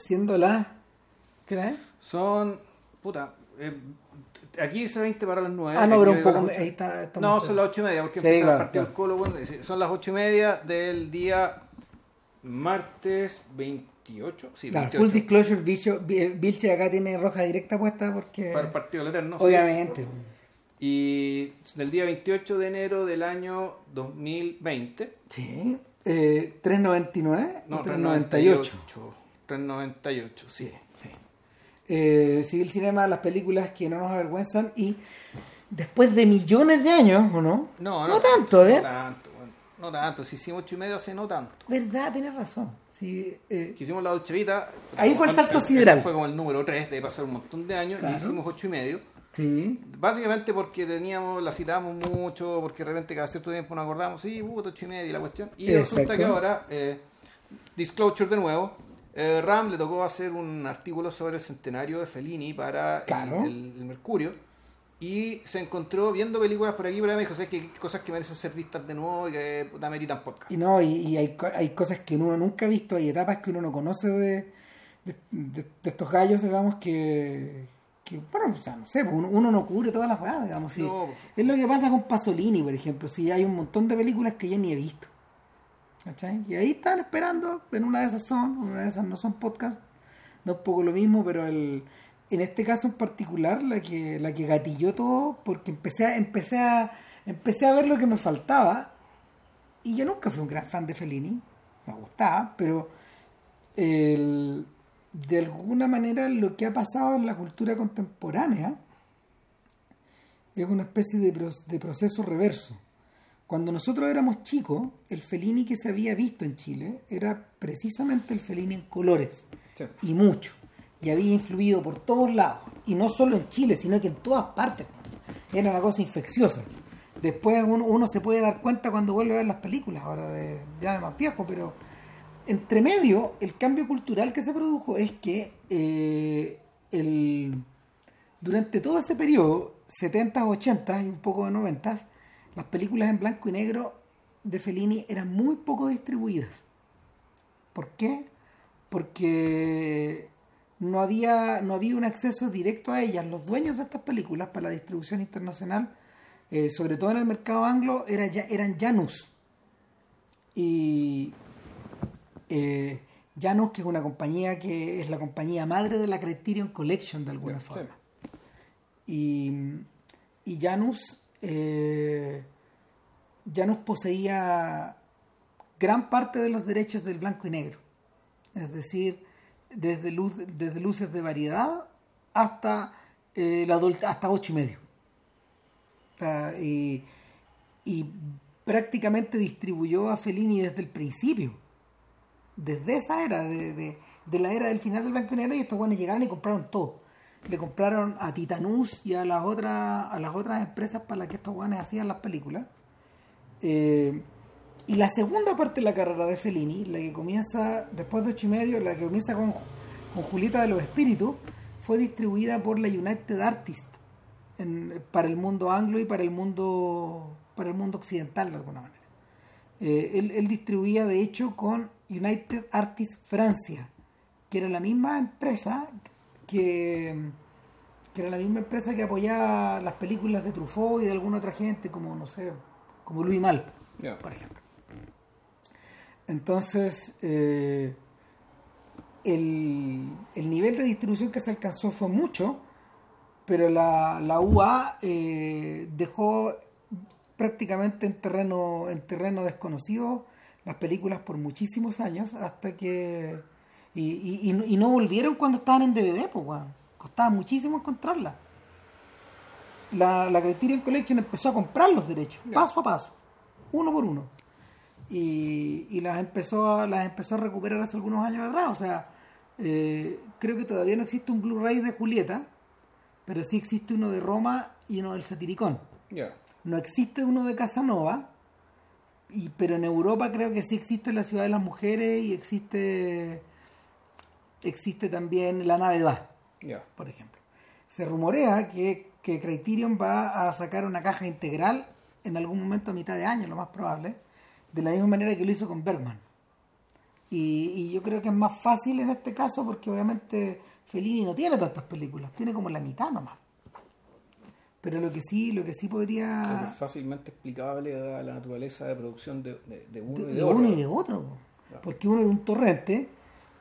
siendo las... ¿Qué era? Son. Puta. eh, aquí dice 20 para las 9. Ah, no, pero un poco... Ahí está, está No, son las 8 y media, porque Sí, empieza claro, el partido claro. Colo. bueno, sí, son las 8 y media del día martes 28. Sí, Claro, 28. full disclosure, Bicho- Vi- Vilche acá tiene roja directa puesta porque... Para el partido del Eterno. sí. Obviamente. Y del día 28 de enero del año 2020. Sí. Eh, 3.99 No, o 3.98. 398, sí. Eh, Civil Cinema, las películas que no nos avergüenzan y después de millones de años, ¿o no? No, no tanto, ¿eh? No tanto, bueno, no tanto. Si hicimos 8 y medio hace no tanto. Verdad, tienes razón. Sí, eh, Que hicimos la Dolce Vita. Ahí fue el salto sideral. Fue como el número 3 de pasar un montón de años Claro. y hicimos 8 y medio. sí. Básicamente porque teníamos, la citábamos mucho, porque de repente cada cierto tiempo nos acordamos, sí, puto, 8 y media y la cuestión. Y resulta Exacto. que ahora, eh, Disclosure de nuevo, eh, Ram le tocó hacer un artículo sobre el centenario de Fellini para el- Claro. el, el Mercurio. Y se encontró viendo películas por aquí por allá, me dijo, "Sabes que hay cosas que merecen ser vistas de nuevo y que puta, ameritan podcast. Y no, y, y hay, hay cosas que uno nunca ha visto, hay etapas que uno no conoce de, de, de- de estos gallos, digamos, que, que, bueno, o sea, no sé, pues uno, uno no cubre todas las weas, digamos. sí. No, Es lo que pasa con Pasolini, por ejemplo, si hay un montón de películas que yo ni he visto. ¿Cachai? Y ahí están esperando, en una de esas son, una de esas no son podcast, no es poco lo mismo, pero el, en este caso en particular, la que, la que gatilló todo, porque empecé a, empecé a, empecé a ver lo que me faltaba, y yo nunca fui un gran fan de Fellini, me gustaba, pero de alguna manera lo que ha pasado en la cultura contemporánea es una especie de, de proceso reverso. Cuando nosotros éramos chicos, el Fellini que se había visto en Chile era precisamente el Fellini en colores, Sí. y mucho, y había influido por todos lados, y no solo en Chile, sino que en todas partes. Era una cosa infecciosa. Después uno, uno se puede dar cuenta cuando vuelve a ver las películas, ahora de, ya de más viejo, pero entre medio, el cambio cultural que se produjo es que eh, el, durante todo ese periodo, 70, 80 y un poco de 90, las películas en blanco y negro de Fellini eran muy poco distribuidas. ¿Por qué? Porque no había, no había un acceso directo a ellas. Los dueños de estas películas para la distribución internacional, eh, sobre todo en el mercado anglo, era ya, eran Janus. Y eh, Janus, que es una compañía que es la compañía madre de la Criterion Collection de alguna forma. Y, y Janus, eh, Janus poseía gran parte de los derechos del blanco y negro. Es decir, desde, luz, desde luces de variedad hasta, eh, hasta ocho y medio. Y, prácticamente distribuyó a Fellini desde el principio. Desde esa era, de la era del final del blanco y negro, y estos buenos llegaron y compraron todo. Le compraron a Titanus y a las otras, a las otras empresas para las que estos buenos hacían las películas. Eh, y la segunda parte de la carrera de Fellini, la que comienza después de ocho y medio, la que comienza con, con Julieta de los Espíritus, fue distribuida por la United Artists para el mundo anglo y para el mundo para el mundo occidental de alguna manera. Eh, él, él distribuía de hecho con United Artists Francia, que era la misma empresa que, que era la misma empresa que apoyaba las películas de Truffaut y de alguna otra gente como no sé, como Louis Mal, por ejemplo. Entonces, eh, el, el nivel de distribución que se alcanzó fue mucho, pero la, la UA eh, dejó prácticamente en terreno, en terreno desconocido las películas por muchísimos años hasta que... Y, y- y no- y no volvieron cuando estaban en DVD, pues, weón. Costaba muchísimo encontrarlas. La, la Criterion Collection empezó a comprar los derechos, paso a paso, uno por uno y, y las empezó a, las empezó a recuperar hace algunos años atrás. O sea, eh, creo que todavía no existe un Blu-ray de Julieta, pero sí existe uno de Roma y uno del Satiricón. No existe uno de Casanova, y, pero en Europa creo que sí existe la Ciudad de las Mujeres y existe existe también La Nave Va, por ejemplo. Se rumorea que, que Criterion va a sacar una caja integral en algún momento a mitad de año, lo más probable, de la misma manera que lo hizo con Bergman. Y, y yo creo que es más fácil en este caso porque obviamente Fellini no tiene tantas películas, tiene como la mitad nomás. Pero lo que sí, lo que sí Es podría fácilmente explicable dada la naturaleza de producción de, de- de uno de, y de, otro. uno y de otro, po. porque uno era un torrente,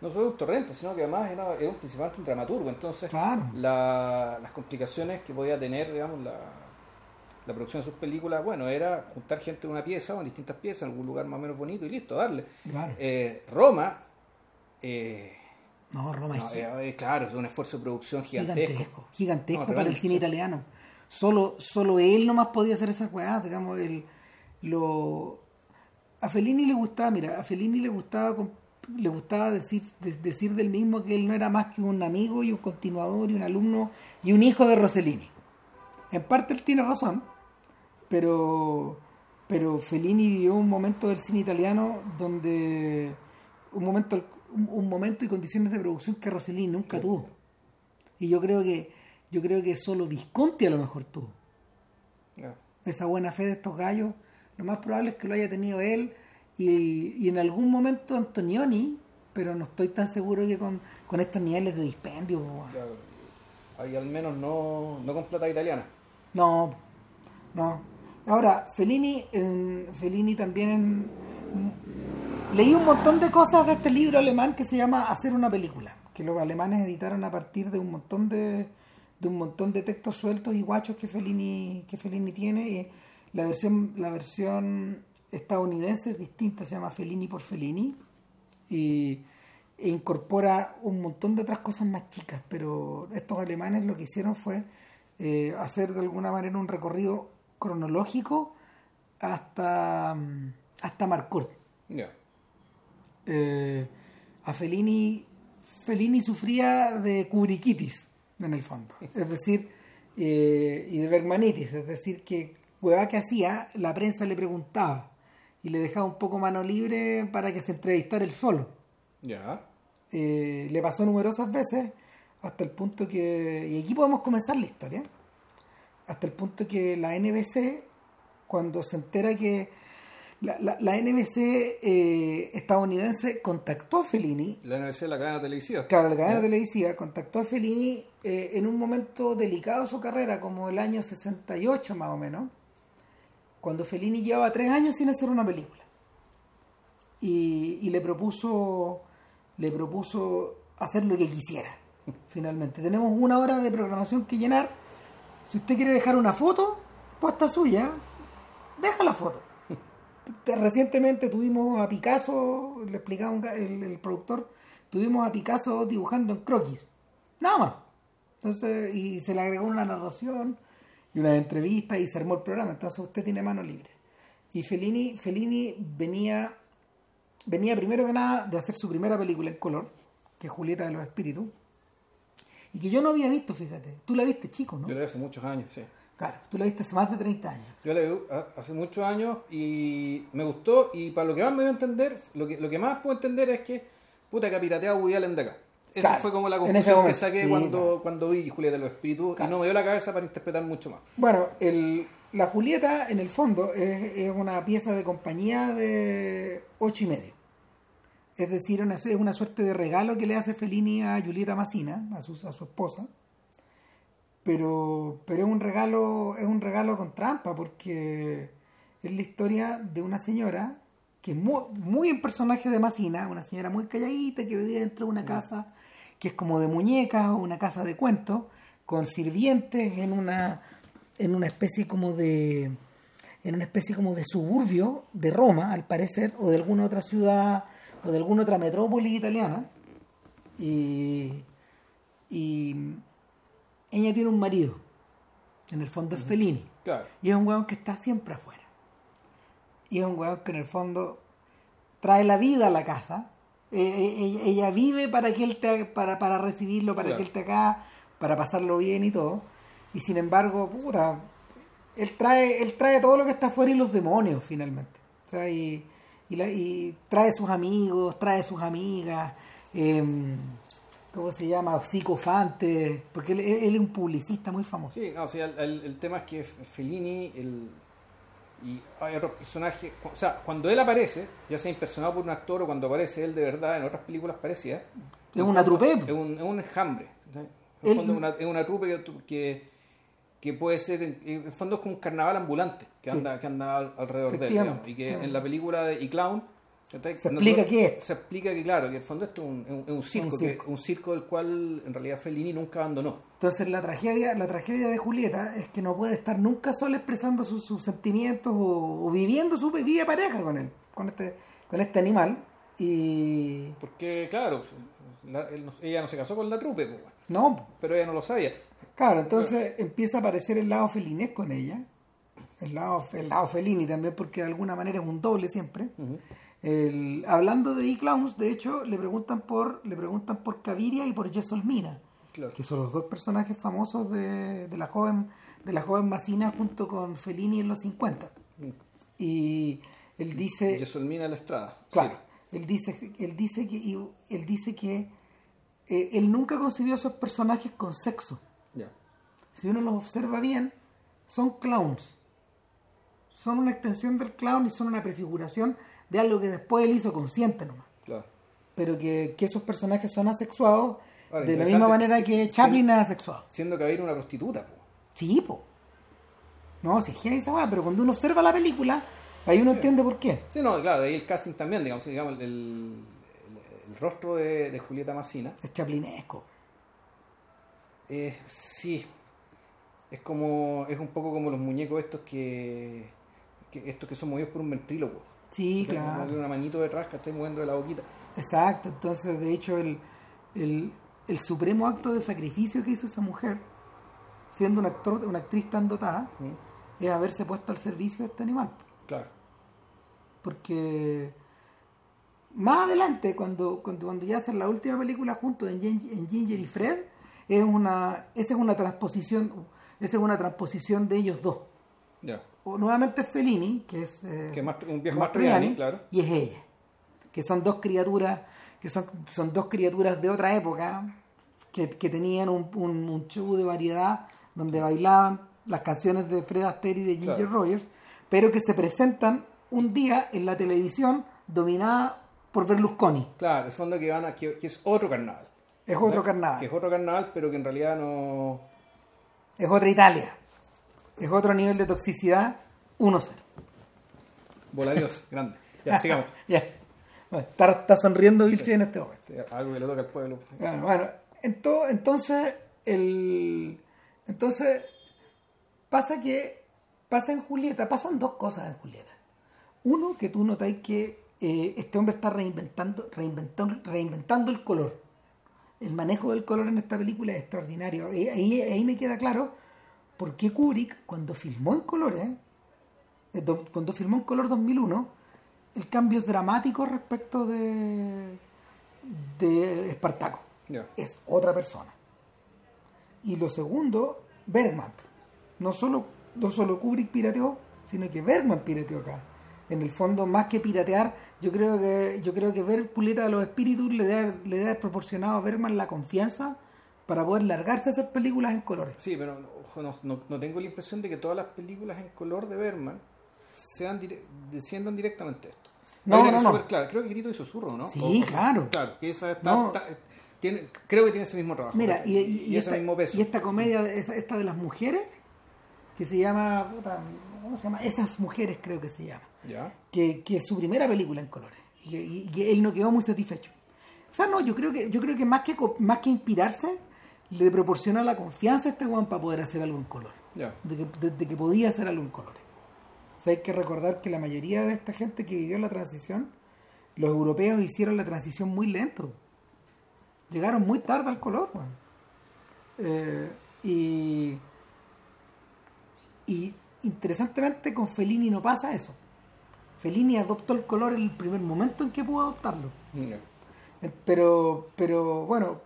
No solo un torrente, sino que además era, era un, principalmente un dramaturgo. Entonces, Claro. la- las complicaciones que podía tener, digamos, la, la producción de sus películas, bueno, era juntar gente en una pieza o en distintas piezas, en algún lugar más o menos bonito y listo, darle. Claro. Eh, Roma, eh, no, Roma no, es eh, claro, es un esfuerzo de producción gigantesco. gigantesco, gigantesco No, para el cine italiano. Solo, solo él nomás podía hacer esas weas, digamos, el, lo a Fellini le gustaba, mira, a Fellini le gustaba le gustaba decir, de- decir del mismo que él no era más que un amigo y un continuador y un alumno y un hijo de Rossellini. En parte él tiene razón, pero pero Fellini vivió un momento del cine italiano donde un momento un, momento y condiciones de producción que Rossellini nunca tuvo. Y yo creo que yo creo que solo Visconti a lo mejor tuvo esa buena fe de estos gallos. Lo más probable es que lo haya tenido él y, y en algún momento Antonioni, pero no estoy tan seguro que con, con estos niveles de dispendio. Claro. Ahí al menos no, no con plata italiana. No, no. Ahora, Fellini, en, Fellini también en- leí un montón de cosas de este libro alemán que se llama Hacer una película, que los alemanes editaron a partir de un montón de, de un montón de textos sueltos y guachos que Fellini, que Fellini tiene. Y la versión, la versión estadounidense es distinta, se llama Fellini por Fellini y e incorpora un montón de otras cosas más chicas, pero estos alemanes lo que hicieron fue eh, hacer de alguna manera un recorrido cronológico hasta, mm, hasta Marcourt. Ya. Eh, a Fellini, Fellini sufría de cubriquitis, en el fondo, es decir, eh, y de bermanitis, es decir, que hueva que hacía, la prensa le preguntaba y le dejaba un poco mano libre para que se entrevistara él solo. Ya. Eh, le pasó numerosas veces hasta el punto que, y aquí podemos comenzar la historia, hasta el punto que la NBC, cuando se entera que la, la- la NBC eh, estadounidense contactó a Fellini, La NBC, la cadena televisiva. claro, la cadena televisiva contactó a Fellini eh, en un momento delicado de su carrera, como el año 68 más o menos, cuando Fellini llevaba tres años sin hacer una película. Y, le propuso le propuso hacer lo que quisiera, finalmente. Tenemos una hora de programación que llenar. Si usted quiere dejar una foto, puesta suya, deja la foto. Te- Recientemente tuvimos a Picasso, le explicaba un el, el productor, tuvimos a Picasso dibujando en croquis. Nada más. Entonces, y se le agregó una narración y una entrevista y se armó el programa. Entonces usted tiene mano libre. Y Fellini, Fellini venía, venía primero que nada de hacer su primera película en color, que es Julieta de los Espíritus. Y que yo no había visto, fíjate. Tú la viste chico, ¿no? Yo la vi hace muchos años, sí. Claro, tú la viste hace más de 30 años. Yo la vi hace muchos años y me gustó y para lo que más me dio a entender, lo que, lo que más puedo entender es que puta que ha pirateado Woody Allen de acá. Esa Claro, fue como la conclusión que saqué sí, cuando, claro. cuando vi Julieta de los Espíritus Claro. y no me dio la cabeza para interpretar mucho más. Bueno, el, la Julieta en el fondo es, es una pieza de compañía de ocho y medio. Es decir, una, es una suerte de regalo que le hace Fellini a Julieta Massina, a su, a su esposa. Pero, pero es un regalo, es un regalo con trampa, porque es la historia de una señora que es muy, muy en personaje de Massina, una señora muy calladita que vivía dentro de una casa que es como de muñecas o una casa de cuentos, con sirvientes en una, en una especie como de en una especie como de suburbio de Roma, al parecer, o de alguna otra ciudad, o de alguna otra metrópoli italiana. Y, y ella tiene un marido, en el fondo es Fellini. Claro. Y es un weón que está siempre afuera. Y es un weón que en el fondo trae la vida a la casa. Eh, eh, ella, vive para que él te, para, para recibirlo, para Claro. que él esté acá, para pasarlo bien y todo. Y sin embargo, puta, él trae, él trae todo lo que está afuera y los demonios finalmente. O sea, y, y, la- y trae sus amigos, trae sus amigas, em, ¿cómo se llama? Psicofantes, porque él, él es un publicista muy famoso. Sí, no, o sea, el, el- el tema es que Fellini, el, Y hay otros personajes, o sea, cuando él aparece, ya sea impersonado por un actor o cuando aparece él de verdad en otras películas parecidas, Es una trupe. es un, es un enjambre. ¿sí? En el fondo es una, es una trupe que, que, puede ser, en el fondo es como un carnaval ambulante que Sí. anda, que anda al- alrededor de él. Digamos, Y que en la película de Y Se explica qué es. Se explica que, claro, que en el fondo esto es un, circo, Un circo. que- un circo del cual en realidad Fellini nunca abandonó. Entonces la tragedia, la tragedia de Julieta es que no puede estar nunca sola expresando sus, sus sentimientos o, o viviendo su vida pareja con él, con este, con este animal. Y Porque, claro, la- él no- ella no se casó con la trupe, pues, no, pero ella no lo sabía. claro, entonces empieza a aparecer el lado felinesco en ella, el lado, el lado felini también, porque de alguna manera es un doble siempre. El- hablando de E-Clowns, de hecho, le preguntan por, le preguntan por Caviria y por Yesolmina. Claro. que son los dos personajes famosos de, de la joven de la joven Massina junto con Fellini en los 50 y él dice Yesolmina la Estrada. claro sí. él dice él dice que y- él dice que eh, él nunca concibió a esos personajes con sexo si uno los observa bien son clowns son una extensión del clown y son una prefiguración de algo que después él hizo consciente nomás Claro. pero que, que esos personajes son asexuados Ahora, de la misma manera que. Chaplin es asexuado Siendo que era una prostituta, pues. Sí, po. No, si es que esa weá, pero cuando uno observa la película, ahí uno entiende por qué. Sí, no, claro, de ahí el casting también, digamos, digamos el, el- el rostro de, de Julieta Massina. Es chaplinesco. Eh, sí, es como, es un poco como los muñecos estos que, que estos que son movidos por un ventríloco. Sí, O sea, como claro. una manito detrás que está moviendo de la boquita. Exacto. Entonces, de hecho, el, el, el supremo acto de sacrificio que hizo esa mujer, siendo una, actor, una actriz tan dotada, ¿Mm? es haberse puesto al servicio de este animal. Claro. Porque más adelante, cuando, cuando, cuando ya hacen la última película juntos en, en Ginger y Fred, es una, esa es una transposición, esa es una transposición de ellos dos. Ya. O nuevamente es Fellini, que es eh, Que más- un viejo claro. y es ella, que son dos criaturas, que son, son dos criaturas de otra época, que, que tenían un, un, un show de variedad donde bailaban las canciones de Fred Astaire y de Ginger Claro. Rogers, pero que se presentan un día en la televisión dominada por Berlusconi. Claro, el fondo que van a, que, que es otro carnaval. Es otro carnaval. Que es otro carnaval, pero que en realidad no. Es otra Italia. Es otro nivel de toxicidad 1-0. Bola Dios, grande. Ya, sigamos. Ya. Bueno, está, está sonriendo Vilche en este momento. Algo que le toca al pueblo. Bueno, bueno, ento- entonces, el, entonces pasa que pasa en Julieta, pasan dos cosas en Julieta. Uno, que tú notáis que eh, este hombre está reinventando, reinventando, reinventando el color. El manejo del color en esta película es extraordinario. Y ahí, ahí me queda claro por qué Kubrick, cuando filmó en colores, eh, do- cuando filmó en color 2001, el cambio es dramático respecto de, de Espartaco es otra persona. Y lo segundo, Bergman. No solo, no solo Kubrick pirateó, sino que Bergman pirateó acá. En el fondo, más que piratear, yo creo que yo creo que ver Puleta de los Espíritus le haber- le debe haber proporcionado a Bergman la confianza para poder largarse a hacer películas en colores. Sí, pero ojo, no, no- no tengo la impresión de que todas las películas en color de Berman sean dire- desciendan directamente esto. No, no, no. clara. Creo que Grito y Susurro, ¿no? Sí, claro. Claro, que esa está, tiene, creo que tiene ese mismo trabajo. Mira, y, y- y ese esta, mismo peso. y esta comedia, esa- esta de las mujeres, que se llama, puta, ¿cómo se llama? Esas mujeres creo que se llama. Ya. que, que es su primera película en colores y él no quedó muy satisfecho. O sea, no, yo creo que yo creo que más que más que inspirarse le proporcionó la confianza a este weón para poder hacer algo en color, Ya. de que, de- de que podía hacer algo en colores. O sea, hay que recordar que la mayoría de esta gente que vivió la transición, los europeos hicieron la transición muy lento. Llegaron muy tarde al color, weón. Eh, y y interesantemente con Fellini no pasa eso. Fellini adoptó el color en el primer momento en que pudo adoptarlo. Eh, Pero, pero bueno,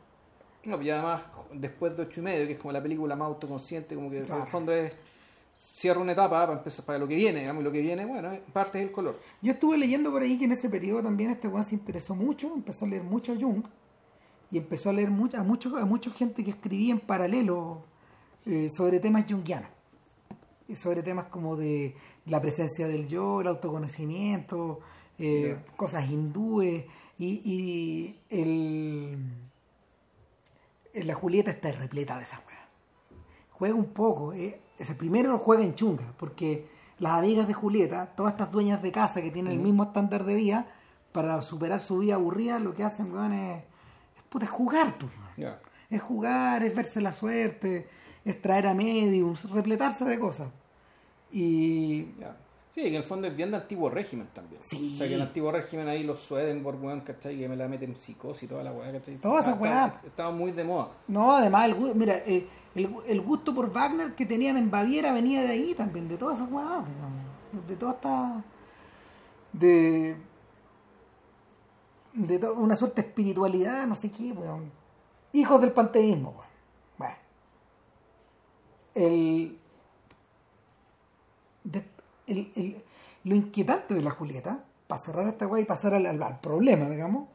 No, y además, después de ocho y medio, que es como la película más autoconsciente, como que en el fondo es cierra una etapa para empezar para lo que viene, digamos, y lo que viene, bueno, es- parte del color. yo estuve leyendo por ahí que en ese periodo también este weón se interesó mucho, empezó a leer mucho a Jung y empezó a leer mucho, a mucho, a mucha gente que escribía en paralelo eh, sobre temas jungianos. sobre temas como de la presencia del yo, el autoconocimiento, eh, cosas hindúes y, y el, la Julieta está repleta de esas weas. Juega un poco, eh, ese primero lo juega en chunga, porque las amigas de Julieta, todas estas dueñas de casa que tienen el mismo estándar de vida, para superar su vida aburrida, lo que hacen, weón, es, es, jugar, pues, Es jugar, es verse la suerte, es traer a mediums, repletarse de cosas. Y. Sí, en el fondo es bien de antiguo régimen también. Sí. O sea, que en el antiguo régimen ahí los Swedenborg, weón, ¿cachai? Que me la meten psicosis y toda la weá, ¿cachai? Toda esa weá. Estaba muy de moda. No, además, el, mira, eh, el, el, gusto por Wagner que tenían en Baviera venía de ahí también, de todas esas weá, digamos. De toda esta. De. De una suerte de espiritualidad, no sé qué, weón. Hijos del panteísmo, weón. Bueno. El lo inquietante de la Julieta, para cerrar esta guay y pasar al, problema, digamos,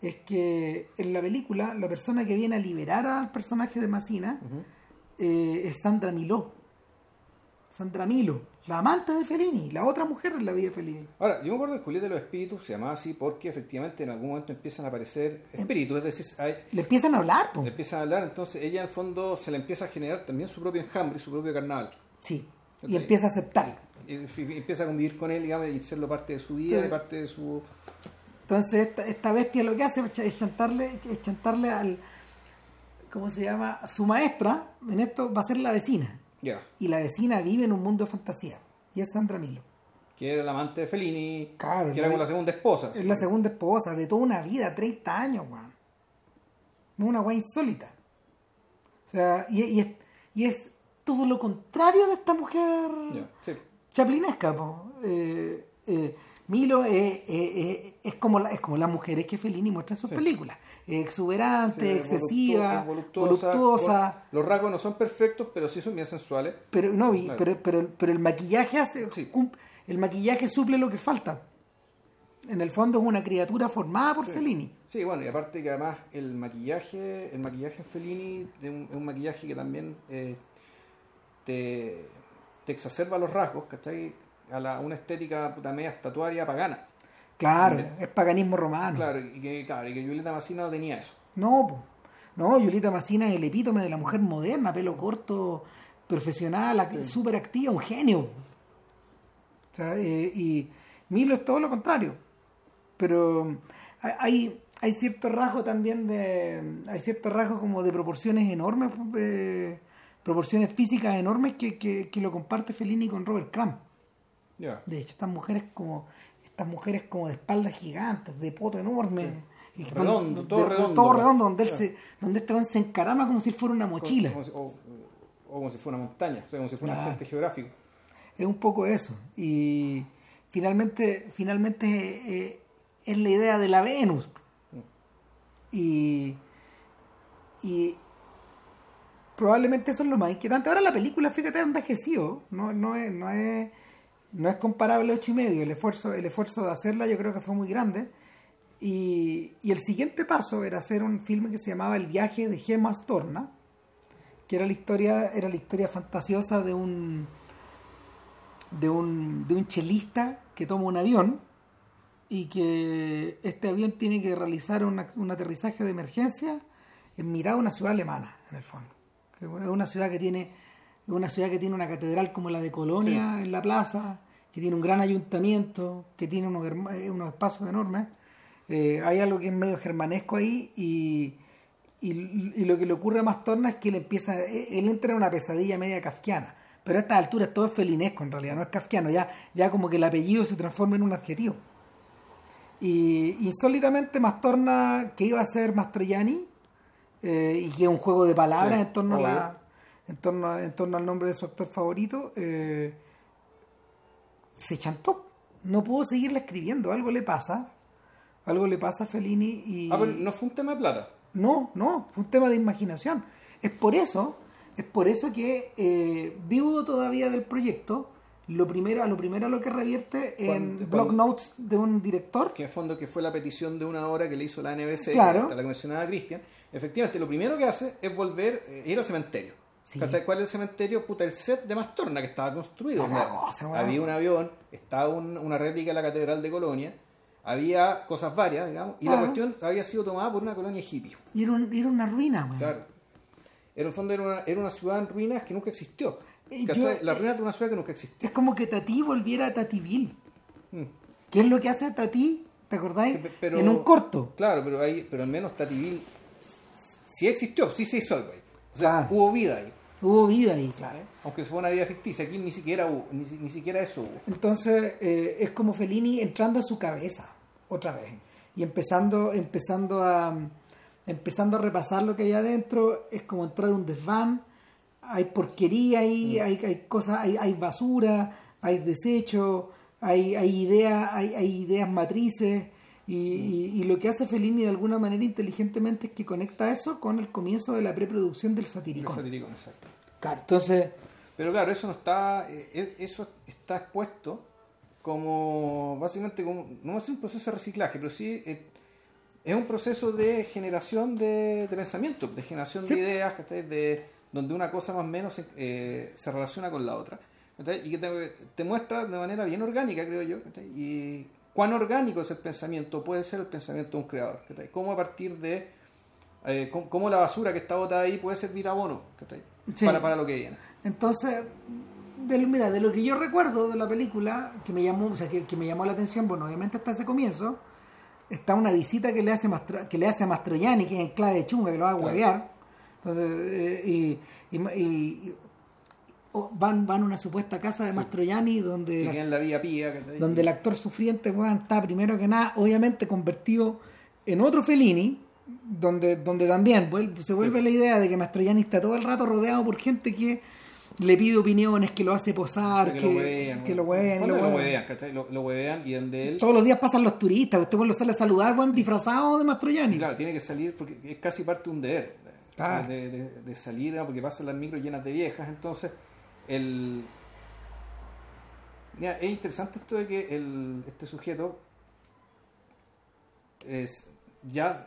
es que en la película la persona que viene a liberar al personaje de Massina eh, es Sandra Miló. Sandra Milo, la amante de Fellini, la otra mujer en la vida de Fellini. Ahora, yo me acuerdo que Julieta de los Espíritus se llamaba así porque efectivamente en algún momento empiezan a aparecer em, espíritus, es decir, le empiezan a hablar. Le empiezan a hablar, entonces ella en el fondo se le empieza a generar también su propio enjambre, su propio carnaval. Sí, y empieza a aceptarlo empieza a convivir con él digamos, y serlo parte de su vida, parte de su... Entonces esta, bestia lo que hace es chantarle, es chantarle al... ¿Cómo se llama? Su maestra, en esto va a ser la vecina. Y la vecina vive en un mundo de fantasía. Y es Sandra Milo. Que era la amante de Fellini. Claro. Que era como la segunda esposa. Es la segunda esposa de toda una vida, 30 años, weón. Una weá insólita. O sea, y, es, y es todo lo contrario de esta mujer. Sí chaplinesca. Eh, eh, Milo es, como la, es como las mujeres que Fellini muestra en sus películas. exuberante, excesiva, voluptuosa. Los rasgos no son perfectos, pero sí son bien sensuales. Pero no, pero, pero, pero el maquillaje hace, el maquillaje suple lo que falta. En el fondo es una criatura formada por Fellini. Sí, bueno, y aparte que además el maquillaje, el maquillaje en Fellini es un, maquillaje que también eh, te te exacerba los rasgos, ¿cachai? A la, una estética puta media estatuaria pagana. Claro, es paganismo romano. Claro, y que, claro, y que Julieta Massina no tenía eso. No, no, Julieta Massina es el epítome de la mujer moderna, pelo corto, profesional, súper activa, un genio. O sea, eh, y Milo es todo lo contrario. Pero hay, hay cierto rasgo también de. Hay cierto rasgo como de proporciones enormes. Eh, proporciones físicas enormes que, que, lo comparte Fellini con Robert Crumb. De hecho, estas mujeres como estas mujeres como de espaldas gigantes, de poto enorme. redondo, todo redondo. Todo redondo, donde, él se, donde este se encarama como si fuera una mochila. o, como si fuera una montaña, o sea, como si fuera un accidente geográfico. Es un poco eso. Y finalmente, finalmente eh, es la idea de la Venus. Mm. Y, y probablemente eso es lo más inquietante. Ahora la película, fíjate, ha envejecido. No, no, es, no, es, no es comparable a 8 y medio. El esfuerzo, el esfuerzo de hacerla yo creo que fue muy grande. Y, el siguiente paso era hacer un filme que se llamaba El viaje de Gemas Torna, que era la historia, era la historia fantasiosa de un, de un, de un chelista que toma un avión y que este avión tiene que realizar un aterrizaje de emergencia en mitad de una ciudad alemana, en el fondo es una ciudad que tiene una ciudad que tiene una catedral como la de Colonia en la plaza, que tiene un gran ayuntamiento, que tiene unos, eh, unos espacios enormes. Eh, hay algo que es medio germanesco ahí y, y, lo que le ocurre a Mastorna es que él empieza, eh, él entra en una pesadilla media kafkiana. Pero a estas alturas todo es felinesco en realidad, no es kafkiano, ya, ya como que el apellido se transforma en un adjetivo. Y insólitamente Mastorna, que iba a ser Mastroianni, eh, y que es un juego de palabras en, torno a la, en, torno en torno al nombre de su actor favorito, eh, se chantó. No pudo seguirle escribiendo, algo le pasa. Algo le pasa a Fellini y... Ah, no fue un tema de plata. No, no, fue un tema de imaginación. Es por eso, es por eso que eh, viudo todavía del proyecto, lo primero, a lo primero lo que revierte en blog notes de un director. Que en fondo que fue la petición de una hora que le hizo la NBC, claro. la que mencionaba Cristian. Efectivamente, lo primero que hace es volver, eh, ir al cementerio. Sí. ¿Cuál es el cementerio? Puta, el set de Mastorna que estaba construido. La cosa, había un avión, estaba un- una réplica de la Catedral de Colonia, había cosas varias, digamos, y la cuestión había sido tomada por una colonia hippie. Y era, un- era una ruina, weón. Claro. En el fondo era una, era una ciudad en ruinas que nunca existió. Yo- la ruina de una ciudad que nunca existió. Es como que Tati volviera a Tativille. Mm. ¿Qué es lo que hace Tati? ¿Te acordáis? Pe- pero- en un corto. Claro, pero ahí, pero al menos Tativille sí existió, sí se hizo algo ahí. O sea, Claro. hubo vida ahí. Hubo vida ahí, claro. ¿eh? Aunque fue una vida ficticia, aquí ni siquiera hubo, ni, ni siquiera eso hubo. Entonces eh, es como Fellini entrando a su cabeza otra vez y empezando, empezando a empezando a repasar lo que hay adentro. Es como entrar a un desván. Hay porquería ahí, hay, hay cosas, hay, hay basura, hay desecho, hay, hay ideas, hay, hay ideas matrices. Y, y- y lo que hace Fellini de alguna manera inteligentemente es que conecta eso con el comienzo de la preproducción del El satiricón. satiricón, exacto. Claro, entonces, Pero claro, eso no está, eh, eh, eso está expuesto como básicamente como, no va a ser un proceso de reciclaje, pero sí eh, es un proceso de generación de, de pensamiento, de generación Sí. de ideas, de donde una cosa más o menos se, eh, se relaciona con la otra. Y que te, te muestra de manera bien orgánica, creo yo, y cuán orgánico es el pensamiento, puede ser el pensamiento de un creador, cómo a partir de eh, cómo, la basura que está botada ahí puede servir abono. Sí. para, para lo que viene. Entonces, de, lo- mira, de lo que yo recuerdo de la película, que me llamó, o sea, que, que me llamó la atención, bueno, obviamente hasta ese comienzo, está una visita que le hace Mastro- que le hace a Mastroianni, que es en clave de chunga, que lo va a Claro. Entonces, eh, y, y, y- y- o van, van a una supuesta casa de Mastroianni donde donde el actor sufriente weón, está primero que nada, obviamente convertido en otro Fellini, donde, donde también se vuelve Sí. la idea de que Mastroianni está todo el rato rodeado por gente que le pide opiniones, que lo hace posar, O sea, que, que, lo huevean. que lo huevean, lo huevean. ¿cachai? Lo, lo huevean y donde él. Todos los días pasan los turistas, usted lo sale a saludar, weón, disfrazado de Mastroianni. Claro, tiene que salir porque es casi parte de un deber. De-. De, de- ¿no? porque pasan las micros llenas de viejas. Entonces, el. Mira, es interesante esto de que el, este sujeto es, ya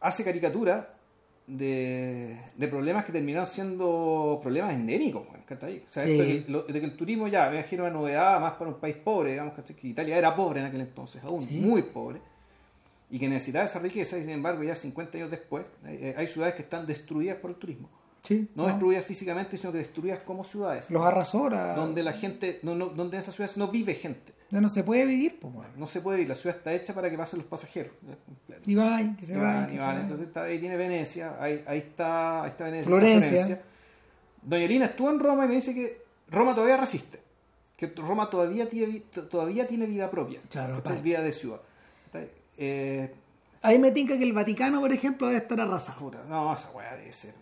hace caricatura de, de problemas que terminaron siendo problemas endémicos. ¿cachai? O sea, Sí. esto de, que, lo- de que el turismo ya me imagino una novedad más para un país pobre, digamos ¿cachai? que Italia era pobre en aquel entonces, aún Sí. muy pobre, y que necesitaba esa riqueza, y sin embargo, ya 50 años después, eh, hay ciudades que están destruidas por el turismo. Sí, No no. destruidas físicamente, sino que destruidas como ciudades. Los arrasora. Donde la gente, no, no- donde en esas ciudades no vive gente. Ya no se puede vivir, pues. No se puede ir, la ciudad está hecha para que pasen los pasajeros. Y que se van, que y se van. Entonces está- ahí tiene Venecia, ahí, ahí está, ahí está Venecia. Florencia. está Doña Lina estuvo en Roma y me dice que Roma todavía resiste. Que Roma todavía tiene, todavía tiene vida propia. Claro, aparte. vida de ciudad. Eh, Ahí me tinca que el Vaticano, por ejemplo, debe estar arrasado. no, esa weá debe ser.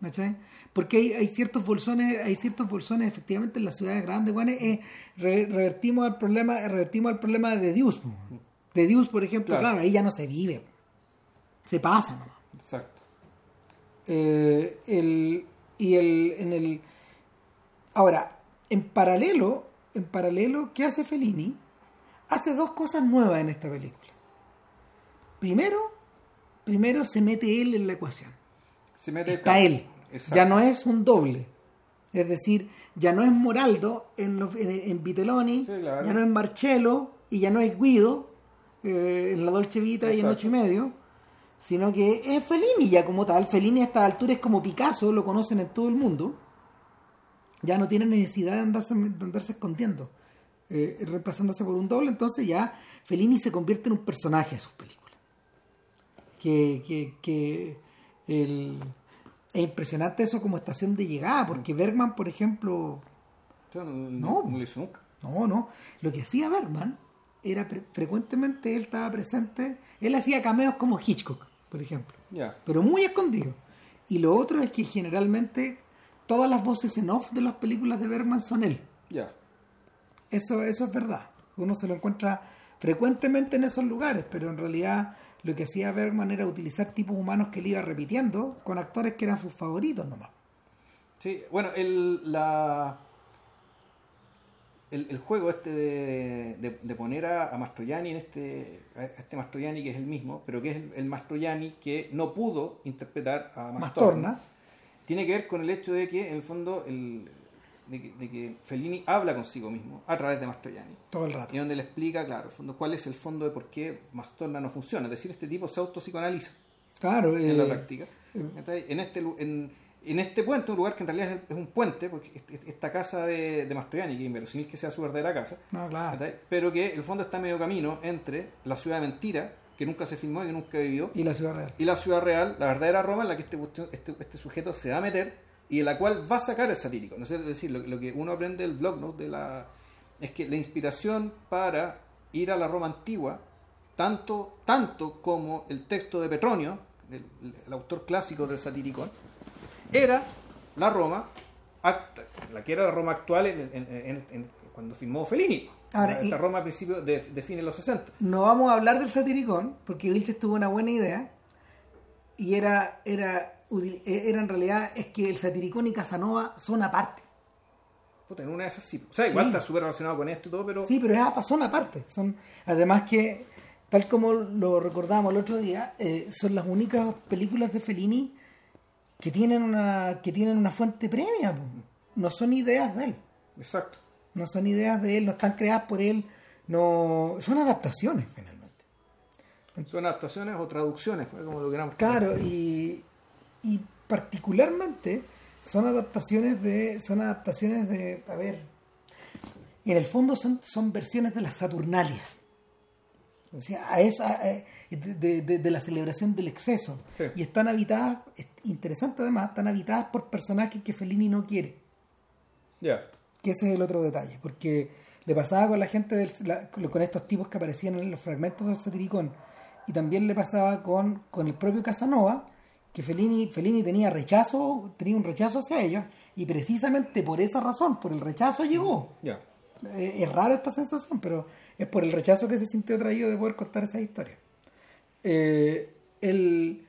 ¿cachai? Porque hay, hay ciertos bolsones, hay ciertos bolsones efectivamente en las ciudades grandes, bueno, eh, re- revertimos el problema, revertimos el problema de Dios. De Dios, por ejemplo, Claro. claro. ahí ya no se vive. Se pasa nomás. Exacto. Eh, el, y el, en el ahora, en paralelo, en paralelo, ¿qué hace Fellini? Hace dos cosas nuevas en esta película. Primero, primero se mete él en la ecuación. Se mete está él. Exacto. Ya no es un doble. Es decir, ya no es Moraldo en, los- en, en Vitelloni, Sí, claro. ya no es Marcello y ya no es Guido eh, en la Dolce Vita y en ocho y medio, sino que es Fellini ya como tal. Fellini a esta altura es como Picasso, lo conocen en todo el mundo. Ya no tiene necesidad de andarse, de andarse escondiendo, eh, reemplazándose por un doble. Entonces ya Fellini se convierte en un personaje de sus películas que, que, que el- es impresionante eso como estación de llegada, porque Bergman, por ejemplo, no, No. no lo hizo nunca. no, no, lo que hacía Bergman era pre- frecuentemente él estaba presente, él hacía cameos como Hitchcock, por ejemplo, Ya. pero muy escondido. Y lo otro es que generalmente todas las voces en off de las películas de Bergman son él. Ya. Eso, eso es verdad. Uno se lo encuentra frecuentemente en esos lugares, pero en realidad lo que hacía Bergman era utilizar tipos humanos que él iba repitiendo con actores que eran sus favoritos nomás. Sí, bueno, el, la, el, el juego este de, de- de poner a, a Mastroianni en este, a este Mastroianni que es el mismo, pero que es el, el Mastroianni que no pudo interpretar a Mastorna, Mastorna. tiene que ver con el hecho de que, en el fondo, el, de, que, de que Fellini habla consigo mismo a través de Mastroianni. Todo el rato. Y donde le explica, claro, fondo, cuál es el fondo de por qué Mastorna no funciona. Es decir, este tipo se autopsicoanaliza Claro, en la eh, práctica. En este, en, en este puente, un lugar que en realidad es, es un puente, porque est- est- esta casa de, de Mastroianni, que es inverosímil que sea su verdadera casa, no, claro. pero que el fondo está medio camino entre la ciudad de mentira, que nunca se filmó y que nunca vivió, Y la ciudad real. y la ciudad real, la verdadera Roma, en la que este, este, este sujeto se va a meter y en la cual va a sacar el satírico. No sé, es decir, lo, lo que uno aprende del blog note de la, es que la inspiración para ir a la Roma antigua, tanto, tanto como el texto de Petronio, el, el autor clásico del satiricón, era la Roma, act- la que era la Roma actual en- en- en- cuando filmó Fellini. Ahora, Esta Roma a principios de, de fines de los 60. No vamos a hablar del satiricón, porque Vilches tuvo una buena idea. Y era, era, era en realidad, es que el satiricón y Casanova son aparte. Puta, en una de esas sí. O sea, igual Sí. está súper relacionado con esto y todo, pero... Sí, pero es son aparte. Son, además que, tal como lo recordamos el otro día, eh, son las únicas películas de Fellini que tienen una, que tienen una fuente premia. po. No son ideas de él. Exacto. No son ideas de él, no están creadas por él. No, son adaptaciones, finalmente. Son adaptaciones o traducciones, pues, como lo queramos. Claro, y, y particularmente son adaptaciones de. Son adaptaciones de. A ver. En el fondo son, son versiones de las Saturnalias. O sea, a eso, a- a- de, de- de la celebración del exceso. Sí. Y están habitadas, es interesante además, están habitadas por personajes que Fellini no quiere. Ya. Que ese es el otro detalle, porque le pasaba con la gente, del, la- con estos tipos que aparecían en los fragmentos del satiricón, y también le pasaba con, con el propio Casanova, que Fellini, Fellini tenía rechazo, tenía un rechazo hacia ellos, y precisamente por esa razón, por el rechazo llegó. Ya. Eh, es rara esta sensación, pero es por el rechazo que se sintió traído de poder contar esa historia. Eh, el,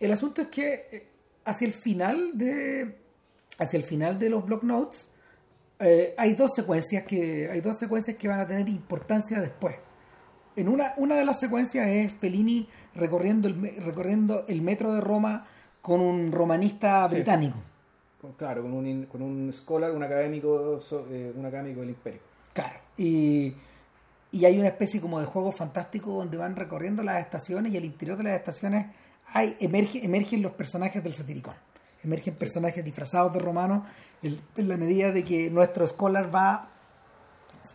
el asunto es que eh, hacia el final de hacia el final de los block notes eh, hay dos secuencias que hay dos secuencias que van a tener importancia después. En una una de las secuencias es Fellini recorriendo el recorriendo el metro de Roma con un romanista Sí. británico. Claro, con un, con un scholar, un académico, eh, un académico del imperio. Claro. Y, y hay una especie como de juego fantástico donde van recorriendo las estaciones y al interior de las estaciones hay emerge, emergen los personajes del satiricón. Emergen personajes disfrazados de romanos en, en la medida de que nuestro scholar va,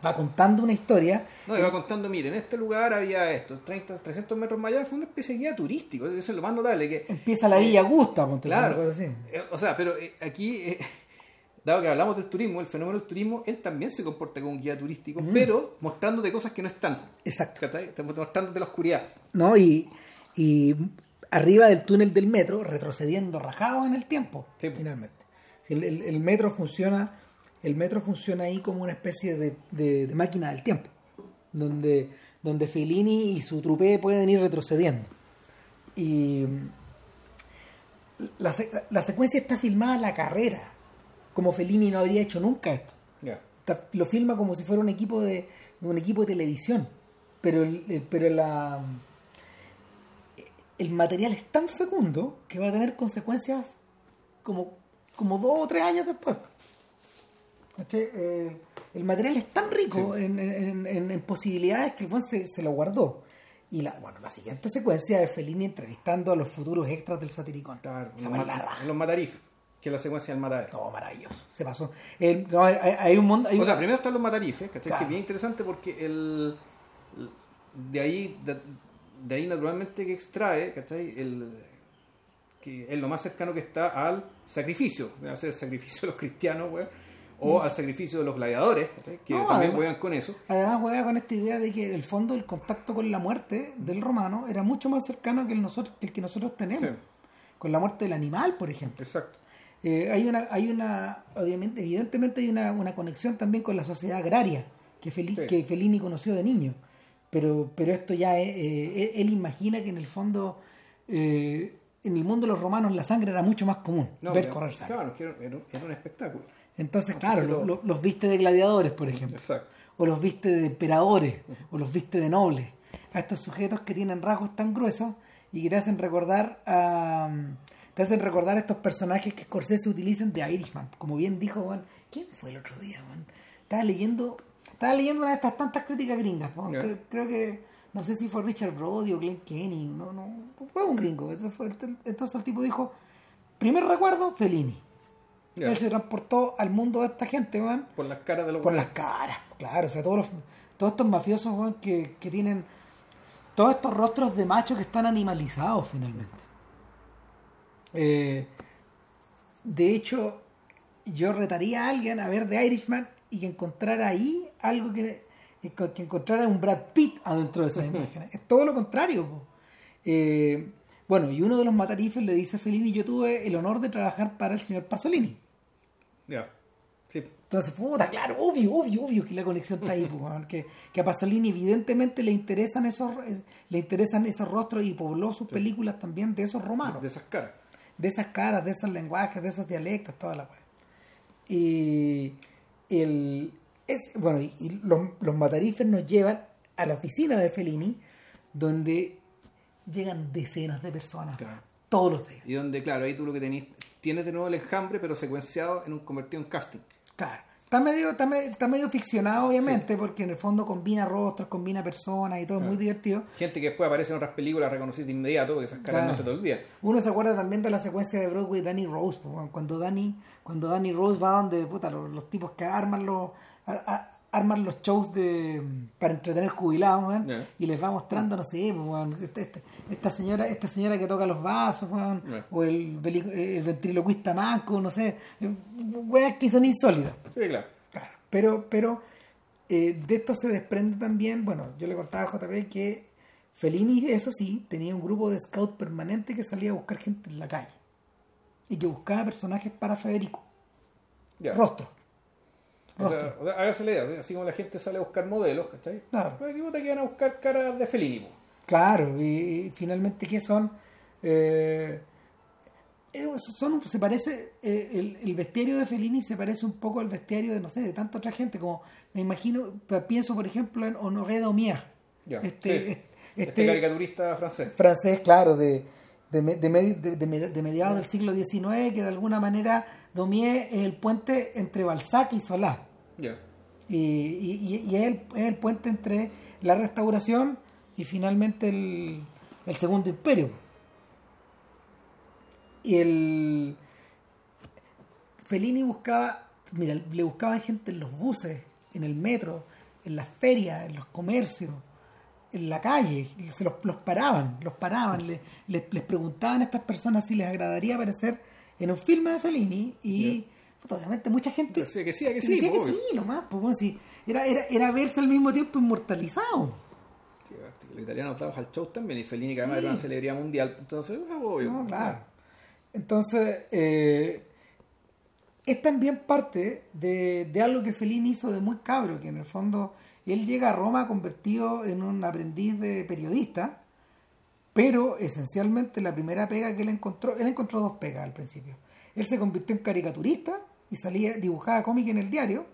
va contando una historia. No, iba contando, mire, en este lugar había esto, 30, 300 metros más allá, fue una especie de guía turístico, eso es lo más notable, que Empieza la Villa Augusta, ponte tú, Claro. así. Eh, O sea, pero eh, aquí, eh, dado que hablamos del turismo, el fenómeno del turismo, él también se comporta como un guía turístico, pero mostrándote cosas que no están. Exacto. ¿Cachai? Mostrándote la oscuridad. ¿no? Y, y arriba del túnel del metro, retrocediendo rajados en el tiempo, Sí. finalmente. El- el metro funciona, el metro funciona ahí como una especie de, de- de máquina del tiempo, donde, donde Fellini y su trupe pueden ir retrocediendo. Y la, se- la secuencia está filmada a la carrera, como Fellini no habría hecho nunca esto está- lo filma como si fuera un equipo de un equipo de televisión pero el, pero la el material es tan fecundo que va a tener consecuencias como como dos o tres años después. Eh, el material es tan rico en, en- en- en posibilidades que el buen se, se lo guardó y la, bueno, la siguiente secuencia es Fellini entrevistando a los futuros extras del satiricón Claro, Esa los, la los matarifes, que es la secuencia del matadero. no, maravilloso se pasó El- no, hay, hay- un mundo hay O sea, primero están los matarifes, ¿cachai? Claro. Que es bien interesante porque el, de ahí de, de ahí naturalmente que extrae, ¿cachai? El, que es lo más cercano que está al sacrificio, sea el sacrificio de los cristianos, güey, o al sacrificio de los gladiadores, que Mm. No, también además- juegan con eso. Además juega con esta idea de que en el fondo el contacto con la muerte del romano era mucho más cercano que el, nosotros, que el que nosotros tenemos. Sí. Con la muerte del animal, por ejemplo. Exacto. Eh, hay una, hay una, obviamente, evidentemente hay una, una conexión también con la sociedad agraria que, Feli- Sí. que Fellini conoció de niño. Pero, pero esto ya es, eh, él, él imagina que en el fondo, eh, en el mundo de los romanos la sangre era mucho más común, No, ver correr sangre. Claro, era un espectáculo. Entonces, claro, pero- lo- lo- los viste de gladiadores, por ejemplo Exacto. o los viste de emperadores, o los viste de nobles, a estos sujetos que tienen rasgos tan gruesos y que te hacen recordar a, te hacen recordar estos personajes que Scorsese utilizan de Irishman. Como bien dijo, Juan, ¿quién fue el otro día, Juan? Estaba leyendo, estaba leyendo una de estas tantas críticas gringas. Creo, creo que, no sé si fue Richard Brody o Glenn Kenny, no, no, fue un gringo. Entonces el tipo dijo, primer recuerdo, Fellini. Él se transportó al mundo de esta gente, Por las caras de los por las caras, claro, o sea, todos, los- todos estos mafiosos que, que tienen todos estos rostros de machos que están animalizados finalmente. Eh, de hecho, yo retaría a alguien a ver The Irishman y que encontrara ahí algo que, que encontrara un Brad Pitt adentro de esas imágenes. Es todo lo contrario. Eh, bueno, y uno de los matarifes le dice a Fellini, yo tuve el honor de trabajar para el señor Pasolini. Ya. Sí. Entonces, puta, claro, obvio, obvio, obvio que la conexión está ahí, pues, que, que a Pasolini evidentemente le interesan esos eh, le interesan esos rostros y pobló sus películas también de esos romanos, De esas caras. de esas caras, de esos lenguajes, de esos dialectos, toda la weá. Y el es bueno, y, y los, los matarifes nos llevan a la oficina de Fellini, donde llegan decenas de personas Claro. todos los días. Y donde, claro, ahí tú lo que tenés, tienes de nuevo el enjambre, pero secuenciado en un convertido en casting. Claro. Está medio, está medio, está medio ficcionado, obviamente, porque en el fondo combina rostros, combina personas y todo, es muy divertido. Gente que después aparece en otras películas reconocida de inmediato, porque esas caras Claro. no se te olvidan. Uno se acuerda también de la secuencia de Broadway Danny Rose, cuando Danny, cuando Danny Rose va donde puta, los, los tipos que arman los a- a- arman los shows de para entretener jubilados, y les va mostrando, no sé, pues, weón, este- este- esta señora, esta señora que toca los vasos, o el, veli- el ventriloquista manco, no sé, weas que son insólitas. Sí, claro. Claro, pero, pero eh, de esto se desprende también, bueno, yo le contaba a JP que Fellini, eso sí, tenía un grupo de scout permanente que salía a buscar gente en la calle y que buscaba personajes para Federico, rostro. O sea, o sea, hágase la idea, así- como la gente sale a buscar modelos, ¿cachai? Claro. Pues aquí puta que van a buscar caras de Fellini, po. Claro, y, y finalmente, ¿qué son? Eh, eh, son se parece eh, el, el bestiario de Fellini se parece un poco al bestiario de no sé de tanta otra gente como me imagino pienso por ejemplo en Honoré Daumier Ya, este, sí. este, Este caricaturista francés. francés, claro, de, de, de, de mediados del siglo XIX, que de alguna manera Daumier es el puente entre Balzac y Solá. Y, y- y es, el, es el puente entre la restauración y finalmente el, el segundo imperio. Y el Fellini buscaba, mira, le buscaban gente en los buses, en el metro, en las ferias, en los comercios, en la calle, y se los, los paraban, los paraban, le- les, les preguntaban a estas personas si les agradaría aparecer en un filme de Fellini y puta, obviamente mucha gente Decía que sí, que sí, decía que obvio. sí, nomás, pues bueno, sí, era, era, era verse al mismo tiempo inmortalizado. Sí, Los italianos daban al show también y Fellini que además Sí. era una celebridad mundial. Entonces, es obvio. No, claro. Entonces, eh, es también parte de, de algo que Fellini hizo de muy cabro, que en el fondo él llega a Roma convertido en un aprendiz de periodista, pero esencialmente la primera pega que él encontró, él encontró dos pegas al principio. Él se convirtió en caricaturista y salía, dibujaba cómic en el diario,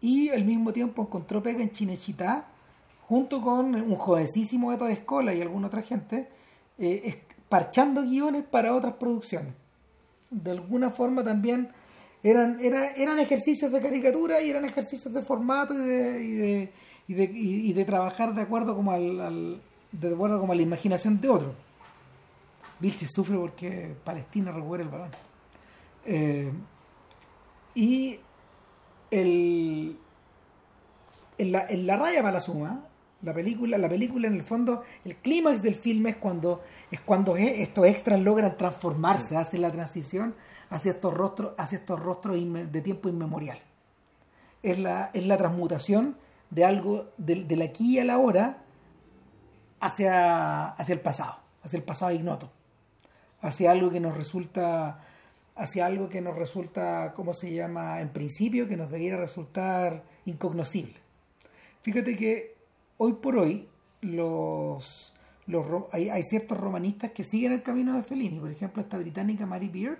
y al mismo tiempo encontró pega en Chinechita, junto con un jovencísimo Héctor Escola y alguna otra gente, eh, parchando guiones para otras producciones. De alguna forma también eran, era- eran ejercicios de caricatura y eran ejercicios de formato y de, y de, de, de trabajar de acuerdo como al, al- de acuerdo como a la imaginación de otro. Vilche sufre porque Palestina recupera el balón. Eh, y el, en, la, en la raya para la suma, la película, la película en el fondo, el clímax del filme es cuando, es cuando estos extras logran transformarse, hacen la transición hacia estos rostros, hacia estos rostros de tiempo inmemorial. Es la, es la transmutación de algo del, del aquí a la hora hacia, hacia el pasado, hacia el pasado ignoto, hacia algo que nos resulta, hacia algo que nos resulta, ¿cómo se llama? En principio, que nos debiera resultar incognoscible. Fíjate que hoy por hoy los, los hay, hay ciertos romanistas que siguen el camino de Fellini. Por ejemplo, esta británica Mary Beard,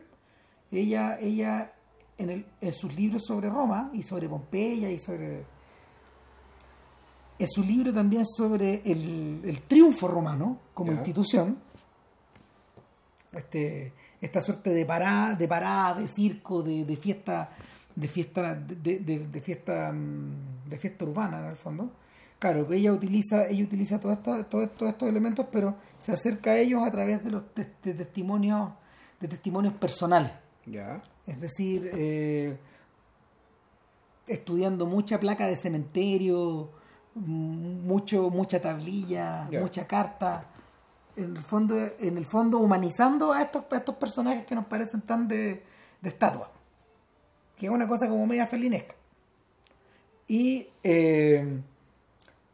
ella, ella en, el- en sus libros sobre Roma y sobre Pompeya y sobre... En su libro también sobre el, el triunfo romano como institución, este, esta suerte de parada, de parada, de circo, de, de fiesta, de fiesta, de, de, de fiesta, mm, de fiesta urbana en el fondo. Claro, ella utiliza, ella utiliza todos estos, todos, todos estos elementos, pero se acerca a ellos a través de los de, testimonios, de testimonios personales. Ya. Es decir, eh, estudiando mucha placa de cementerio, mucho, mucha tablilla, mucha carta. En el fondo, en el fondo humanizando a estos, a estos personajes que nos parecen tan de, de estatua. Que es una cosa como media felinesca. Y eh,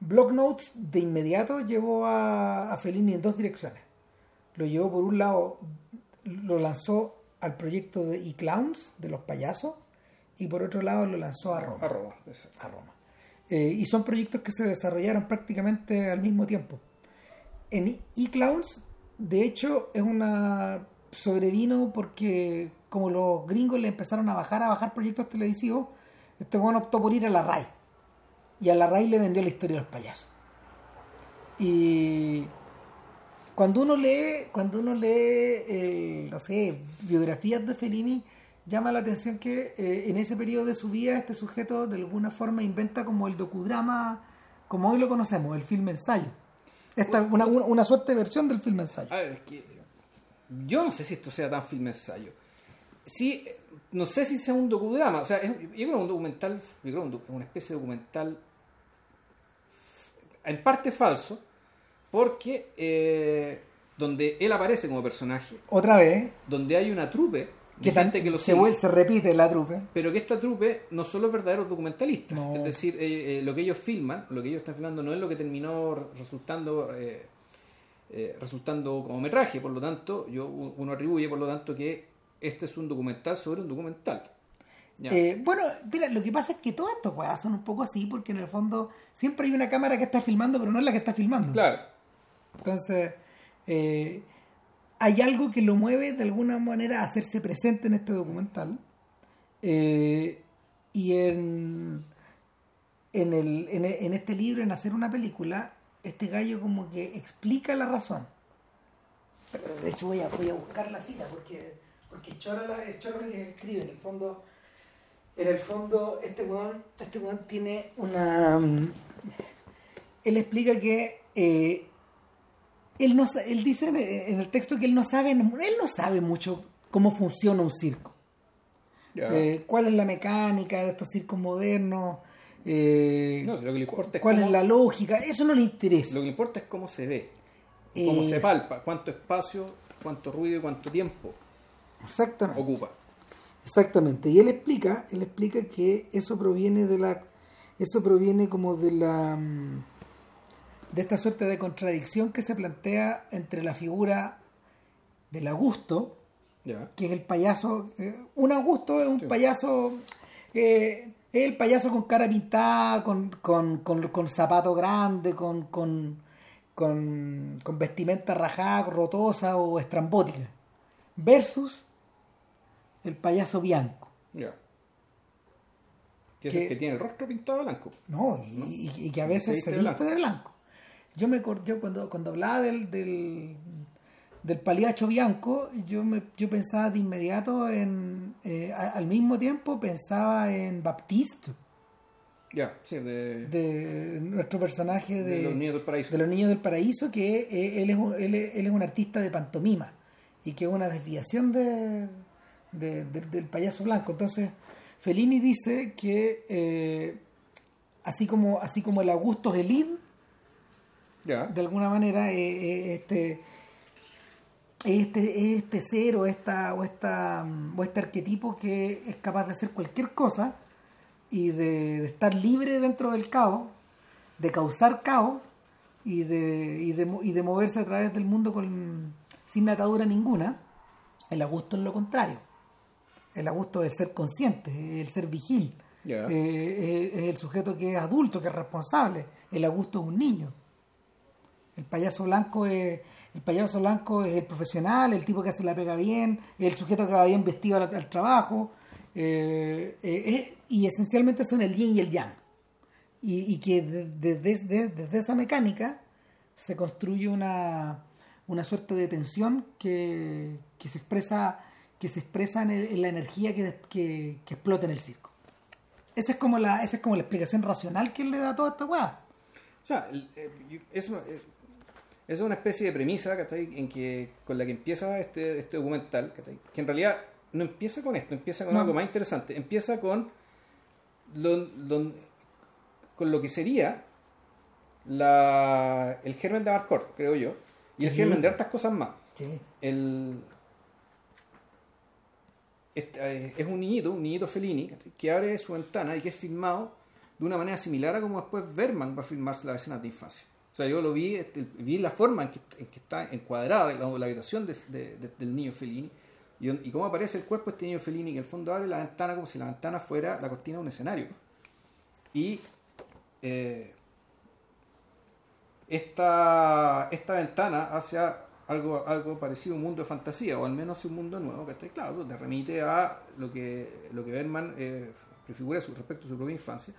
Block Notes de inmediato llevó a, a Fellini en dos direcciones. Lo llevó por un lado, lo lanzó al proyecto de E-Clowns, de los payasos, y por otro lado lo lanzó a Roma. A Roma. exacto. A Roma. Eh, y son proyectos que se desarrollaron prácticamente al mismo tiempo. En E-Clowns, de hecho, es una sobrevino porque como los gringos le empezaron a bajar a bajar proyectos televisivos, este bueno optó por ir a la RAI. Y a la RAI le vendió la historia de los payasos. Y cuando uno lee, cuando uno lee, el, no sé, biografías de Fellini, llama la atención que eh, en ese periodo de su vida este sujeto de alguna forma inventa como el docudrama, como hoy lo conocemos, el filme ensayo. Esta, una, una, una suerte de versión del filme ensayo. A ver, es que yo no sé si esto sea tan filme ensayo. Sí, no sé si sea un docudrama. O sea, es- yo creo que es un documental, yo creo que es una especie de documental en parte falso, porque eh, donde él aparece como personaje, Otra vez, donde hay una trupe que gente que lo se, vuelve- se repite la trupe. pero que esta trupe no son los verdaderos documentalistas. No. Es decir, eh, eh, lo que ellos filman, lo que ellos están filmando no es lo que terminó re- resultando eh, eh, resultando como metraje. Por lo tanto, yo uno atribuye, por lo tanto, que este es un documental sobre un documental. Eh, bueno, mira, lo que pasa es que todas estas weas son un poco así, porque en el fondo siempre hay una cámara que está filmando, pero no es la que está filmando. claro. Entonces, eh, hay algo que lo mueve de alguna manera a hacerse presente en este documental. Eh, y en, en, el, en, e- en este libro, en hacer una película, este gallo como que explica la razón. Pero de hecho voy a, voy a buscar la cita porque, porque lo que escribe. En el fondo, en el fondo este weón, este tiene una... mm, Él explica que... eh, él, no, él dice en- el texto que él no sabe, él no sabe mucho cómo funciona un circo. Eh, cuál es la mecánica de estos circos modernos, eh, No, lo que le importa es cuál cómo- es la lógica, eso no le interesa. Lo que le importa es cómo se ve, cómo se palpa, cuánto espacio, cuánto ruido y cuánto tiempo Exactamente. ocupa. Exactamente. Y él explica, él explica que eso proviene de la, eso proviene como de la, mm, de esta suerte de contradicción que se plantea entre la figura del Augusto, que es el payaso, eh, un Augusto es un Sí. payaso, eh, es el payaso con cara pintada, con, con, con, con zapato grande, con, con, con, con vestimenta rajada, rotosa o estrambótica, versus el payaso bianco. Ya. Que es Que- el que tiene el rostro pintado de blanco. No, y, que a veces se se viste de viste de blanco. Yo me yo cuando, cuando hablaba del, del, del paliacho bianco, yo me yo pensaba de inmediato en eh, al mismo tiempo pensaba en Baptiste, Ya, sí, de, de nuestro personaje de, de los niños del paraíso. de los niños del paraíso, que eh, él, es un, él, es, él es un artista de pantomima y que es una desviación de, de- de- del payaso blanco. Entonces, Fellini dice que eh, así como así como el Augusto Gelid, De alguna manera, eh, eh, este este este ser o esta o esta mm, o este arquetipo que es capaz de hacer cualquier cosa y de, de estar libre dentro del caos, de causar caos y de, y de, y de moverse a través del mundo con, sin atadura ninguna, el Augusto es lo contrario. El Augusto es el ser consciente, el ser vigil, eh, es, es el sujeto que es adulto, que es responsable. El Augusto es un niño. El payaso blanco es el payaso blanco es el profesional, el tipo que hace la pega bien, el sujeto que va bien vestido al, al trabajo, eh, eh, y esencialmente son el yin y el yang. Y, y que de- de- desde, desde esa mecánica se construye una, una suerte de tensión que, que se expresa que se expresa en, el- en la energía que, que, que explota en el circo. Esa es como la, esa es como la explicación racional que él le da a toda esta weá. O sea, el- yo- es, una- es una especie de premisa ¿cachai? En que, con la que empieza este, este documental, ¿cachai? que en realidad no empieza con esto, empieza con No. algo más interesante. Empieza con lo, lo- con lo que sería la, el germen de Marcor, creo yo, y el germen de hartas cosas más. Sí. El, este, eh, es un niñito, un niñito Fellini, que abre su ventana y que es filmado de una manera similar a como después Berman va a filmar las escenas de infancia. O sea, yo lo vi, este, vi la forma en que, en que está encuadrada la, la habitación de- de- de- del niño Fellini y, y cómo aparece el cuerpo de este niño Fellini que en el fondo abre la ventana como si la ventana fuera la cortina de un escenario. Y eh, esta, esta ventana hacia algo, algo parecido a un mundo de fantasía, o al menos hacia un mundo nuevo, que está claro, te remite a lo que, lo que Berman eh, prefigura su- respecto a su propia infancia.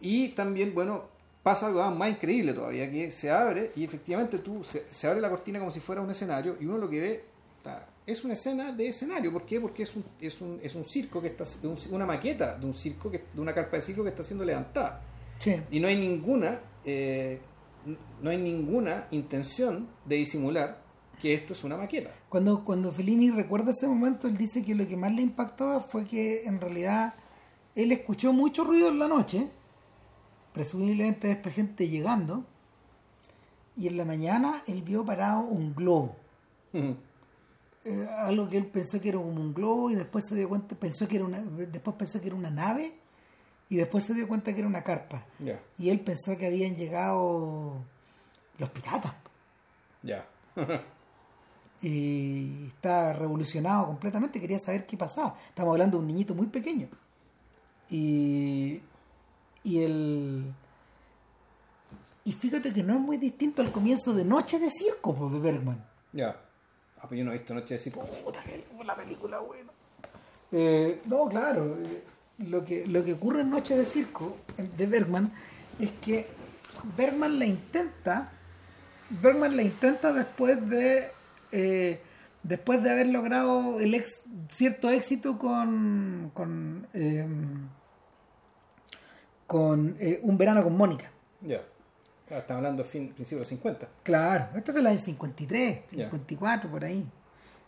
Y también, bueno, pasa algo más increíble todavía, que se abre y efectivamente tú se, se abre la cortina como si fuera un escenario y uno lo que ve ta, es una escena de escenario. ¿Por qué? Porque es un, es un, es un circo que está, un- una maqueta de un circo, que, de una carpa de circo que está siendo levantada. Sí. Y no hay ninguna, eh, no hay ninguna intención de disimular que esto es una maqueta. Cuando, cuando Fellini recuerda ese momento, él dice que lo que más le impactó fue que en realidad él escuchó mucho ruido en la noche, presumiblemente esta gente llegando, y en la mañana él vio parado un globo. Eh, algo que él pensó que era como un globo y después se dio cuenta, pensó que era una, después pensó que era una nave y después se dio cuenta que era una carpa. Y él pensó que habían llegado los piratas. ya. y estaba revolucionado completamente, quería saber qué pasaba. Estamos hablando de un niñito muy pequeño. Y, y el y fíjate que no es muy distinto al comienzo de Noche de Circo pues, de Bergman. ya. Ah, pues yo no he visto Noche de Circo. Puta, que la película buena. Eh, no, claro. eh, Lo que, lo que ocurre en Noche de Circo de Bergman es que Bergman la intenta. Bergman la intenta después de. eh, después de haber logrado el ex- cierto éxito con. con. Eh, con eh, Un verano con Mónica. Ya. Ah, estamos hablando de fin, principio de los 50. Claro, este es del año 53, Ya. 54, por ahí.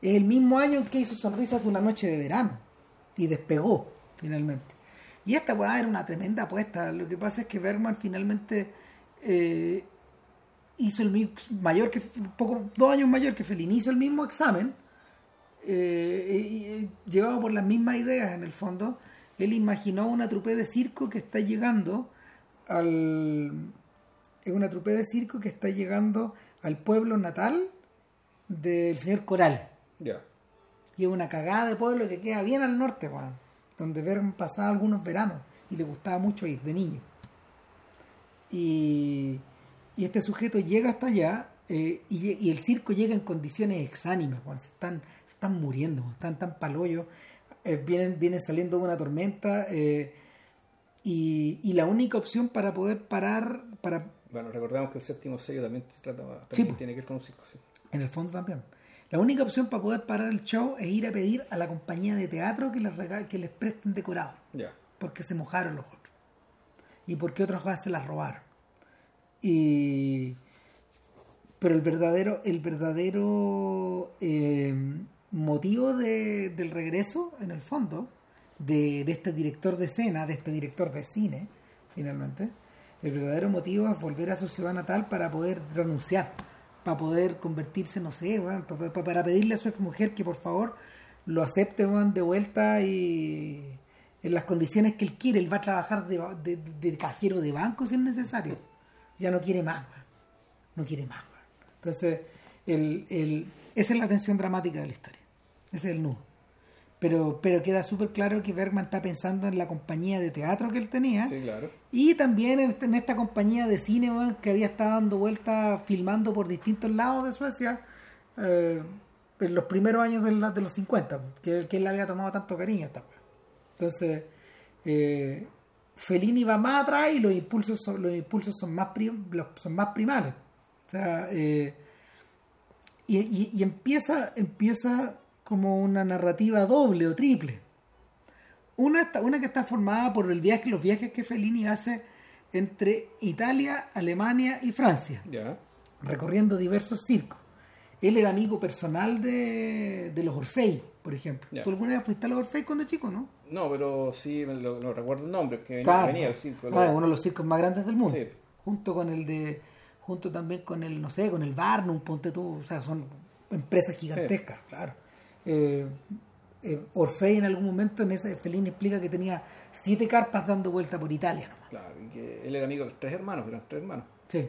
Es el mismo año en que hizo Sonrisas de una noche de verano. Y despegó, finalmente. Y esta weá era una tremenda apuesta. Lo que pasa es que Bergman finalmente eh, hizo el mismo, mayor que, un poco, dos años mayor que Fellini, hizo el mismo examen. eh, y- y llevado por las mismas ideas en el fondo. Él imaginó una trupe de circo que está llegando al es una trupe de circo que está llegando al pueblo natal del señor Coral. Ya. Y es una cagada de pueblo que queda bien al norte, weón, donde Bergman pasaba algunos veranos y le gustaba mucho ir de niño. Y, y este sujeto llega hasta allá eh, y, el circo llega en condiciones exánimes, weón, se están, se están muriendo, están tan palollos, eh, vienen, vienen saliendo de una tormenta eh, y, y la única opción para poder parar, para Bueno, recordamos que el séptimo sello también, se trata, también tiene que ver con un circo. Sí. En el fondo también. La única opción para poder parar el show es ir a pedir a la compañía de teatro que les, rega- que les presten decorados, Ya. porque se mojaron los otros. Y porque otros más se las robaron. Y pero el verdadero, el verdadero eh, motivo de- del regreso, en el fondo, de, de este director de escena, de este director de cine, finalmente, el verdadero motivo es volver a su ciudad natal para poder renunciar, para poder convertirse, no sé, weón, pa- pa- para pedirle a su ex mujer que por favor lo acepte de vuelta y en las condiciones que él quiere. Él va a trabajar de, de- de cajero de banco si es necesario. Ya no quiere más, no quiere más. Entonces, el, el- esa es la tensión dramática de la historia. Ese es el nudo. Pero, pero queda súper claro que Bergman está pensando en la compañía de teatro que él tenía Sí, claro. y también en, en esta compañía de cine que había estado dando vueltas filmando por distintos lados de Suecia eh, en los primeros años de, la- de los 50, que, que él le había tomado tanto cariño esta. Entonces, eh, Fellini va más atrás y los impulsos son, los impulsos son, más, prim- los- son más primales. O sea, eh, y, y- y empieza, empieza como una narrativa doble o triple. Una, una que está formada por el viaje, los viajes que Fellini hace entre Italia, Alemania y Francia, recorriendo diversos circos. Él era amigo personal de, de los Orfei, por ejemplo. Ya. ¿Tú alguna vez fuiste a los Orfei cuando chico, no? No, pero sí, me lo, lo recuerdo el nombre, que venía, Claro. venía el circo. Ah, uno de los circos más grandes del mundo. Sí. Junto con el de. Junto también con el, no sé, con el Barnum, ponte tú. O sea, son empresas gigantescas, claro. Eh, eh, Orfei en algún momento en ese Fellini explica que tenía siete carpas dando vuelta por Italia nomás. Claro, y que él era amigo de los tres hermanos, eran tres hermanos. Sí.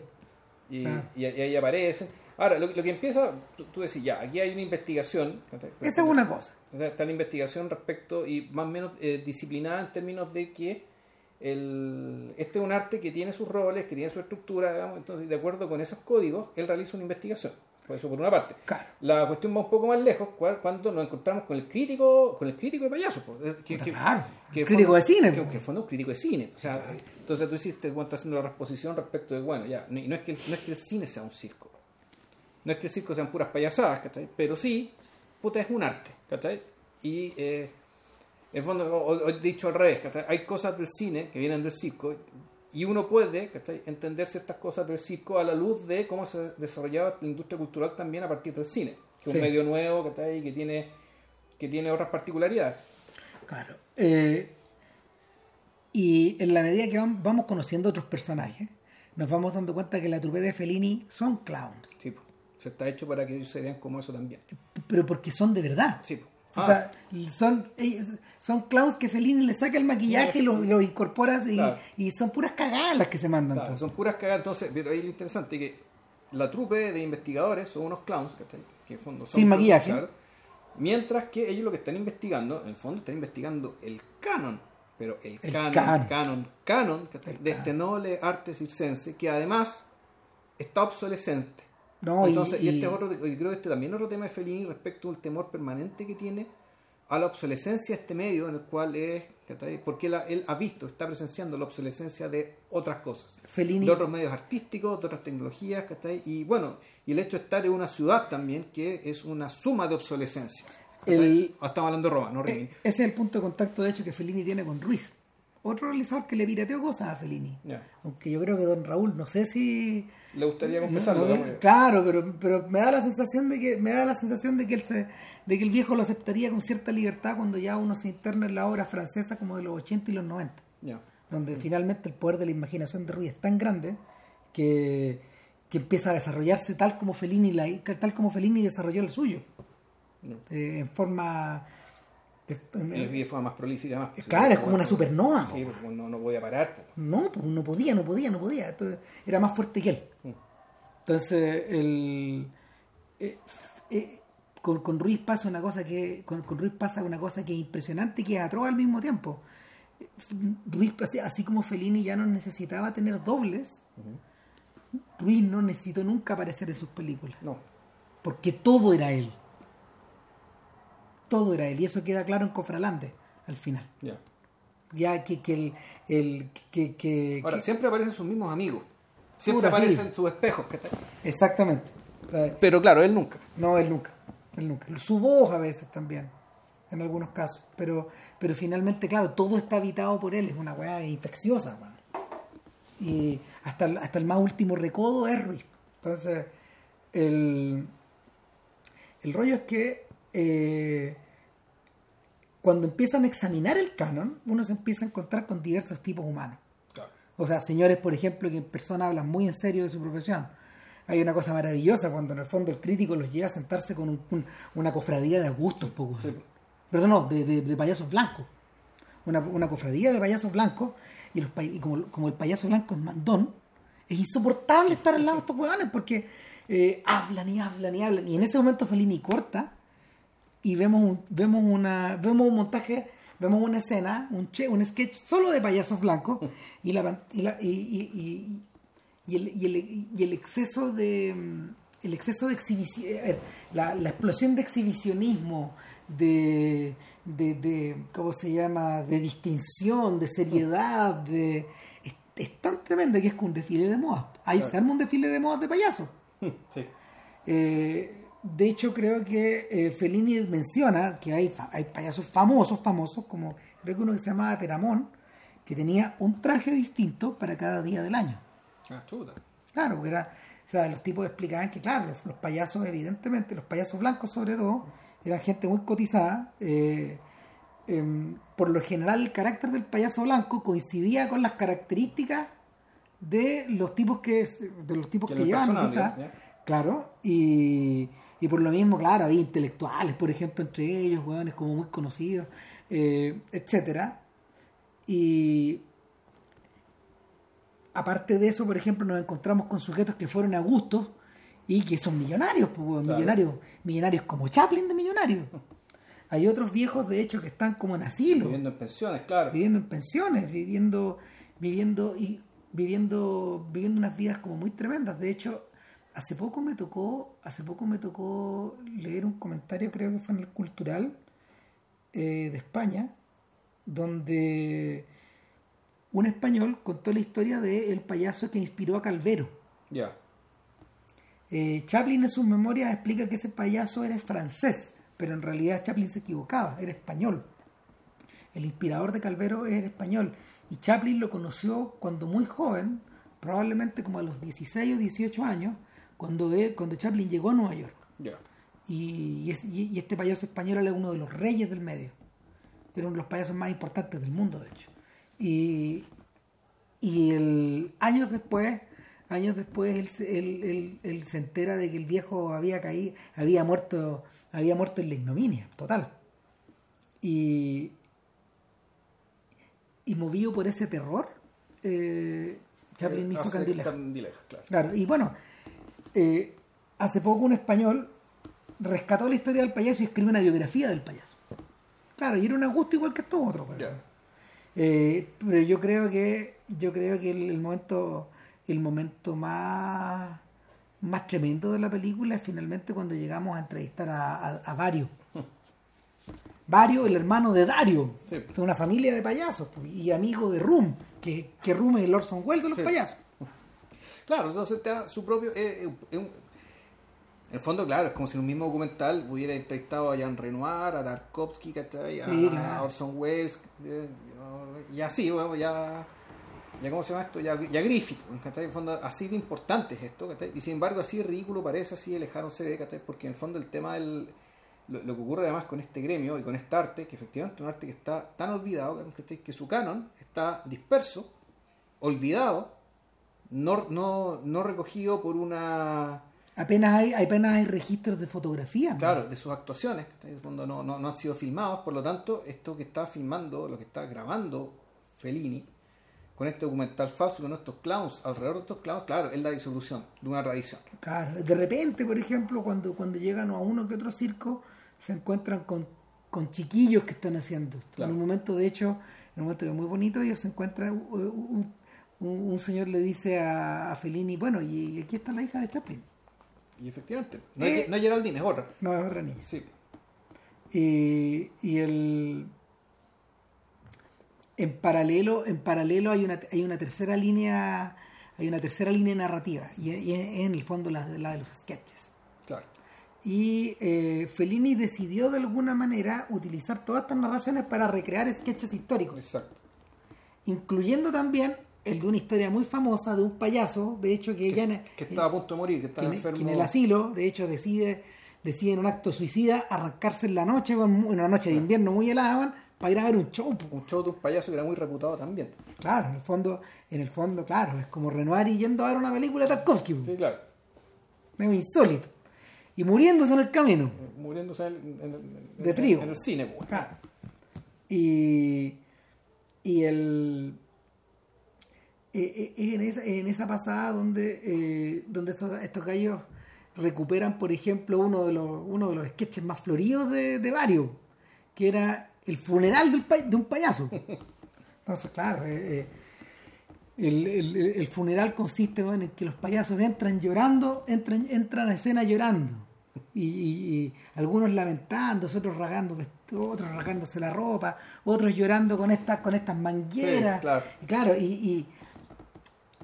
Y, Claro. y, ahí aparecen. Ahora, lo, que- lo que empieza, tú, tú decís, ya, aquí hay una investigación. Esa es una cosa. Está la investigación respecto y más o menos eh, disciplinada en términos de que el, este es un arte que tiene sus roles, que tiene su estructura, digamos, entonces de acuerdo con esos códigos, él realiza una investigación. Por eso por una parte. Claro. La cuestión va un poco más lejos cua- cuando nos encontramos con el crítico, con el crítico de payasos. eh, que- que- Claro, que crítico fondo- de cine, Que, que en fondo es un crítico de cine. O sea, entonces tú hiciste, bueno, estás haciendo la reposición respecto de, bueno, ya, y no es que el, no es que el cine sea un circo. No es que el circo sean puras payasadas, ¿cachai? Pero sí, puta, es un arte, ¿cachai? Y, eh, en fondo, o, o dicho al revés, ¿cachai? Hay cosas del cine que vienen del circo y uno puede, ¿cachai? Entender ciertas cosas del circo a la luz de cómo se desarrollaba la industria cultural también a partir del cine, que es Sí. un medio nuevo, ¿cachai? Que tiene, que tiene otras particularidades. Claro. Eh, y en la medida que vam- vamos conociendo otros personajes, nos vamos dando cuenta que la trupe de Fellini son clowns. Sí. Se está hecho para que ellos se vean como eso también. Pero porque son de verdad. Sí, O Ah, sea, son, son clowns que Fellini le saca el maquillaje y lo, lo incorpora y, Claro. y son puras cagadas las que se mandan. Claro, pues. son puras cagadas. Entonces, pero ahí lo interesante es que la trupe de investigadores son unos clowns. Que en fondo son Sin maquillaje. claro. mientras que ellos lo que están investigando, en el fondo, están investigando el canon. Pero el, El canon, canon. canon, de canon. este noble arte circense que además está obsolescente. No, y- Entonces, y, y- este es otro, y creo que este también es otro tema de Fellini respecto al temor permanente que tiene a la obsolescencia de este medio en el cual es, porque él, ha- él ha visto, está presenciando la obsolescencia de otras cosas, Fellini, de otros medios artísticos, de otras tecnologías, y bueno, y el hecho de estar en una ciudad también que es una suma de obsolescencias. Ah, Estamos hablando de Roma, no eh, ese es el punto de contacto de hecho que Fellini tiene con Ruiz. Otro realizador que le pirateó cosas a Fellini. Ya. Aunque yo creo que Don Raúl, no sé si Le gustaría confesarlo. No, claro, pero, pero me da la sensación de que me da la sensación de que él se- de que el viejo lo aceptaría con cierta libertad cuando ya uno se interna en la obra francesa como de los 80 y los 90, Ya. donde finalmente el poder de la imaginación de Ruiz es tan grande que, que empieza a desarrollarse tal como Fellini la, tal como Fellini desarrolló el suyo. Eh, en forma en- Y de forma más prolífica. Más, claro, es como una supernova. Sí, po. porque no, no podía parar. po. No, pues no podía, no podía, no podía. Entonces, era más fuerte que él. Mm. Entonces, el, eh, eh, con, con Ruiz pasa una cosa que con, con Ruiz pasa una cosa que es impresionante y que es atroz al mismo tiempo. Eh, Ruiz, así, así como Fellini ya no necesitaba tener dobles, Ruiz no necesitó nunca aparecer en sus películas, No. porque todo era él. Todo era él, y eso queda claro en Cofralande al final. Ya. Ya que, que el, el que, que- Ahora, que- siempre aparecen sus mismos amigos. Siempre sí. aparecen sus espejos. Exactamente. Pero claro, él nunca. No, él nunca. Él nunca. Su voz a veces también, en algunos casos. Pero, pero finalmente, claro, todo está habitado por él. Es una weá infecciosa, weón. Y hasta el, hasta el más último recodo es Ruiz. Entonces, el, el rollo es que eh, cuando empiezan a examinar el canon, uno se empieza a encontrar con diversos tipos humanos. Claro. O sea, señores, por ejemplo, que en persona hablan muy en serio de su profesión. Hay una cosa maravillosa cuando en el fondo el crítico los lleva a sentarse con un- un- una cofradía de Augustos, poco. Sí. Perdón, no, de, de- de payasos blancos. Una, una cofradía de payasos blancos y, los, pay- y como, como el payaso blanco es mandón, es insoportable estar al lado de estos huevones porque eh, hablan y hablan y hablan. Y en ese momento Fellini corta y vemos un, vemos una vemos un montaje vemos una escena un che, un sketch solo de payasos blancos y la y, la- y, y- el, y, el, y el exceso de el exceso de exhibición la, la explosión de exhibicionismo de, de, de cómo se llama de distinción de seriedad de es, es tan tremenda que es como un desfile de moda ahí Claro. se arma un desfile de moda de payasos Sí. eh, de hecho, creo que eh, Fellini menciona que hay, hay payasos famosos, famosos, como creo que uno que se llamaba Teramón, que tenía un traje distinto para cada día del año. Ah, chuta. Claro, porque era, o sea, los tipos explicaban que, claro, los, payasos, evidentemente, los payasos blancos sobre todo, eran gente muy cotizada. Eh, em, por lo general, el carácter del payaso blanco coincidía con las características de los tipos que de los tipos que, llevan claro y, y, por lo mismo claro había intelectuales por ejemplo entre ellos hueones como muy conocidos eh, etcétera. Y aparte de eso por ejemplo nos encontramos con sujetos que fueron a gusto y que son millonarios pues, millonarios millonarios como Chaplin de millonarios. Hay otros viejos de hecho que están como en asilo. Viviendo en pensiones claro. Viviendo en pensiones viviendo viviendo y viviendo, viviendo unas vidas como muy tremendas. De hecho, hace poco me tocó, hace poco me tocó leer un comentario, creo que fue en el Cultural eh, de España, donde un español contó la historia del el payaso que inspiró a Calvero. Ya. Eh, Chaplin en sus memorias explica que ese payaso era francés, pero en realidad Chaplin se equivocaba, era español. El inspirador de Calvero era español y Chaplin lo conoció cuando muy joven, probablemente como a los 16 o 18 años, cuando, cuando Chaplin llegó a Nueva York. Y, este payaso español era uno de los reyes del medio. Era uno de los payasos más importantes del mundo, de hecho. Y, y el, años después, años después él, él, se entera de que el viejo había caído, había muerto, había muerto en la ignominia, total. Y, y movido por ese terror, eh, Chaplin eh, hizo Candileja. claro. y bueno, eh, hace poco un español rescató la historia del payaso y escribió una biografía del payaso. Claro, y era un gusto igual que estos otros. pero yo creo que yo creo que el, momento el momento más más tremendo de la película es finalmente cuando llegamos a entrevistar a, a varios Vario, el hermano de Dario, de una familia de payasos pues, y amigo de Rum, que, que Rum es el Orson Welles de los payasos. Claro, entonces te da su propio. Eh, eh, en el fondo, claro, es como si en un mismo documental hubiera entrevistado a Jan Renoir, a Tarkovsky, a, Orson Welles, eh, y así, bueno, ya. Ya, ¿cómo se llama esto? Ya, ya Griffith, En el fondo, así de importante es esto, Y sin embargo, así ridículo parece, así lejano se ve, Porque en el fondo el tema del lo, que ocurre además con este gremio y con este arte, que efectivamente es un arte que está tan olvidado, que su canon está disperso, olvidado, no, no, no recogido por una... Apenas hay, apenas hay registros de fotografía. Claro, de sus actuaciones, que en el fondo no, no, no, han sido filmados, por lo tanto, esto que está filmando, lo que está grabando Fellini, con este documental falso, con estos clowns, alrededor de estos clowns, claro, es la disolución de una tradición. Claro, de repente, por ejemplo, cuando, cuando llegan a uno que otro circo, se encuentran con, con chiquillos que están haciendo esto. En un momento, de hecho, en un momento muy bonito, ellos se encuentran, un, un, señor le dice a, a, Fellini, bueno, y aquí está la hija de Chaplin. Y efectivamente, no, es, eh, no Geraldine, es otra. No, es otra niña. Sí. Y, y el en paralelo en paralelo hay una hay una tercera línea hay una tercera línea narrativa y, en el fondo la, la de los sketches claro y eh, Fellini decidió de alguna manera utilizar todas estas narraciones para recrear sketches históricos. Exacto. Incluyendo también el de una historia muy famosa de un payaso, de hecho que, que que estaba a punto de morir, que estaba enfermo. en el asilo, de hecho, decide, decide en un acto suicida arrancarse en la noche, en una noche de invierno muy helada, para ir a ver un show. Un show de un payaso que era muy reputado también. Claro, en el fondo, en el fondo, claro, es como Renoir y yendo a ver una película de Tarkovsky. Sí, claro. Es insólito y muriéndose en el camino. Muriéndose en el, de frío. En el cine, pues. Y, y el. En esa, en esa pasada donde, eh, donde estos, estos, gallos recuperan, por ejemplo, uno de los, uno de los sketches más floridos de, de varios, que era el funeral del de un payaso. Entonces, claro, eh, eh, el, el, el, funeral consiste en que los payasos entran llorando, entran, entran a escena llorando y, algunos lamentándose, otros rasgando, otros rasgándose la ropa, otros llorando con estas con estas mangueras. claro. Y claro, y,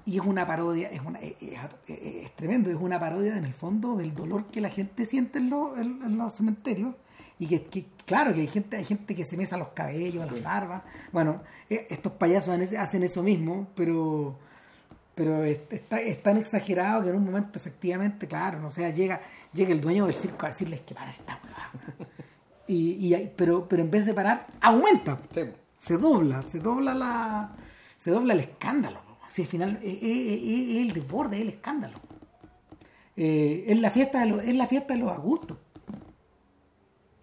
y es una parodia, es, una, es, es- es tremendo, es una parodia en el fondo del dolor que la gente siente en, los- en- en los cementerios y que, que, claro que hay gente hay gente que se mesa los cabellos, las barbas. Bueno, eh, estos payasos hacen- eso mismo, pero pero es, está- es tan exagerado que en un momento efectivamente, claro, no o sea, llega llega el dueño del circo a decirles que para esta huevada. Y, y pero pero en vez de parar, aumenta Sí. se dobla, se dobla la, se dobla el escándalo. Así al final es, es- es- es el desborde, es el escándalo. Eh, es la fiesta de los, es la fiesta de los Agustos.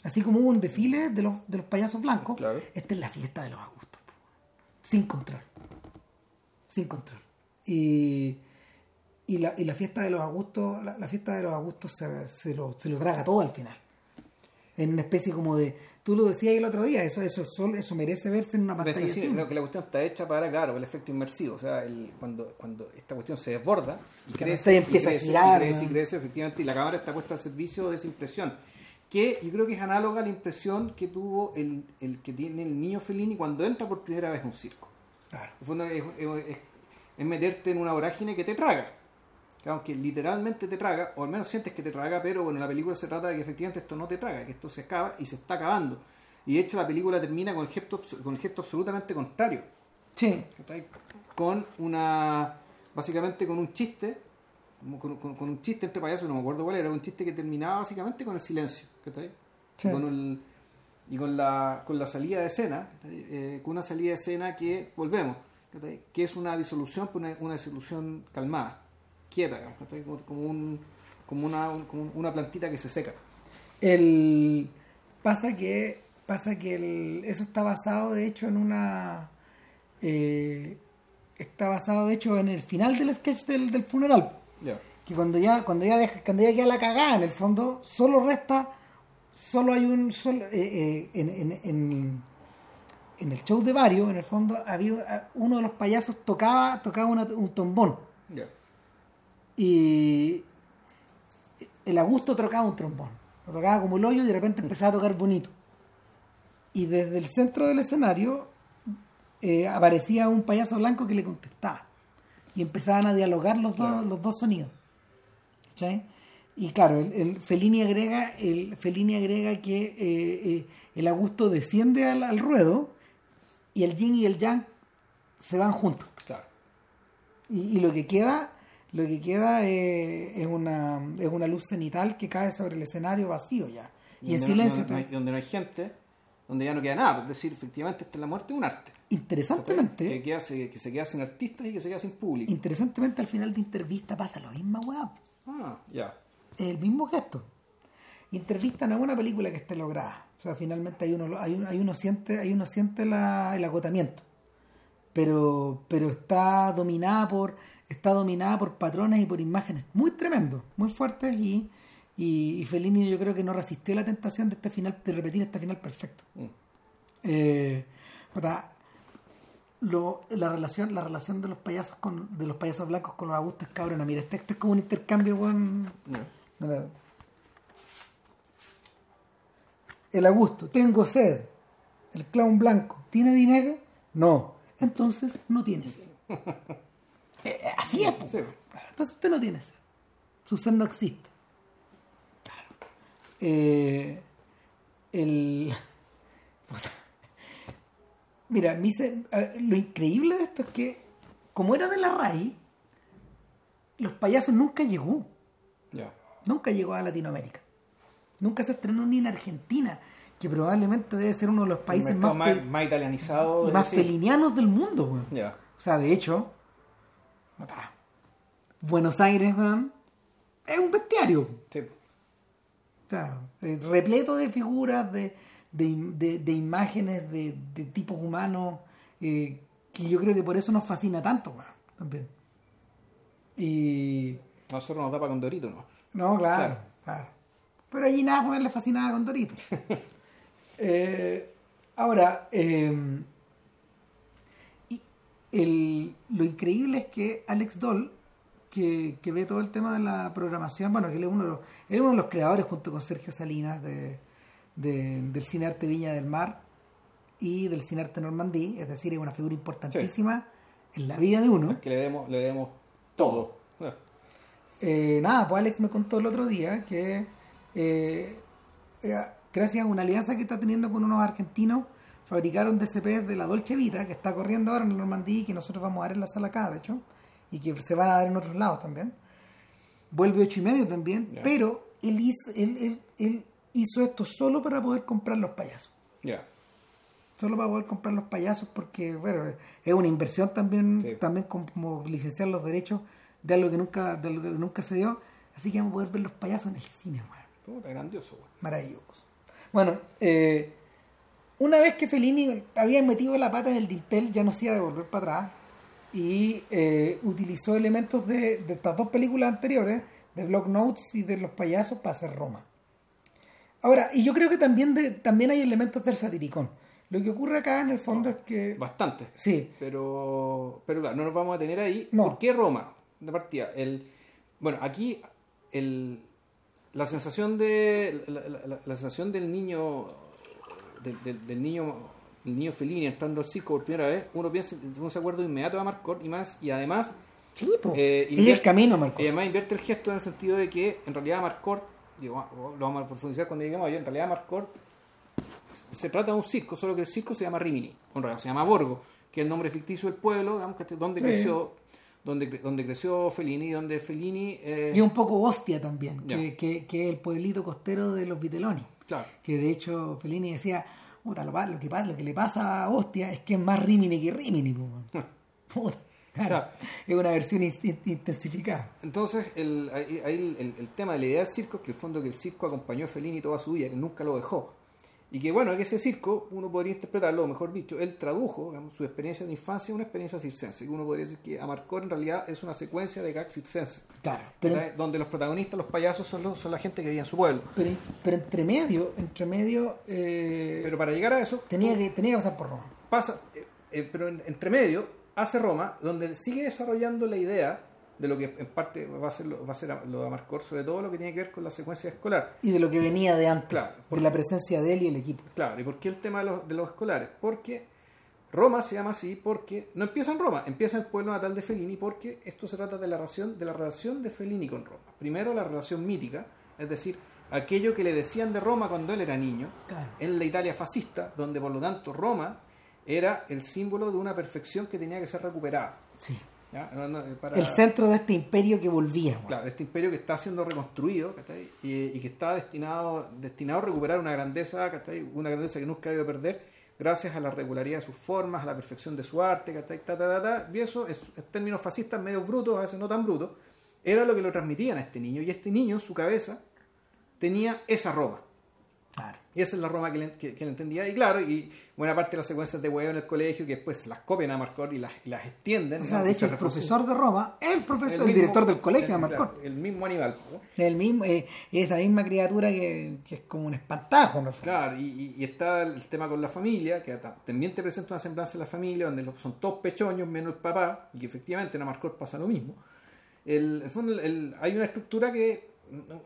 Así como hubo un desfile de los, de los payasos blancos, Claro. esta es la fiesta de los Agustos. Sin control. Sin control. Y, y, la, y la fiesta de los Agustos, la, la fiesta de los Agustos se, se lo, se lo traga todo al final en una especie como de tú lo decías el otro día eso eso eso, merece verse en una Pero pantalla sí, creo que la cuestión está hecha para, claro, el efecto inmersivo. O sea, el- cuando, cuando esta cuestión se desborda y crece, pantalla empieza y a crece, girar, y crece, y ¿no? crece, efectivamente, y la cámara está puesta al servicio de esa impresión. Que yo creo que es análoga a la impresión que tuvo el, el que tiene el niño Fellini cuando entra por primera vez a un circo. Claro. En el fondo es- es- es meterte en una vorágine que te traga. Que Aunque literalmente te traga, o al menos sientes que te traga, pero bueno, la película se trata de que efectivamente esto no te traga, que esto se acaba y se está acabando. Y de hecho la película termina con el gesto, con el gesto absolutamente contrario. sí. Con una. Básicamente con un chiste. Con, con- con un chiste entre payasos, no me acuerdo cuál era, un chiste que terminaba básicamente con el silencio. Sí. Y con el- y con la, con la salida de escena. Eh, con una salida de escena que, volvemos, que es una disolución, una disolución calmada, quieta, digamos, como, un, como, una, un- como una plantita que se seca. el pasa que pasa que el- eso está basado de hecho en una eh, está basado de hecho en el final del sketch del, del funeral Ya. que cuando ya cuando ya deja, cuando ya queda la cagada en el fondo solo resta solo hay un solo eh, eh, en, en, en, en el show de varios en el fondo había uno de los payasos tocaba tocaba una- un trombón Ya. Y el Augusto tocaba un trombón. Lo tocaba como el hoyo y de repente empezaba a tocar bonito. Y desde el centro del escenario eh, aparecía un payaso blanco que le contestaba. Y empezaban a dialogar los, dos, los dos sonidos. Y claro, el, el Fellini agrega, el Fellini agrega que eh, eh, el Augusto desciende al, al ruedo y el yin y el yang se van juntos. Claro. Y, y lo que queda, lo que queda eh, es, una, es una luz cenital que cae sobre el escenario vacío ya. Y en donde no- silencio. donde no, hay, donde no hay gente, donde ya no queda nada. Es decir, efectivamente, esta es la muerte de un arte. Interesantemente, Que, queda- que se queda sin artistas y que se queda sin público. interesantemente al final de entrevista pasa lo mismo, weá. Ah, ya. Es el mismo gesto. Intervista no es una película que esté lograda. O sea, finalmente hay uno, hay hay uno siente, hay uno siente la- el agotamiento. Pero, pero está dominada por, está dominada por patrones y por imágenes muy tremendos, muy fuertes y, y, y Fellini yo creo que no resistió la tentación de este final, de repetir este final perfecto. Mm. Eh, lo- la relación la relación de los payasos con de los payasos blancos con los Augustos es cabrona mira este, este es como un intercambio. Ya. Mira. el Augusto tengo sed el clown blanco tiene dinero no entonces no tiene sed Eh, eh, así es. Sí. Entonces usted no tiene sed su sed no existe claro Eh, el Mira, me hice- lo increíble de esto es que, como era de la raíz, los payasos nunca llegó. Nunca llegó a Latinoamérica. Nunca se estrenó ni en Argentina, que probablemente debe ser uno de los países más, más, fel- más italianizado. y de más decir. felinianos del mundo. O sea, de hecho, Buenos Aires, weón, es un bestiario. Sí. Claro, repleto de figuras, de, de, de- de imágenes de, de tipos humanos, eh, que yo creo que por eso nos fascina tanto, weón, también. Y. A nosotros nos da para Condorito, ¿no? No, claro, Claro. claro. Pero allí nada, weón, le fascinaba con Dorito. Eh, ahora, eh, el- lo increíble es que Alex Doll, que, que ve todo el tema de la programación, bueno, que él es uno de los, él es uno de los creadores junto con Sergio Salinas de, de- del Cine Arte Viña del Mar y del Cine Arte Normandí, es decir, es una figura importantísima en la vida de uno. Que le demos, le demos todo. Eh, nada, pues Alex me contó el otro día que eh, eh, gracias a una alianza que está teniendo con unos argentinos, fabricaron DCPs de la Dolce Vita, que está corriendo ahora en Normandía y que nosotros vamos a dar en la sala acá, de hecho, y que se va a dar en otros lados también. Vuelve ocho y medio también, pero él hizo, él, él- él hizo esto solo para poder comprar los payasos. Ya. Solo para poder comprar los payasos porque, bueno, es una inversión también, Sí. también como licenciar los derechos de algo que nunca, de algo que nunca se dio. Así que vamos a poder ver los payasos en el cine, weón. Puta, grandioso, güey. Maravilloso. Bueno, eh, una vez que Fellini había metido la pata en el dintel, ya no se iba a devolver para atrás y eh, utilizó elementos de, de estas dos películas anteriores, de Block Notes y de Los Payasos, para hacer Roma. Ahora, y yo creo que también, de, también hay elementos del satiricón. Lo que ocurre acá en el fondo es que... Bastante. Sí, Pero, pero claro, no nos vamos a tener ahí. No. ¿Por qué Roma? De partida. El, bueno, aquí el, la sensación de la, la- la- la sensación del niño del, del- del niño el niño Fellini entrando al circo por primera vez, uno piensa, uno se acuerda inmediato de Marcor y más y además sí. Eh, es el camino, Marco. y además invierte el gesto en el sentido de que en realidad Marcor, digo, lo vamos a profundizar cuando lleguemos allá, en realidad Marcor se trata de un circo, solo que el circo se llama Rimini, en realidad se llama Borgo, que es el nombre ficticio del pueblo, digamos, que es donde Sí. creció donde, donde creció Fellini, donde Fellini eh, Y un poco Ostia también, que, que, que es el pueblito costero de los Viteloni. Claro, que de hecho Fellini decía puta, lo, lo que lo que le pasa a Hostia es que es más Rimini que Rimini po, weón". Puta, claro. Claro. es una versión in- in- intensificada Entonces, el, ahí- ahí el, el tema de la idea del circo es que el fondo que el circo acompañó a Fellini toda su vida, que nunca lo dejó. Y que bueno, que ese circo, uno podría interpretarlo, o mejor dicho, él tradujo digamos, su experiencia de infancia a una experiencia circense. Uno podría decir que Amarcor en realidad es una secuencia de gags circense. claro pero, donde los protagonistas, los payasos, son, los, son la gente que vive en su pueblo. pero, pero entre medio entre medio eh, Pero para llegar a eso, tenía que tenía que pasar por Roma pasa, eh, eh, pero en- entre medio hace Roma, donde sigue desarrollando la idea de lo que en parte va a ser lo, va a ser lo de Amarcor, sobre todo lo que tiene que ver con la secuencia escolar. y de lo que venía de antes Claro, de la presencia de él y el equipo Claro, ¿y por qué el tema de los, de los escolares? Porque Roma se llama así porque no empieza en Roma, empieza en el pueblo natal de Fellini porque esto se trata de la relación, de la relación de Fellini con Roma. Primero la relación mítica, es decir, aquello que le decían de Roma cuando él era niño, Claro. en la Italia fascista, donde por lo tanto Roma era el símbolo de una perfección que tenía que ser recuperada. sí. ¿Ya? No, no, para- el centro de este imperio que volvía weón. Claro, este imperio que está siendo reconstruido ¿cachai? y, y que está destinado, destinado a recuperar una grandeza, ¿cachai? una grandeza que nunca ha debido perder, gracias a la regularidad de sus formas, a la perfección de su arte, ¿cachai? Ta, ta, ta, ta. y eso, es- en términos fascistas, medio brutos, a veces no tan brutos, era lo que lo transmitían a este niño, y este niño en su cabeza tenía esa Roma. Claro. Y esa es la Roma que, le- que- que él entendía. Y claro, y buena parte de las secuencias de huevo en el colegio que después las copian a Marcor y las, y las extienden. o sea ¿no? de hecho el profesor de Roma el profesor el, mismo- director del colegio de el- Marcor claro, el mismo animal. ¿no? el mismo eh, esa misma criatura que, que es como un espantajo el fondo. Claro, y, y- y está el tema con la familia, que ta- también te presenta una semblanza de la familia, donde son todos pechoños menos el papá, y efectivamente en Amarcor pasa lo mismo. El, en el fondo, el- el- hay una estructura que, no,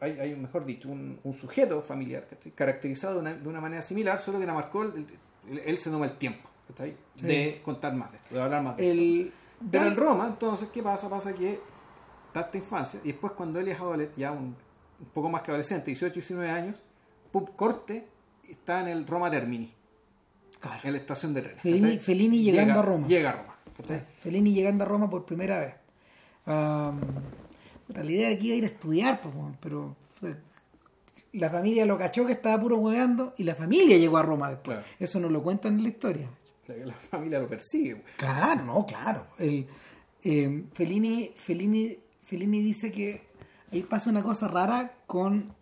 hay, hay, mejor dicho, un, un sujeto familiar ¿cachai? caracterizado de una, de una manera similar, solo que en Amarcor él, se toma el tiempo ¿cachai? de contar más de esto, de hablar más de esto. el Pero en Roma, entonces, ¿qué pasa? Pasa que está esta infancia y después cuando él es ya un, un poco más que adolescente, 18, 19 años, pum, corte, está en el Roma Termini, claro. en la estación de tren. Fellini-. Fellini llegando Llega- a Roma. Llega a Roma. ¿cachai? Fellini llegando a Roma por primera vez. Puta, la idea de que iba a ir a estudiar, pues, pero fue- la familia lo cachó que estaba puro hueveando y la familia llegó a Roma después. Claro. Eso no lo cuentan en la historia. La, la familia lo persigue. Claro, no, claro. El, eh, Fellini, Fellini, Fellini dice que ahí pasa una cosa rara con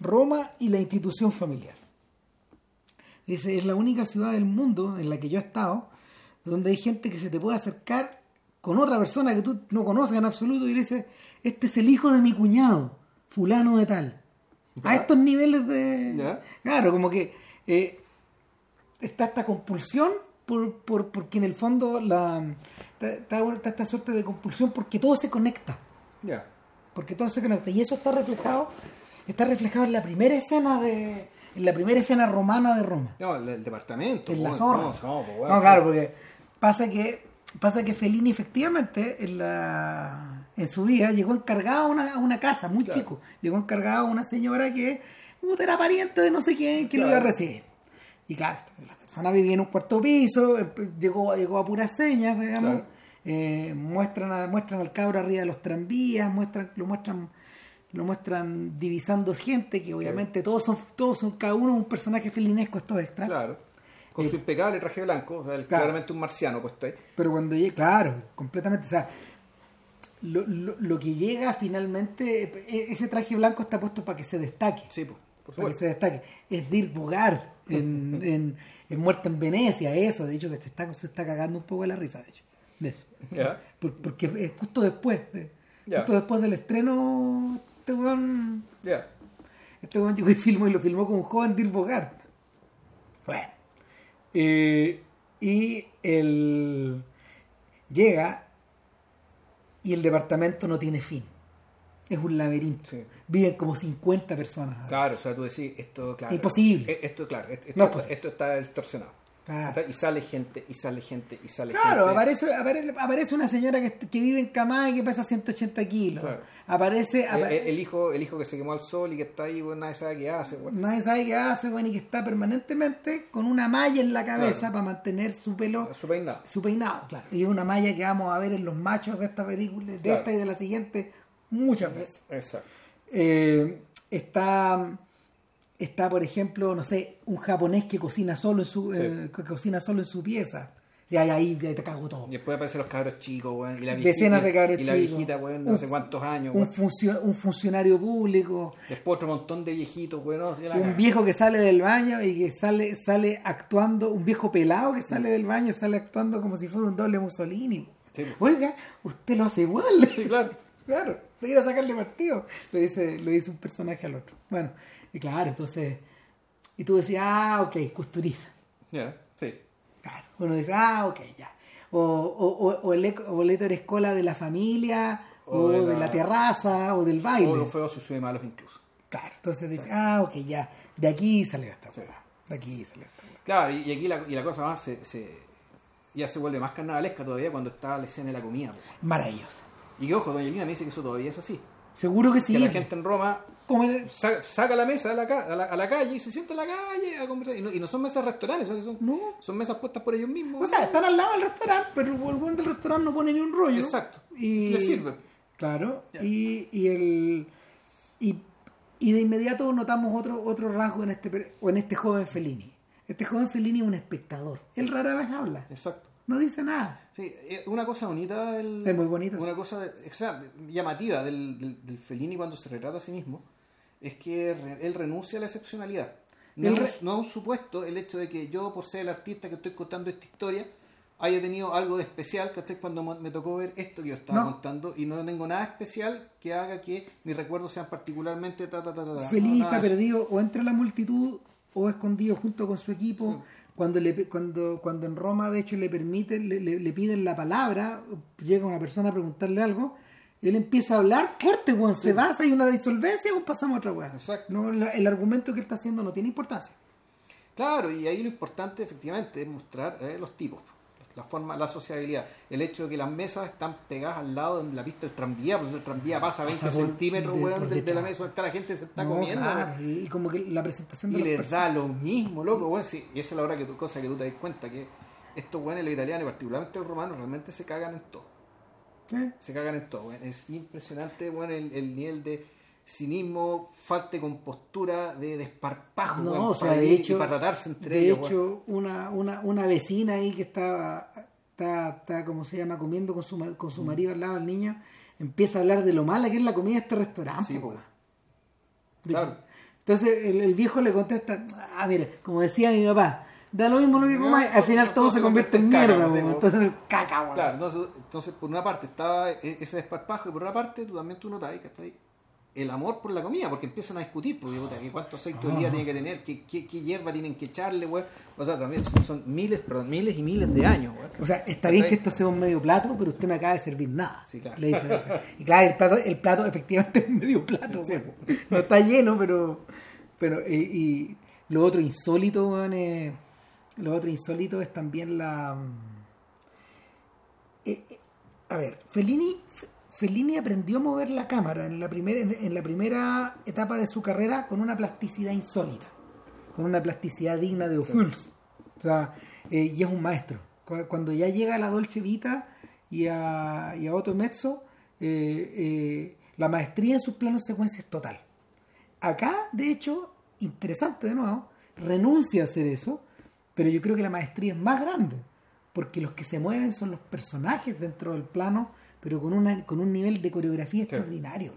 Roma y la institución familiar. Dice, es la única ciudad del mundo en la que yo he estado donde hay gente que se te puede acercar con otra persona que tú no conoces en absoluto y le dice, este es el hijo de mi cuñado, fulano de tal. A estos niveles de... Ya. Claro, como que eh, está esta compulsión por, por, porque en el fondo la, está, esta suerte de compulsión porque todo se conecta. Ya. Porque todo se conecta. Y eso está reflejado, está reflejado en la primera escena de. En la primera escena romana de Roma. No, el, el departamento. En la zorra. No, no, pues. No, claro, porque pasa que pasa que Fellini efectivamente en, la, en su vida llegó encargado a una, a una casa muy Claro. chico. Llegó encargado a una señora que era pariente de no sé quién que lo iba a recibir. Y claro, la persona vivía en un cuarto piso, eh, llegó, llegó a puras señas, digamos. Claro. Eh, muestran, a- muestran al cabro arriba de los tranvías, muestran, lo muestran lo muestran divisando gente que obviamente todos son todos son cada uno un personaje felinesco estos extras Claro. Con Eh, su impecable traje blanco, o sea, él claro. claramente un marciano puesto ahí. Pero cuando llega, claro, completamente, o sea, lo, lo, lo que llega finalmente, e- ese traje blanco está puesto para que se destaque, Sí, por para que se destaque. Es Dirk Bogar en, en, en Muerte en Venecia, eso, de hecho que se está, se está cagando un poco de la risa, de hecho, de eso. Por- porque es justo después, de- justo después del estreno, este weón, Ya. este weón llegó y filmó y lo filmó con un joven Dirk Bogar. Bueno. Eh, y el llega y el departamento no tiene fin. Es un laberinto. Sí. Viven como 50 personas. Claro, o sea, tú decís, esto, claro. Imposible. eh, Esto, claro, esto, esto No es está- posible. esto está distorsionado. Claro. Y sale gente, y sale gente, y sale Claro, gente. aparece, aparece, aparece una señora que, que vive en Camá y que pesa 180 kilos. Claro. Aparece, Eh, apa- el, hijo, el hijo que se quemó al sol y que está ahí, bueno, nadie sabe qué hace, bueno. nadie sabe qué hace, bueno, y que está permanentemente con una malla en la cabeza Claro. para mantener su pelo Su peinado. su peinado, claro. Y es una malla que vamos a ver en los machos de esta película, de Claro. esta y de la siguiente, muchas veces. Exacto. Eh, está, está, por ejemplo, no sé, un japonés que cocina solo en su, Sí. eh, que cocina solo en su pieza. Y ahí, ahí te cago todo. Y después aparecen los cabros chicos, weón. Y la Decenas viejita- de cabros Y la chicos. viejita, weón, no Un- sé cuántos años, Un, funcio- un funcionario público, Después otro montón de viejitos, weón. no, un caga. viejo que sale del baño y que sale, sale actuando, un viejo pelado que sale del baño, sale actuando como si fuera un doble Mussolini. Sí. Oiga, usted lo hace igual. Sí, claro. Claro, de ir a sacarle partido, le dice, le dice un personaje al otro. Bueno, y claro, entonces, y tú decías, ah, ok, costuriza. Ya, sí. Claro, uno dice, ah, ok, ya. O, o, o, o el, eco- o el Escola de la familia, o, de de, la- la... terraza, o del baile. O fuegos sus malos incluso. Claro, entonces dice, ah, ok, ya, de aquí salió esta Sí. De aquí salió esta. Claro, y aquí la, y la cosa más se, se- ya se vuelve más carnavalesca todavía cuando está la escena de la comida. po. Maravilloso. Y que ojo, doña Lina me dice que eso todavía es así. Seguro que sí. Que la gente en Roma Saca, saca la mesa a la, a, la, a la calle y se sienta en la calle a conversar. Y no, y no son mesas restaurantes, son, son, No. son mesas puestas por ellos mismos. O sea, están al lado del restaurante, pero el buen del restaurante no pone ni un rollo. Exacto. Y Les sirve. Claro. Y, y el y, y de inmediato notamos otro otro rasgo en este o en este joven Fellini. Este joven Fellini es un espectador. Él rara vez habla. Exacto. No dice nada. Sí, eh, una cosa bonita del, Es muy bonito, Una cosa de- o sea, llamativa del, del, del Fellini cuando se retrata a sí mismo es que él renuncia a la excepcionalidad. No, es no es un supuesto el hecho de que yo, por ser el artista que estoy contando esta historia, haya tenido algo de especial ¿cachai? cuando me tocó ver esto que yo estaba No. contando y no tengo nada especial que haga que mis recuerdos sean particularmente ta, ta, ta, ta, ta. Fellini No, nada está perdido o entre la multitud o escondido junto con su equipo. Cuando, le, cuando, cuando en Roma, de hecho, le permiten, le, le- le piden la palabra, llega una persona a preguntarle algo, él empieza a hablar, corte, weón, se va, hay una disolvencia, o pasamos a otra weá. Exacto. No, la- el argumento que él está haciendo no tiene importancia. Claro, y ahí lo importante efectivamente es mostrar eh, los tipos, la forma, la sociabilidad, el hecho de que las mesas están pegadas al lado de la pista del tranvía, pues el tranvía pasa 20 Pasa por- centímetros de- weón, de, de la mesa donde está la gente se está No, comiendo claro, weón. y, como que la presentación de y les da lo mismo, loco, weón, sí, y esa es la hora que tu cosa que tú te das cuenta que estos weones, los italianos y particularmente los romanos, realmente se cagan en todo. ¿Sí? Se cagan en todo, weón. Es impresionante, weón, el, el nivel de cinismo, falta de compostura, de desparpajo, No, weón, o sea, para de y hecho, para tratarse entre de ellos, weón. hecho una, una, una vecina ahí que estaba, está, está, como se llama, comiendo con su, con Mm. su marido al lado del niño, empieza a hablar de lo mala que es la comida de este restaurante. Sí, po. De- Claro. Entonces el, el viejo le contesta, ah, mire, como decía mi papá, da lo mismo lo que comáis, al final todo, se convierte en mierda, entonces caca, weón. Claro, entonces, entonces por una parte estaba e- ese desparpajo y por otra parte tú también tú notas que está ahí el amor por la comida, porque empiezan a discutir, porque que cuánto aceite de oliva tiene que tener, qué, qué, qué hierba tienen que echarle, weón. O sea, también son, son miles, perdón, miles y miles de años, weón. O sea, está bien que esto sea un medio plato, pero usted me acaba de servir nada. Sí, claro. Le dice. Y claro, el plato, el plato efectivamente es un medio plato. Sí. No está lleno, pero. pero y, y lo otro insólito, weón, es- lo otro insólito es también la. eh, eh, a ver, Fellini, Fellini aprendió a mover la cámara en la, primera, en, la primera etapa de su carrera con una plasticidad insólita, con una plasticidad digna de Ophuls. O sea, eh, y es un maestro. Cu- Cuando ya llega a la Dolce Vita y a, y a Otto Mezzo, eh, la maestría en sus planos secuencia es total. Acá, de hecho, interesante de nuevo, renuncia a hacer eso, pero yo creo que la maestría es más grande, porque los que se mueven son los personajes dentro del plano, pero con, una, con un nivel de coreografía extraordinario.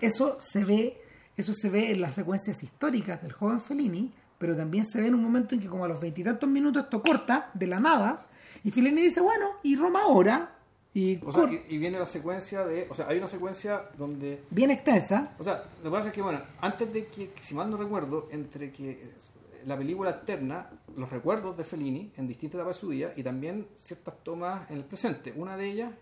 Eso se ve, eso se ve en las secuencias históricas del joven Fellini, pero también se ve en un momento en que como a los veintitantos minutos esto corta de la nada, y Fellini dice, bueno, y Roma ahora, y O sea, y, y viene la secuencia de. O sea, hay una secuencia donde. bien extensa, O sea, lo que pasa es que, bueno, antes de que, si mal no recuerdo, entre que la película alterna los recuerdos de Fellini en distintas etapas de su vida y también ciertas tomas en el presente. Una de ellas,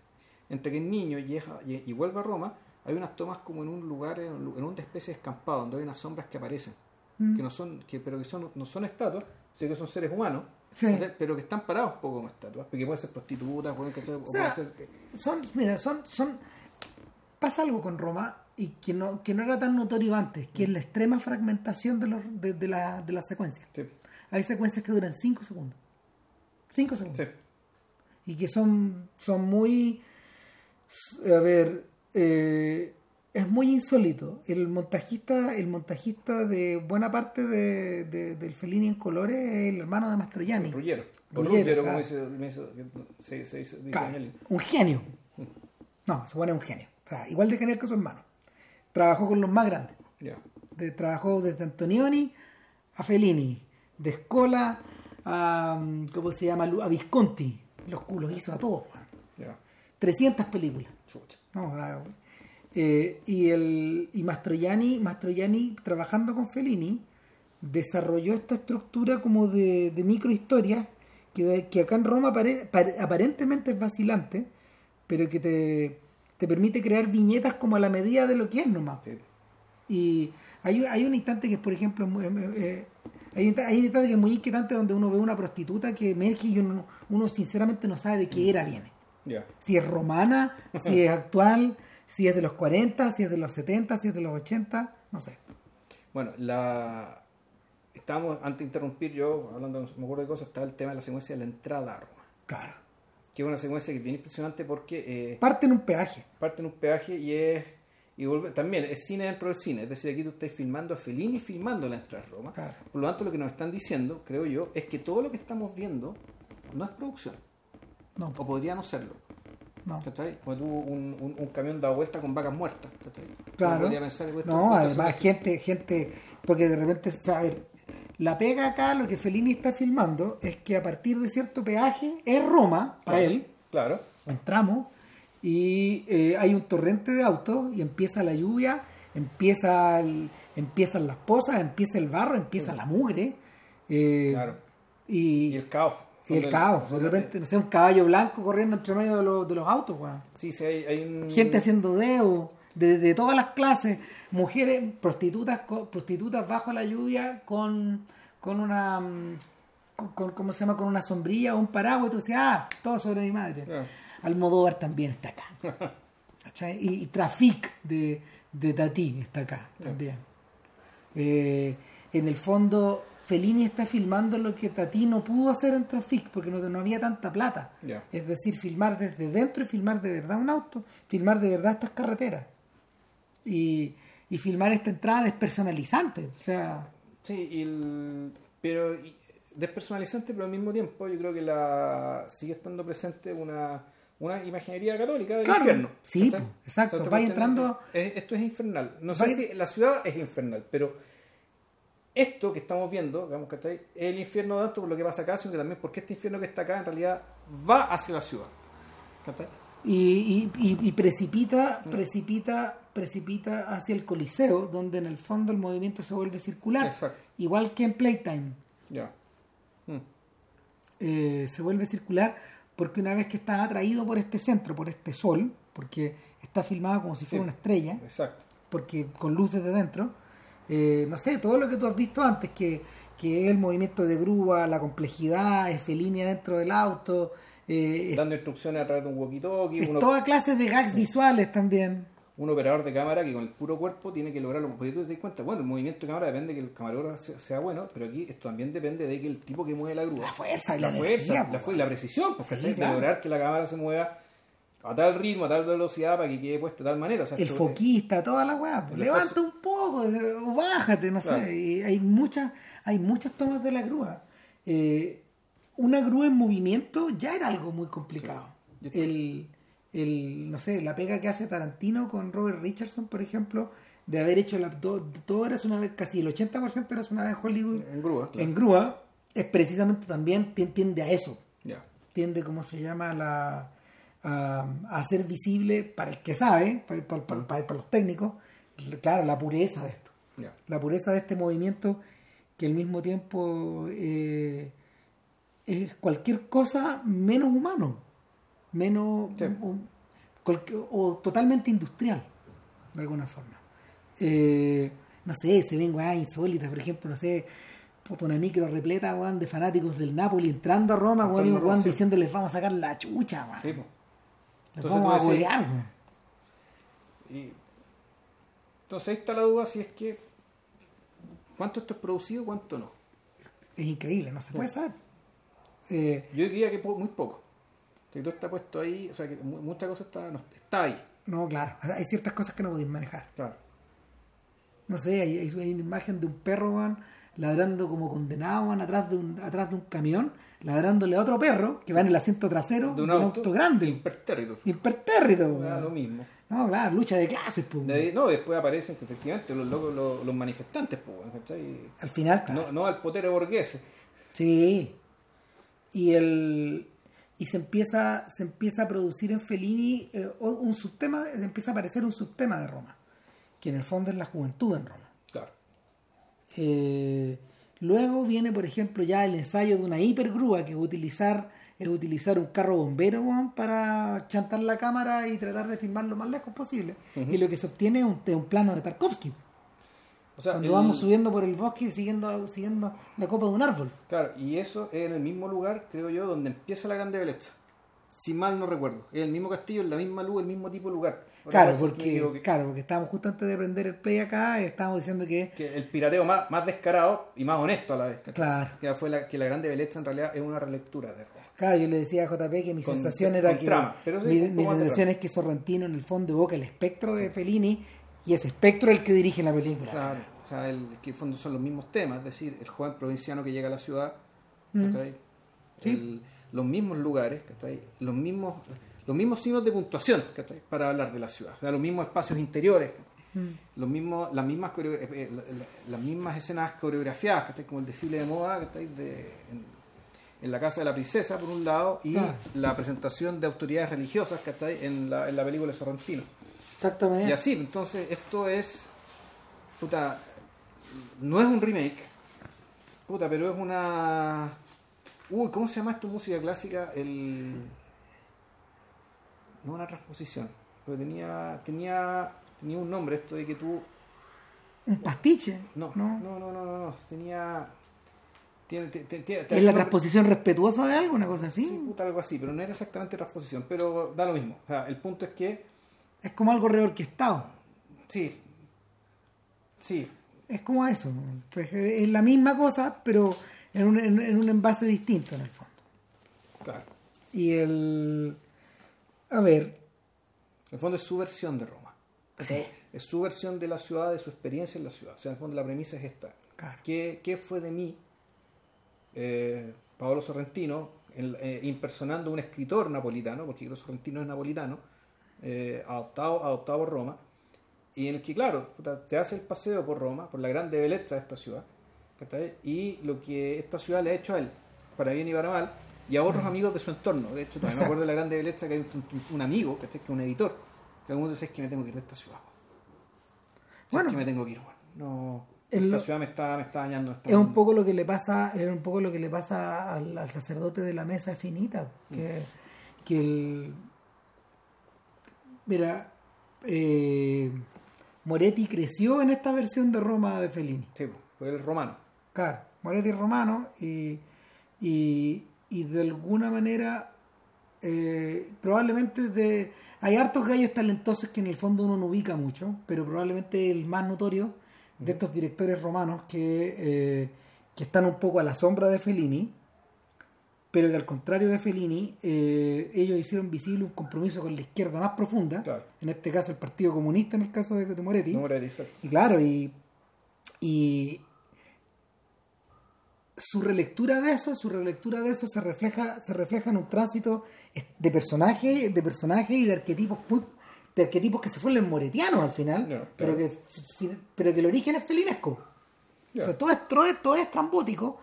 entre que el niño llega y, y vuelve a Roma, hay unas tomas como en un lugar, en, un en una especie de escampado, donde hay unas sombras que aparecen, Mm. que no son, que, pero que son, no son estatuas, sino que son seres humanos, Sí. pero que están parados un poco como estatuas, porque pueden ser prostitutas, pueden. O sea, pueden ser, eh, son, mira, son, son, pasa algo con Roma y que no, que no era tan notorio antes, que es la extrema fragmentación de, los, de, de la, de la secuencia. sí, Hay secuencias que duran 5 segundos. 5 segundos. sí. Y que son, son muy, a ver, eh, es muy insólito. El montajista, el montajista de buena parte de, de- del Fellini en colores es el hermano de Mastroianni. Ruggero. Ruggiero, Ruggero, como dice, hizo- se, se dice, dice Claro, Agnelli. un genio. No, se pone un genio. O sea, igual de genial que su hermano. Trabajó con los más grandes. De- trabajó desde Antonioni a Fellini, de Scola a, ¿cómo se llama? A Visconti. Los culos hizo a todos. Ya. 300 películas. Chucha. No, la- eh, y el y Mastroianni, Mastroianni, trabajando con Fellini, desarrolló esta estructura como de, de microhistoria que, que acá en Roma pare- aparentemente es vacilante, pero que te, te permite crear viñetas como a la medida de lo que es nomás. Sí. Y hay, hay un instante que por ejemplo, eh, eh, hay, un hay un instante que es muy inquietante donde uno ve una prostituta que emerge y uno, uno sinceramente no sabe de qué era viene si es romana, si es actual, si es de los 40, si es de los 70, si es de los 80, no sé. Bueno, la estábamos antes de interrumpir yo hablando me acuerdo de cosas estaba el tema de la secuencia de la entrada a Roma Claro. que es una secuencia que es bien impresionante porque eh, Parte en un peaje. parte en un peaje y es y vuelve, también es cine dentro del cine es decir aquí tú estás filmando a Fellini filmando la entrada a Roma Claro. por lo tanto lo que nos están diciendo creo yo es que todo lo que estamos viendo no es producción No, o podría no serlo no. ¿cachai? Como tú un, un, un camión da vuelta con vacas muertas ¿cachai? Claro. podría pensar que No, además gente, gente, porque de repente, a ver, la pega acá, lo que Fellini está filmando es que a partir de cierto peaje es Roma, para Claro, él, claro entramos y eh, hay un torrente de autos y empieza la lluvia, empieza el- empiezan las pozas, empieza el barro, empieza la mugre. eh, Claro. Y, y el caos y el caos. De repente, no sé, un caballo blanco corriendo entre medio de los, de los autos, weón. Sí, sí, hay, hay un... Gente haciendo dedo, de, de todas las clases, mujeres, prostitutas, prostitutas bajo la lluvia con, con una, mm, con, con- ¿cómo se llama? Con una sombrilla o un paraguas, y tú dices, ah, todo sobre mi madre. Ah. Almodóvar también está acá. Y, y Traffic de, de Tati está acá también. Eh, en el fondo, Fellini está filmando lo que Tati no pudo hacer en Traffic porque no, no había tanta plata. Es decir, filmar desde dentro y filmar de verdad un auto, filmar de verdad estas carreteras. Y, y filmar esta entrada despersonalizante. O sea, Sí, y el- pero y- despersonalizante, pero al mismo tiempo yo creo que la sigue estando presente una, una imaginería católica del Claro, infierno. sí, exacto, va entrando- es- esto es infernal. No sé si la ciudad es infernal, pero esto que estamos viendo, digamos, ¿cachai? Es el infierno no tanto por lo que pasa acá, sino que también porque este infierno que está acá en realidad va hacia la ciudad. ¿cachai? y, y- y- y precipita, precipita, precipita hacia el Coliseo, donde en el fondo el movimiento se vuelve circular. Exacto. Igual que en Playtime. Ya. Mm. eh, se vuelve circular porque una vez que está atraído por este centro, por este sol, porque está filmado como si fuera Sí. una estrella, Exacto. porque con luz desde dentro, eh, no sé, todo lo que tú has visto antes, que, que es el movimiento de grúa, la complejidad, es Fellini dentro del auto, Eh, dando instrucciones a través de un walkie-talkie. uno- toda clase de gags visuales también. Un operador de cámara que con el puro cuerpo tiene que lograrlo. Porque tú te das cuenta, bueno, el movimiento de cámara depende de que el camarógrafo sea, bueno, pero aquí esto también depende de que el tipo que mueve la grúa. La fuerza y la la fuerza, energía, la, precisión, pues, Sí, claro. de lograr que la cámara se mueva a tal ritmo, a tal velocidad para que quede puesta de tal manera. O sea, el esto- foquista, toda la weá. pues, Levanta un poco, eh, bájate, no Claro. sé. Y hay muchas, hay muchas tomas de la grúa. Eh, una grúa en movimiento ya era algo muy complicado. Sí. El, el, no sé, la pega que hace Tarantino con Robert Richardson, por ejemplo, de haber hecho la, todo, todo eras una vez, casi el 80% eras una vez en Hollywood en grúa. claro. en grúa, es precisamente también tien- tiende a eso tiende, como se llama, la, a, a hacer visible para el que sabe, para, para- para- para- para los técnicos, claro, la pureza de esto. La pureza de este movimiento que al mismo tiempo eh, es cualquier cosa menos humano, menos Sí. o, totalmente industrial, de alguna forma. Eh, no sé, se ven weas insólitas, por ejemplo, no sé, una micro repleta weón, de fanáticos del Napoli entrando a Roma, weón, y weón diciéndoles vamos a sacar la chucha, weón. Sí, Entonces vamos a golear, weón. Y entonces ahí está la duda si es que cuánto esto es producido, cuánto no. Es increíble, no se puede saber. Eh, Yo diría que muy poco. Si todo está puesto ahí, o sea que mu- mucha cosa está, no- está ahí. no, claro, hay ciertas cosas que no podéis manejar. Claro. No sé, hay, hay una imagen de un perro, weón, ladrando como condenado, weón, atrás de un, atrás de un camión, ladrándole a otro perro que va en el asiento trasero De un auto, grande. Impertérrito. Impertérrito, Ah, lo mismo. No, claro, lucha de clases, pues. De no, después aparecen que efectivamente los locos, los, los manifestantes, pues. Al final, claro. no, no al potero burgués. Sí. Y el y se empieza se empieza a producir en Fellini eh, un subtema, empieza a aparecer un subtema de Roma, que en el fondo es la juventud en Roma. Claro. Eh, luego viene, por ejemplo, ya el ensayo de una hipergrúa que es utilizar es utilizar un carro bombero para chantar la cámara y tratar de filmar lo más lejos posible. Y lo que se obtiene es un, es un plano de Tarkovsky. O sea, Cuando el- vamos subiendo por el bosque siguiendo, siguiendo la copa de un árbol. Claro, y eso es en el mismo lugar, creo yo, donde empieza la Grande Belleza. Si mal no recuerdo. Es el mismo castillo, en la misma luz, el mismo tipo de lugar. Claro porque, claro, porque estábamos justo antes de prender el play acá, y estábamos diciendo que, Que el pirateo más, más descarado y más honesto a la vez. Claro. Que, fue la, que la Grande Belleza en realidad es una relectura de claro, yo le decía a JP que mi Con- sensación con era que trama, pero sí, mi, mi sensación es que Sorrentino en el fondo evoca el espectro de Fellini y ese espectro es el que dirige la película. Claro, o sea, el, que en fondo son los mismos temas, es decir, el joven provinciano que llega a la ciudad, Mm. ¿cachai? Sí. El- los mismos lugares, los mismos los mismos signos de puntuación ¿cachai? para hablar de la ciudad, o sea, los mismos espacios interiores, Mm. los mismos, las, mismas eh, eh, la- la- las mismas escenas coreografiadas, ¿cachai? como el desfile de moda ¿cachai? De, en, en la casa de la princesa, por un lado, y la presentación de autoridades religiosas ¿cachai? En, la, en la película de Sorrentino. Exactamente. Y así, entonces esto es. Puta. No es un remake. Puta, pero es una. Uy, ¿cómo se llama esto música clásica? El. No una transposición. Pero tenía. Tenía. Tenía un nombre esto de que tú. Un pastiche. No, ¿no? no, no, no, no. no, Tenía. Tiene, ¿Es la transposición respetuosa de algo, una cosa así? Sí, puta, algo así, pero no era exactamente transposición, pero da lo mismo. O sea, el punto es que. Es como algo reorquestado. Sí. Sí, Es como eso. Pues, eh, es la misma cosa, pero en un, en- un envase distinto en el fondo. claro. Y el. A ver. En el fondo es su versión de Roma. Sí. Es su versión de la ciudad, de su experiencia en la ciudad. O sea, en el fondo la premisa es esta. Claro. ¿Qué, qué fue de mí, eh, Paolo Sorrentino, en- eh, impersonando a un escritor napolitano, porque que Sorrentino es napolitano, eh, adoptado, adoptado por Roma, y en el que, claro, te hace el paseo por Roma, por la grande belleza de esta ciudad, y lo que esta ciudad le ha hecho a él, para bien y para mal, y a otros amigos de su entorno. De hecho, también me acuerdo de la grande belleza que hay un, un- amigo, que es un editor, que algunos dicen que me tengo que ir de esta ciudad. Si Bueno. es que me tengo que ir, bueno. No, esta ciudad me está, me está dañando. está Es un poco lo que le pasa, es un poco lo que le pasa al, al sacerdote de la mesa finita, que, que el mira eh, Moretti creció en esta versión de Roma de Fellini. Sí, pues el romano. Claro, Moretti es romano y, y, y de alguna manera eh, probablemente de hay hartos gallos talentosos que en el fondo uno no ubica mucho, pero probablemente el más notorio de estos directores romanos que, eh, que están un poco a la sombra de Fellini, pero que al contrario de Fellini, eh, ellos hicieron visible un compromiso con la izquierda más profunda, Claro. en este caso el Partido Comunista, en el caso de, de Moretti. No, Moretti, exacto. Y claro, y, y su relectura de eso, su relectura de eso se refleja, se refleja en un tránsito de personajes, de personajes y de arquetipos muy, de arquetipos que se fueron moretianos al final, pero que pero que el origen es felinesco. Ya. O sea, todo es, todo es, todo es trambótico,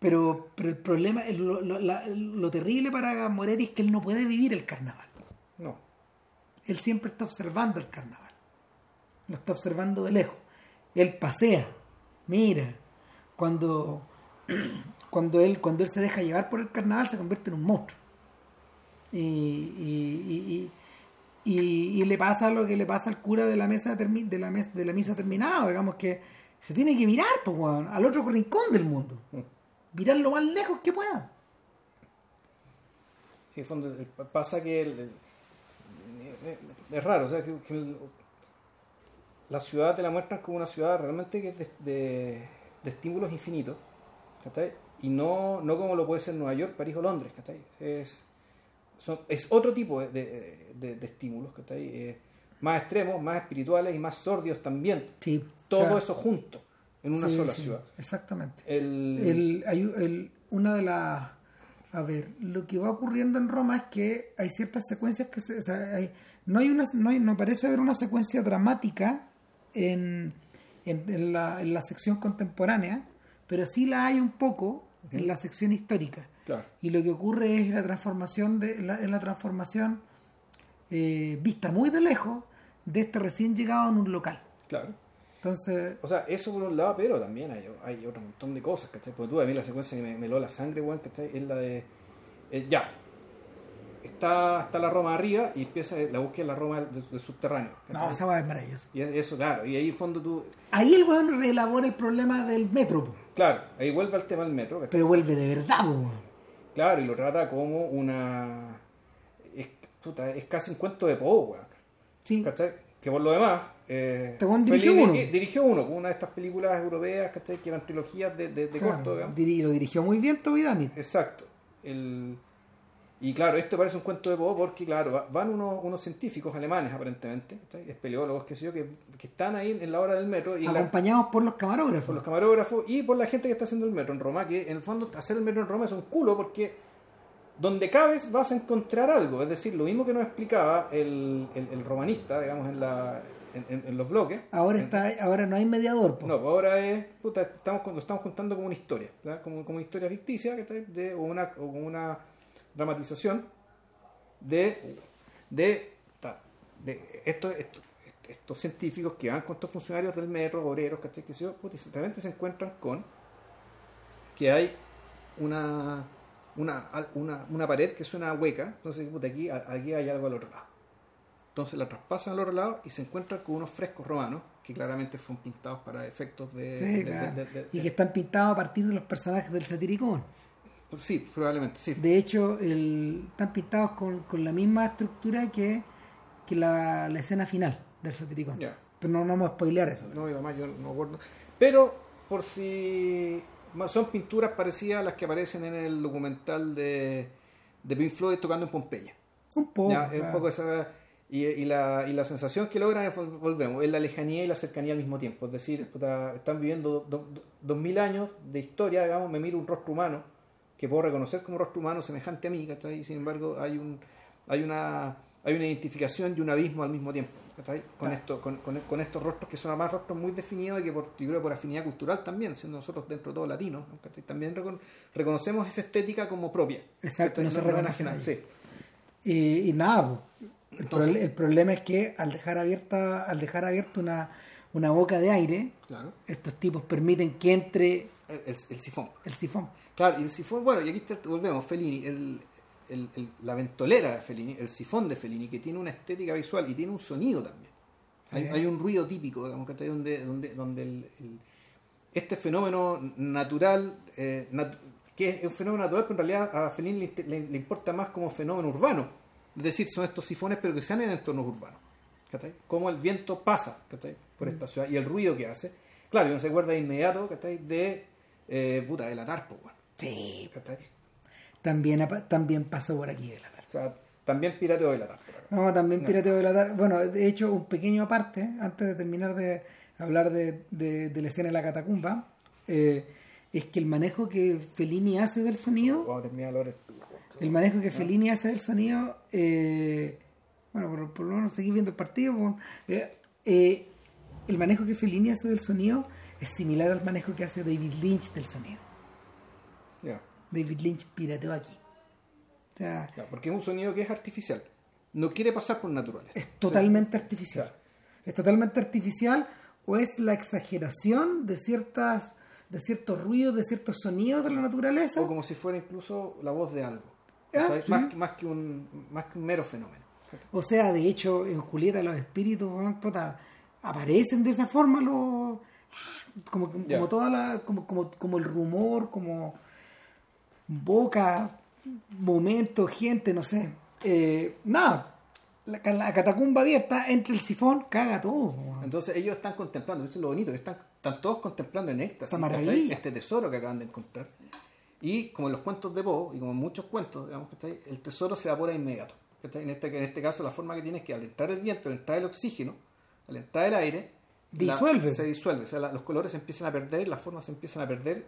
pero, pero el problema, lo, lo- la- lo terrible para Moretti es que él no puede vivir el carnaval. No. Él siempre está observando el carnaval. Lo está observando de lejos. Él pasea, mira. Cuando, cuando, él, cuando él se deja llevar por el carnaval se convierte en un monstruo. Y, y, y, y- le pasa lo que le pasa al cura de la mesa de la, mes- de la misa terminada, digamos que se tiene que mirar pues, al otro rincón del mundo. Mirar lo más lejos que pueda. Sí, en fondo, el- pasa que el- el- es raro, o sea, que, que el- la ciudad te la muestran como una ciudad realmente que es de, de- de estímulos infinitos, ¿cachai? Y no, no como lo puede ser Nueva York, París o Londres, ¿cachai? Es, son- es otro tipo de, de- de- de estímulos, ¿cachai? Eh, más extremos, más espirituales y más sordios también. Sí. Todo o sea, eso junto, en una sí, sola sí, ciudad. Exactamente. El, el, una de las a ver lo que va ocurriendo en Roma es que hay ciertas secuencias que se, o sea, hay- no hay una no, hay, no parece haber una secuencia dramática en, en, en la, en la sección contemporánea pero sí la hay un poco en la sección histórica Claro. y lo que ocurre es la transformación de la, es la transformación eh, vista muy de lejos de este recién llegado en un local Claro. Entonces O sea, eso por un lado, pero también hay, hay otro montón de cosas, ¿cachai? Porque tú, a mí la secuencia que me, me heló la sangre, weón, ¿cachai? Es la de. eh, ya. Está, está la Roma arriba y empieza la búsqueda de la Roma del, del subterráneo. ¿cachai? no esa va es maravillosa Y eso, claro. Y ahí en fondo tú. Ahí el weón reelabora el problema del metro, po. Claro, ahí vuelve al tema del metro, ¿cachai? pero vuelve de verdad, po, weón. Claro, y lo trata como una. Es, puta, es casi un cuento de Poe, weón. Sí, ¿cachai? Que por lo demás. Eh, Este dirigió Fellini- uno. eh, dirigió uno, una de estas películas europeas, ¿cachai? Que eran trilogías de, de, de claro, corto, lo dirigió muy bien Toby Damit. Exacto. El... Y claro, esto parece un cuento de Poe porque, claro, va- van unos, unos científicos alemanes, aparentemente, ¿cachai? espeleólogos, qué sé yo, que, que están ahí en la hora del metro y la- Acompañados por los camarógrafos. por los camarógrafos y por la gente que está haciendo el metro en Roma, que en el fondo hacer el metro en Roma es un culo porque donde cabes vas a encontrar algo. Es decir, lo mismo que nos explicaba el, el- el romanista, digamos, en, la, en, en- en los bloques. Ahora está, ahora no hay mediador, po. no, pues ahora es, puta, estamos, lo estamos contando como una historia, ¿verdad? como, como una historia ficticia, ¿cachai? De, o, una, o una dramatización de, de, de estos, científicos que van con estos funcionarios del metro, obreros, ¿cachai? Que yo, puta, y de repente se encuentran con que hay una, una, una, una pared que suena hueca, entonces puta, aquí, aquí hay algo al otro lado. Entonces la traspasan al otro lado y se encuentran con unos frescos romanos que claramente fueron pintados para efectos de... Sí, de- claro. de- y que están pintados a partir de los personajes del satiricón. Sí, probablemente, sí. De hecho, el, están pintados con, con la misma estructura que, que la, la escena final del satiricón. Pero no, no vamos a spoilear eso. No, y además yo no me acuerdo. Pero, por si... Son pinturas parecidas a las que aparecen en el documental de, de Pink Floyd tocando en Pompeya. Un poco. Ya, es un poco esa... Y, y la, y la sensación que logran volvemos, es la lejanía y la cercanía al mismo tiempo. Es decir, están viviendo do- do- dos mil años de historia, digamos, me miro un rostro humano que puedo reconocer como rostro humano semejante a mí, ¿cachai? Y sin embargo hay un hay una hay una identificación y un abismo al mismo tiempo, ¿cachai? Con, Claro. esto, con, con- con estos rostros que son además rostros muy definidos y que por, yo creo por afinidad cultural también, siendo nosotros dentro de todo latinos. También recon- reconocemos esa estética como propia. Exacto, ¿cachai? no se reconoce nadie. sí. Y, y nada, po. El, Entonces- proble- el problema es que al dejar abierta, al dejar abierta una, una boca de aire, Claro. estos tipos permiten que entre El, el- el sifón. el sifón. Claro, y el sifón, bueno, y aquí te- volvemos, Fellini, el, la ventolera de Fellini, el sifón de Fellini, que tiene una estética visual y tiene un sonido también. Hay, Sí. hay un ruido típico, digamos, que donde, donde, donde el, el- este fenómeno natural, eh, nat- que es un fenómeno natural, pero en realidad a Fellini le, le- le importa más como fenómeno urbano. Es decir, son estos sifones, pero que se dan en entornos urbanos. ¿cachai? Cómo el viento pasa ¿cachai? por esta ciudad y el ruido que hace. Claro, y uno se acuerda de inmediato ¿cachai? de eh, puta, de la tarpo, weón, Sí. ¿cachai? También, también pasó por aquí de la tarde. O sea, también pirateo de la tarpo. No, también Pirateo de la tarde. Bueno, de hecho, un pequeño aparte, antes de terminar de hablar de, de- de la escena de la catacumba, eh, es que el manejo que Fellini hace del sonido, Vamos a terminar la hora. El manejo que Fellini hace del sonido, eh, bueno, por, por lo menos seguir viendo el partido, eh, eh, el manejo que Fellini hace del sonido es similar al manejo que hace David Lynch del sonido. Ya, David Lynch pirateó aquí. O sea, ya, porque es un sonido que es artificial. No quiere pasar por naturaleza. es totalmente artificial. Es totalmente artificial o es la exageración de ciertas de ciertos ruidos, de ciertos sonidos de la naturaleza. O como si fuera incluso la voz de algo. Ah, más, más, que un, más que un mero fenómeno. O sea, de hecho, en Julieta los espíritus puta, aparecen de esa forma los como, toda la como, como, como el rumor, como boca, momento, gente, no sé. Eh, nada, la, la catacumba abierta, entre el sifón, caga todo. Entonces ellos están contemplando, eso es lo bonito, están, están todos contemplando en éxtasis Esta ¿cachai? maravilla. este tesoro que acaban de encontrar. Y como en los cuentos de Poe, y como en muchos cuentos, digamos, ¿cachai? el tesoro se evapora inmediato. ¿cachai? En, este, en este caso la forma que tiene es que al entrar el viento, al entrar el oxígeno, al entrar el aire, la- Disuelve. se disuelve, o sea, la- los colores se empiezan a perder, las formas se empiezan a perder.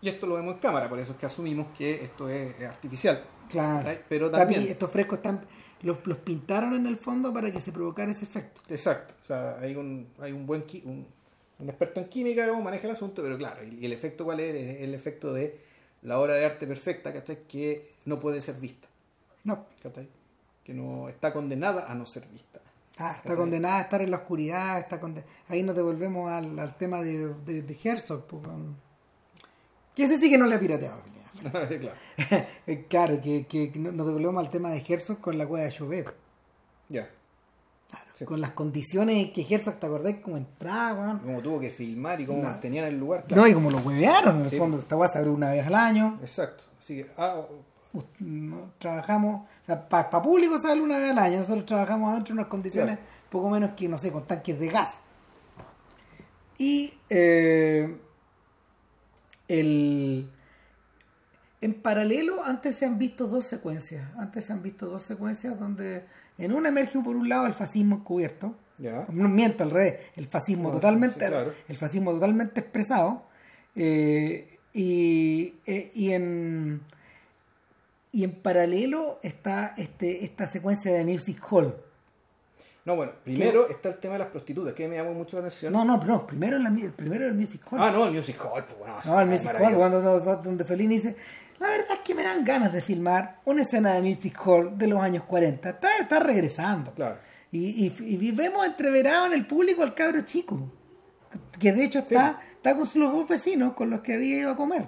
Y esto lo vemos en cámara, por eso es que asumimos que esto es, es artificial. Claro. ¿cachai? Pero también... estos frescos están los, los pintaron en el fondo para que se provocara ese efecto. Exacto, o sea, hay un, hay un buen un, un experto en química que maneja el asunto, pero claro, y, el efecto cuál es, es el efecto de la obra de arte perfecta, ¿cachai? Que no puede ser vista, No, ¿cachai? Que no está condenada a no ser vista. Ah, está ¿Cachai? condenada a estar en la oscuridad, está conde- ahí nos devolvemos al, al tema de, de, de Herzog. pues, Que ese sí que no le ha pirateado. Claro, claro, que, que nos devolvemos al tema de Herzog con la cueva de Chauvet. ya. Sí. Con las condiciones que Herzog, ¿te acordás? Cómo entraba? Cómo tuvo que filmar y cómo No. mantenían el lugar. No, y como lo huevearon, en el Sí. fondo. Esta weá se abre una vez al año. Exacto, así que, ah, no, trabajamos, o sea, para público sale una vez al año, nosotros trabajamos adentro en unas condiciones Claro. poco menos que, no sé, con tanques de gas. Y eh, el, en paralelo, antes se han visto dos secuencias, antes se han visto dos secuencias donde en una emerge por un lado el fascismo encubierto, no miento al revés, el fascismo No, totalmente, sí, claro. el fascismo totalmente expresado, eh, y, eh, y en y en paralelo está este esta secuencia de Music Hall. No, bueno, primero está el tema de las prostitutas, que me llamó mucho la atención. No, no, no, primero, la, el primero el Music Hall. Ah, no, el Music Hall, pues bueno, No, el Music Hall, cuando, donde, donde Fellini dice, la verdad es que me dan ganas de filmar una escena de Music Hall de los años 40. Está, está regresando. Claro. Y, y, y vemos entreverado en el público al cabro chico, que de hecho está, está con sus dos vecinos con los que había ido a comer.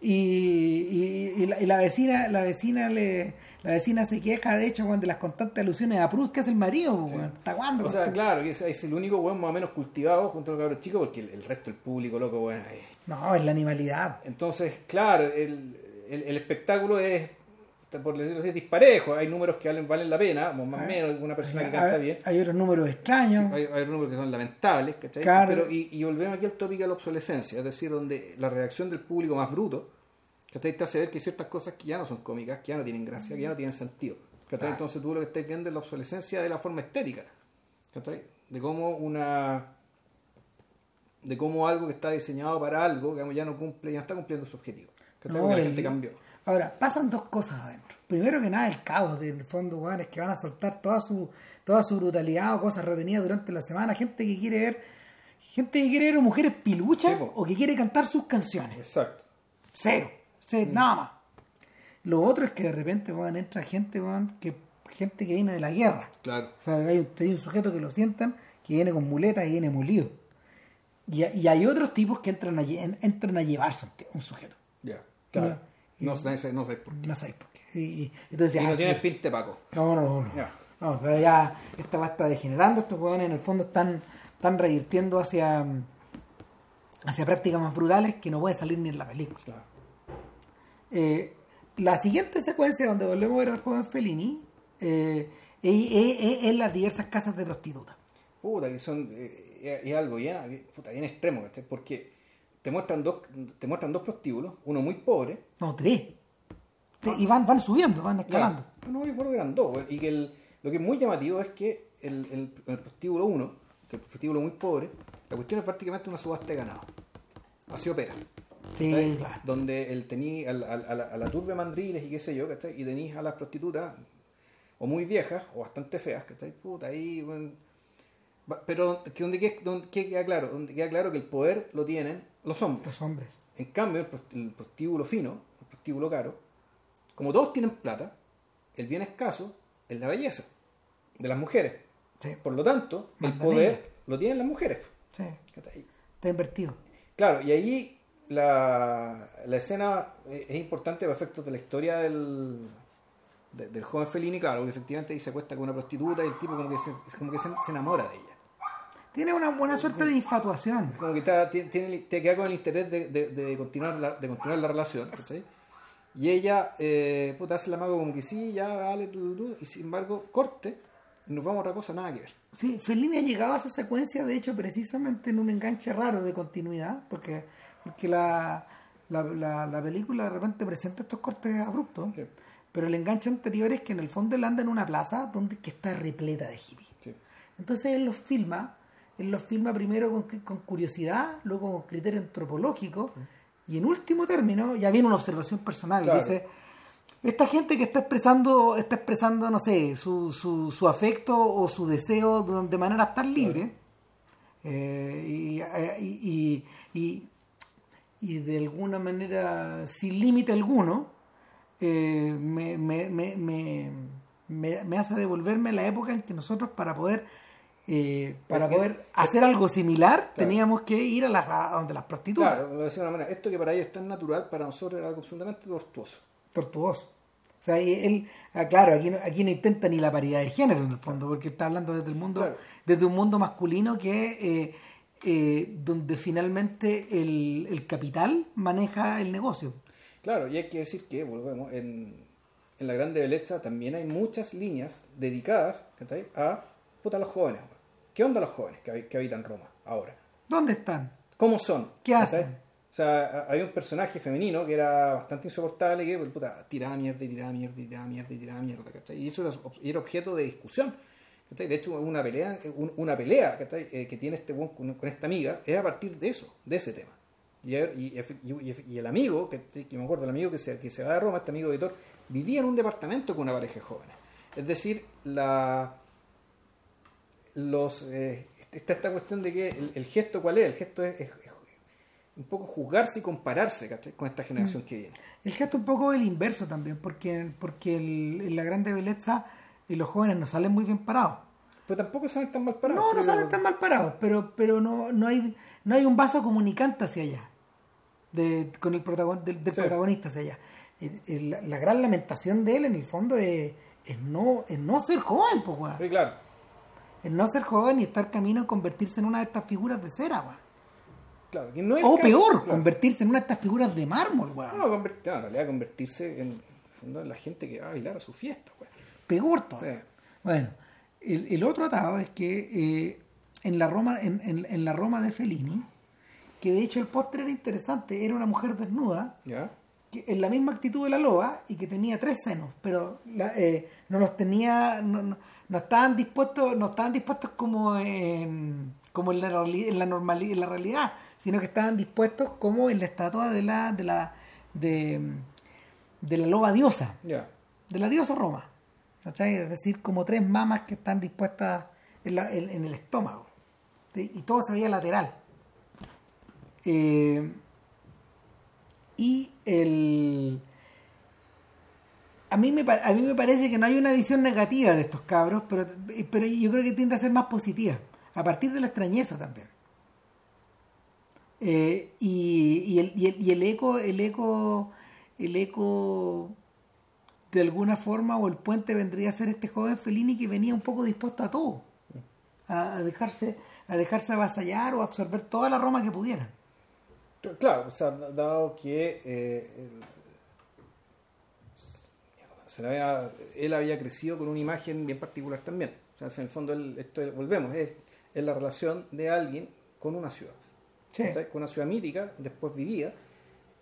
Y, y- la, y la vecina la vecina le la vecina se queja de hecho cuando de las constantes alusiones a Proust que es el marido Sí. está guando O sea, claro, que es, es el único weón más o menos cultivado junto a los cabros chicos, porque el, el resto del público, loco, weón. eh. No es la animalidad Entonces, claro, el, el, el espectáculo es, por decirlo así, disparejo. Hay números que valen, valen la pena, más o menos, una persona que canta bien. hay otros números extraños Hay, hay números que son lamentables, ¿cachai? Claro. Pero, y, y volvemos aquí al tópico de la obsolescencia, es decir, donde la reacción del público más bruto, ¿cachai? Te hace ver que hay ciertas cosas que ya no son cómicas, que ya no tienen gracia, que ya no tienen sentido. ¿cachai? Claro. Entonces tú lo que estás viendo es la obsolescencia de la forma estética, ¿cachai? De cómo una de cómo algo que está diseñado para algo digamos, ya no cumple, ya no está cumpliendo su objetivo. ¿cachai? No, la gente cambió. Ahora, pasan dos cosas adentro. Primero que nada, el caos del fondo, weón, es que van a soltar toda su, toda su brutalidad o cosas retenidas durante la semana. Gente que quiere ver, gente que quiere ver mujeres piluchas Sí, o que quiere cantar sus canciones. Exacto. Cero. Cero, Mm. nada más. Lo otro es que de repente, weón, entra gente, weón, que, gente que viene de la guerra. Claro. O sea, hay, un- hay un sujeto que lo sientan, que viene con muletas y viene molido. Y, y hay otros tipos que entran a, entran a llevarse un, sujeto. Ya. Claro. No, no, sé, no sé por qué. No sabéis por qué. Y, entonces, Y ah, no tiene sí. el pinte Paco. No, no, no. Ya. No, o sea, ya esta va a estar degenerando. Estos huevones en el fondo están, están revirtiendo hacia, hacia prácticas más brutales que no puede salir ni en la película. Claro. Eh, la siguiente secuencia donde volvemos a ver al joven Fellini eh, es, es- es las diversas casas de prostitutas. Puta, que son. eh, es algo bien, puta, bien extremo, ¿cachai? Porque te muestran dos, te muestran dos prostíbulos, uno muy pobre. No, tres. Y van, van subiendo, van escalando. Claro. No, no, yo recuerdo que eran dos, y que el- lo que es muy llamativo es que el, el, el prostíbulo 1, que es el prostíbulo muy pobre, la cuestión es prácticamente una subasta de ganado. Así opera. Sí, claro. Donde el tení a, la, a la turbe mandriles y qué sé yo, ¿cachai? Y tenéis a las prostitutas o muy viejas o bastante feas, ¿cachai? Puta, ahí, bueno, pero que donde, queda- donde queda claro, donde queda claro que el poder lo tienen los hombres. Los hombres. En cambio, el, prost- el prostíbulo fino, el prostíbulo caro, como todos tienen plata, el bien escaso es la belleza de las mujeres. Sí, Por lo tanto, el poder lo tienen las mujeres. sí. Está invertido. Claro, y ahí la, la escena es es importante para efectos de la historia del, de- del joven Fellini, claro, que efectivamente ahí se acuesta con una prostituta y el tipo como que se, es como que se, se enamora de ella. Tiene una buena suerte de infatuación. Es como que está, tiene, tiene- te queda con el interés de, de- de continuar, la, de continuar la relación, ¿cachai? Y ella, eh, puta, hace la mago como que sí, ya, vale, tú, tú, tú, y sin embargo, corte, y nos vamos a otra cosa, nada que ver. Sí, Fellini ha llegado a esa secuencia, de hecho, precisamente en un enganche raro de continuidad, porque, porque la, la, la- la película de repente presenta estos cortes abruptos, Sí. pero el enganche anterior es que en el fondo él anda en una plaza donde que está repleta de hippies. Sí. Entonces él los filma, él los filma primero con, con curiosidad, luego con criterio antropológico, y en último término ya viene una observación personal. Claro. Dice, esta gente que está expresando, está expresando, no sé, su, su, su afecto o su deseo de, de manera tan libre, eh, y, eh, y- y- y- y de alguna manera sin límite alguno, eh, me, me, me, me, me- me hace devolverme la época en que nosotros para poder eh, para Porque- poder hacer algo similar teníamos que ir a, las a donde las prostitutas Claro, de una manera, esto que para ella es tan natural, para nosotros era algo absolutamente tortuoso. tortuoso o sea él ah, claro aquí no, aquí no intenta ni la paridad de género en el fondo porque está hablando desde el mundo Claro. desde un mundo masculino que eh, eh, donde finalmente el, el capital maneja el negocio Claro, y hay que decir que, volvemos, en, en la Grande Belleza también hay muchas líneas dedicadas a puta, los jóvenes. ¿Qué onda los jóvenes que, habi- que habitan Roma ahora? ¿dónde están? ¿Cómo son? ¿Qué hacen? O sea, había un personaje femenino que era bastante insoportable que, puta, tiraba mierda tiraba mierda tiraba mierda y tiraba mierda, ¿cachai? Y eso era, objeto de discusión. ¿cachai? De hecho, una pelea, un- una pelea ¿cachai? Eh, que tiene este con, esta amiga es a partir de eso, de ese tema. Y, y- y- y el amigo, que, que me acuerdo, el amigo que se, que se va de Roma, este amigo editor, vivía en un departamento con una pareja de jóvenes. Es decir, la los eh, está esta cuestión de que el, el gesto cuál es, el gesto es, es- es un poco juzgarse y compararse ¿cachai? con esta generación que viene. El gesto un poco el inverso también, porque, porque el- en la grande belleza eh, los jóvenes no salen muy bien parados. Pero tampoco salen tan mal parados. No, no salen tan mal parados, pero, pero no, no, hay, no hay un vaso comunicante hacia allá, de, con el protagon- del, del Sí. protagonista hacia allá. El- el- la, gran lamentación de él en el fondo es, es no, es no ser joven, pues. Sí, claro. Es no ser joven y estar camino a convertirse en una de estas figuras de cera, weón. claro que no es O el caso, peor, claro. convertirse en una de estas figuras de mármol, weón. No, convertir- no, en realidad convertirse en, la gente que va a bailar a su fiesta. güey. peor todavía. Sí. Bueno, el, el otro atado es que eh, en, la Roma, en, en- en la Roma de Fellini, que de hecho el póster era interesante, era una mujer desnuda, ¿Ya? que, en la misma actitud de la loba y que tenía tres senos, pero la- eh, no los tenía, no, no- no estaban dispuestos, no estaban dispuestos como en, como en la, reali- en la normali- en la realidad, sino que estaban dispuestos como en la estatua de la, de la, de, de la loba diosa de la diosa Roma. ¿cachai? Es decir, como tres mamas que están dispuestas en, la- en- en el estómago. ¿sí? Y todo se veía lateral. Eh, y el. A mí, me, a mí me parece que no hay una visión negativa de estos cabros, pero, pero yo creo que tiende a ser más positiva, a partir de la extrañeza también. Eh, y, y el, y, el, y el eco, el eco, el eco de alguna forma o el puente vendría a ser este joven Fellini que venía un poco dispuesto a todo, a, a dejarse, a dejarse avasallar o absorber toda la Roma que pudiera. Claro, o sea, dado que eh, se había, él había crecido con una imagen bien particular también. O sea, en el fondo, él- esto volvemos, es, es la relación de alguien con una ciudad. Sí. Con una ciudad mítica, después vivía.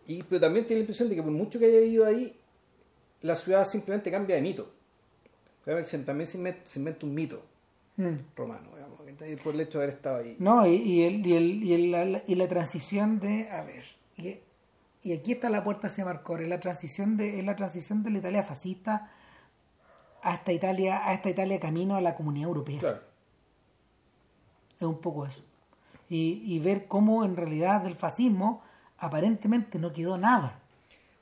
Y, pero también tiene la impresión de que por mucho que haya vivido ahí, la ciudad simplemente cambia de mito. También se también se inventa, se inventa un mito Mm. romano, digamos, por el hecho de haber estado ahí. No, y, y, el, y, el, y, el- la, y la transición de, a ver, y, aquí está la puerta hacia Marcor, es la transición de, es la transición de la Italia fascista a esta Italia, a esta Italia camino a la comunidad europea. Claro. Es un poco eso. Y, y ver cómo en realidad del fascismo aparentemente no quedó nada.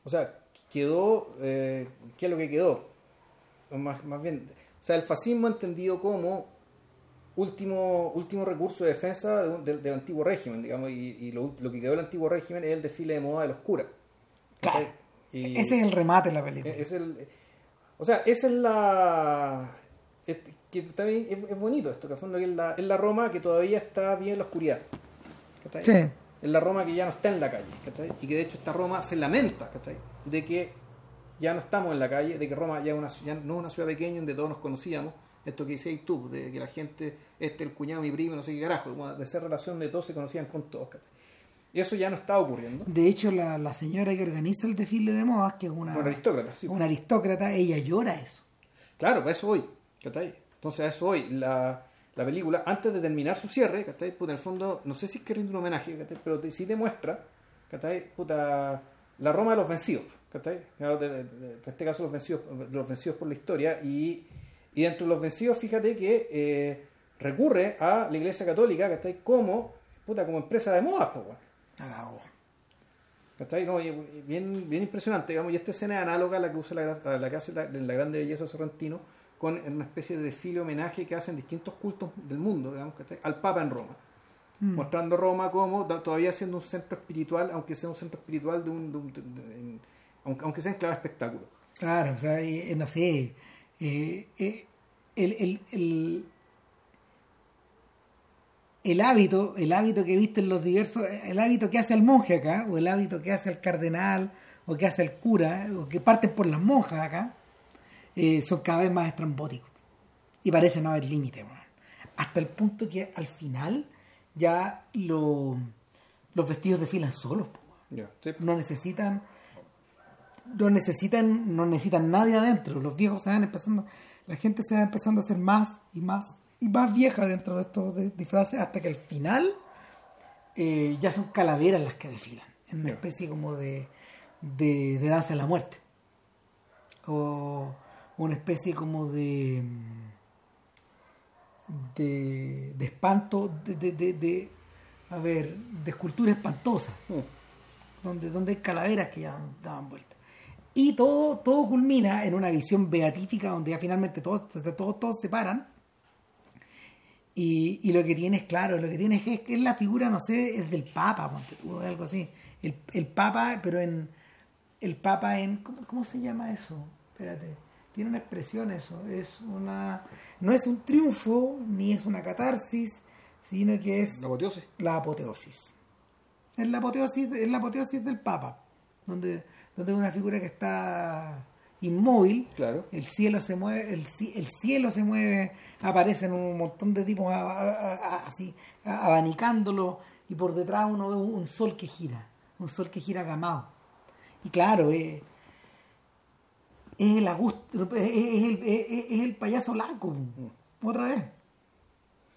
O sea, quedó, eh, ¿qué es lo que quedó? O más, más bien, o sea, el fascismo entendido como último, último recurso de defensa de un- del, del antiguo régimen, digamos, y, y lo, lo que quedó del antiguo régimen es el desfile de moda de los curas. Claro. Y- Ese es el remate de la película. es el, o sea, esa es la... es- que también es, es bonito esto, que al fondo es la, es la Roma que todavía está bien en la oscuridad. ¿cachai? Sí. Es la Roma que ya no está en la calle. ¿cachai? Y que de hecho esta Roma se lamenta ¿cachai? de que ya no estamos en la calle, de que Roma ya, es una, ya no es una ciudad pequeña donde todos nos conocíamos. Esto que decías tú, de que la gente, este, el cuñado, mi primo, no sé qué carajo, de ser relación de todos se conocían con todos. Y eso ya no está ocurriendo. De hecho, la, la señora que organiza el desfile de modas, que es una, Con aristócratas, sí. una aristócrata, ella llora eso. Claro, para eso voy. ¿cachai? Entonces a eso voy. La, la película, antes de terminar su cierre, ¿cachai? Puta, en el fondo, no sé si es que rinde un homenaje, ¿cachai? Pero te- sí demuestra, ¿cachai? Puta, la Roma de los vencidos, ¿cachai? En este caso los vencidos, los vencidos por la historia. Y, y dentro de los vencidos, fíjate que eh, recurre a la Iglesia Católica, ¿cachai? Como, puta, como empresa de modas, pues. ¿Cachai? No, bien, bien impresionante, digamos, y esta escena es análoga a la que usa la, a la que hace la, la grande belleza Sorrentino, con una especie de desfile homenaje que hacen distintos cultos del mundo, digamos, ¿cachai? al Papa en Roma. Mostrando Roma como da- todavía siendo un centro espiritual, aunque sea un centro espiritual de un, de un- de- de- en- aunque, aunque sea en clave espectáculo. Claro, o sea, eh, no sé, eh, eh, el, el, el, el hábito, el hábito que viste en los diversos, el hábito que hace el monje acá, o el hábito que hace el cardenal, o que hace el cura, o que parten por las monjas acá, eh, son cada vez más estrambóticos. Y parece no haber límite. Hasta el punto que al final ya lo- los vestidos desfilan solos, po, sí. no necesitan no necesitan no necesitan nadie adentro los viejos se van empezando la gente se va empezando a hacer más y más y más vieja dentro de estos de- disfraces hasta que al final eh, ya son calaveras las que desfilan en una especie como de, de, de danza de la muerte o una especie como de de, de espanto de, de, a ver de escultura espantosa Mm. donde, donde hay calaveras que ya daban vuelta. Y todo, todo culmina en una visión beatífica donde ya finalmente todos, todos, todos se paran. Y, y lo que tienes, claro, lo que tienes es que es la figura, no sé, es del Papa, ponte tú, algo así. El, el Papa, pero en. El Papa en. ¿cómo, ¿Cómo se llama eso? Espérate. Tiene una expresión eso. Es una. No es un triunfo, ni es una catarsis, sino que es La apoteosis. la apoteosis. Es la apoteosis, es la apoteosis del Papa, donde, donde una figura que está inmóvil, Claro. el cielo se mueve, el, el cielo se mueve, aparecen un montón de tipos a- a- a- así, abanicándolo, y por detrás uno ve un, un sol que gira, un sol que gira gamado. Y claro, eh, es el Augusto, es, el, es- es el payaso blanco, otra vez.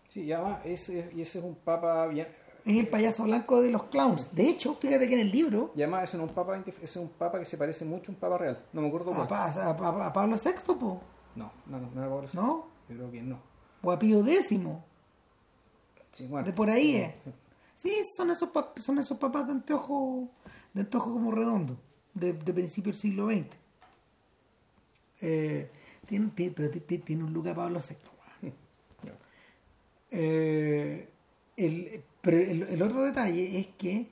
Sí, y además ese, y ese es un papa bien... Es el payaso blanco de los clowns. De hecho, fíjate que en el libro, Y además ese no es un papa, es un papa que se parece mucho a un papa real. No me acuerdo a, cuál. Pa- a- a- a Pablo VI, po, No, no, no, no era Pablo VI. ¿no? Yo creo que no. O a Pío X, Sí, bueno. de por ahí es. Sí, son esos, pap- son esos papás de anteojo, de anteojo como redondo, de, de principio del siglo XX. Eh, tiene, tiene- pero ti- ti- tiene un a Pablo VI. Eh, el, pero el, el otro detalle es que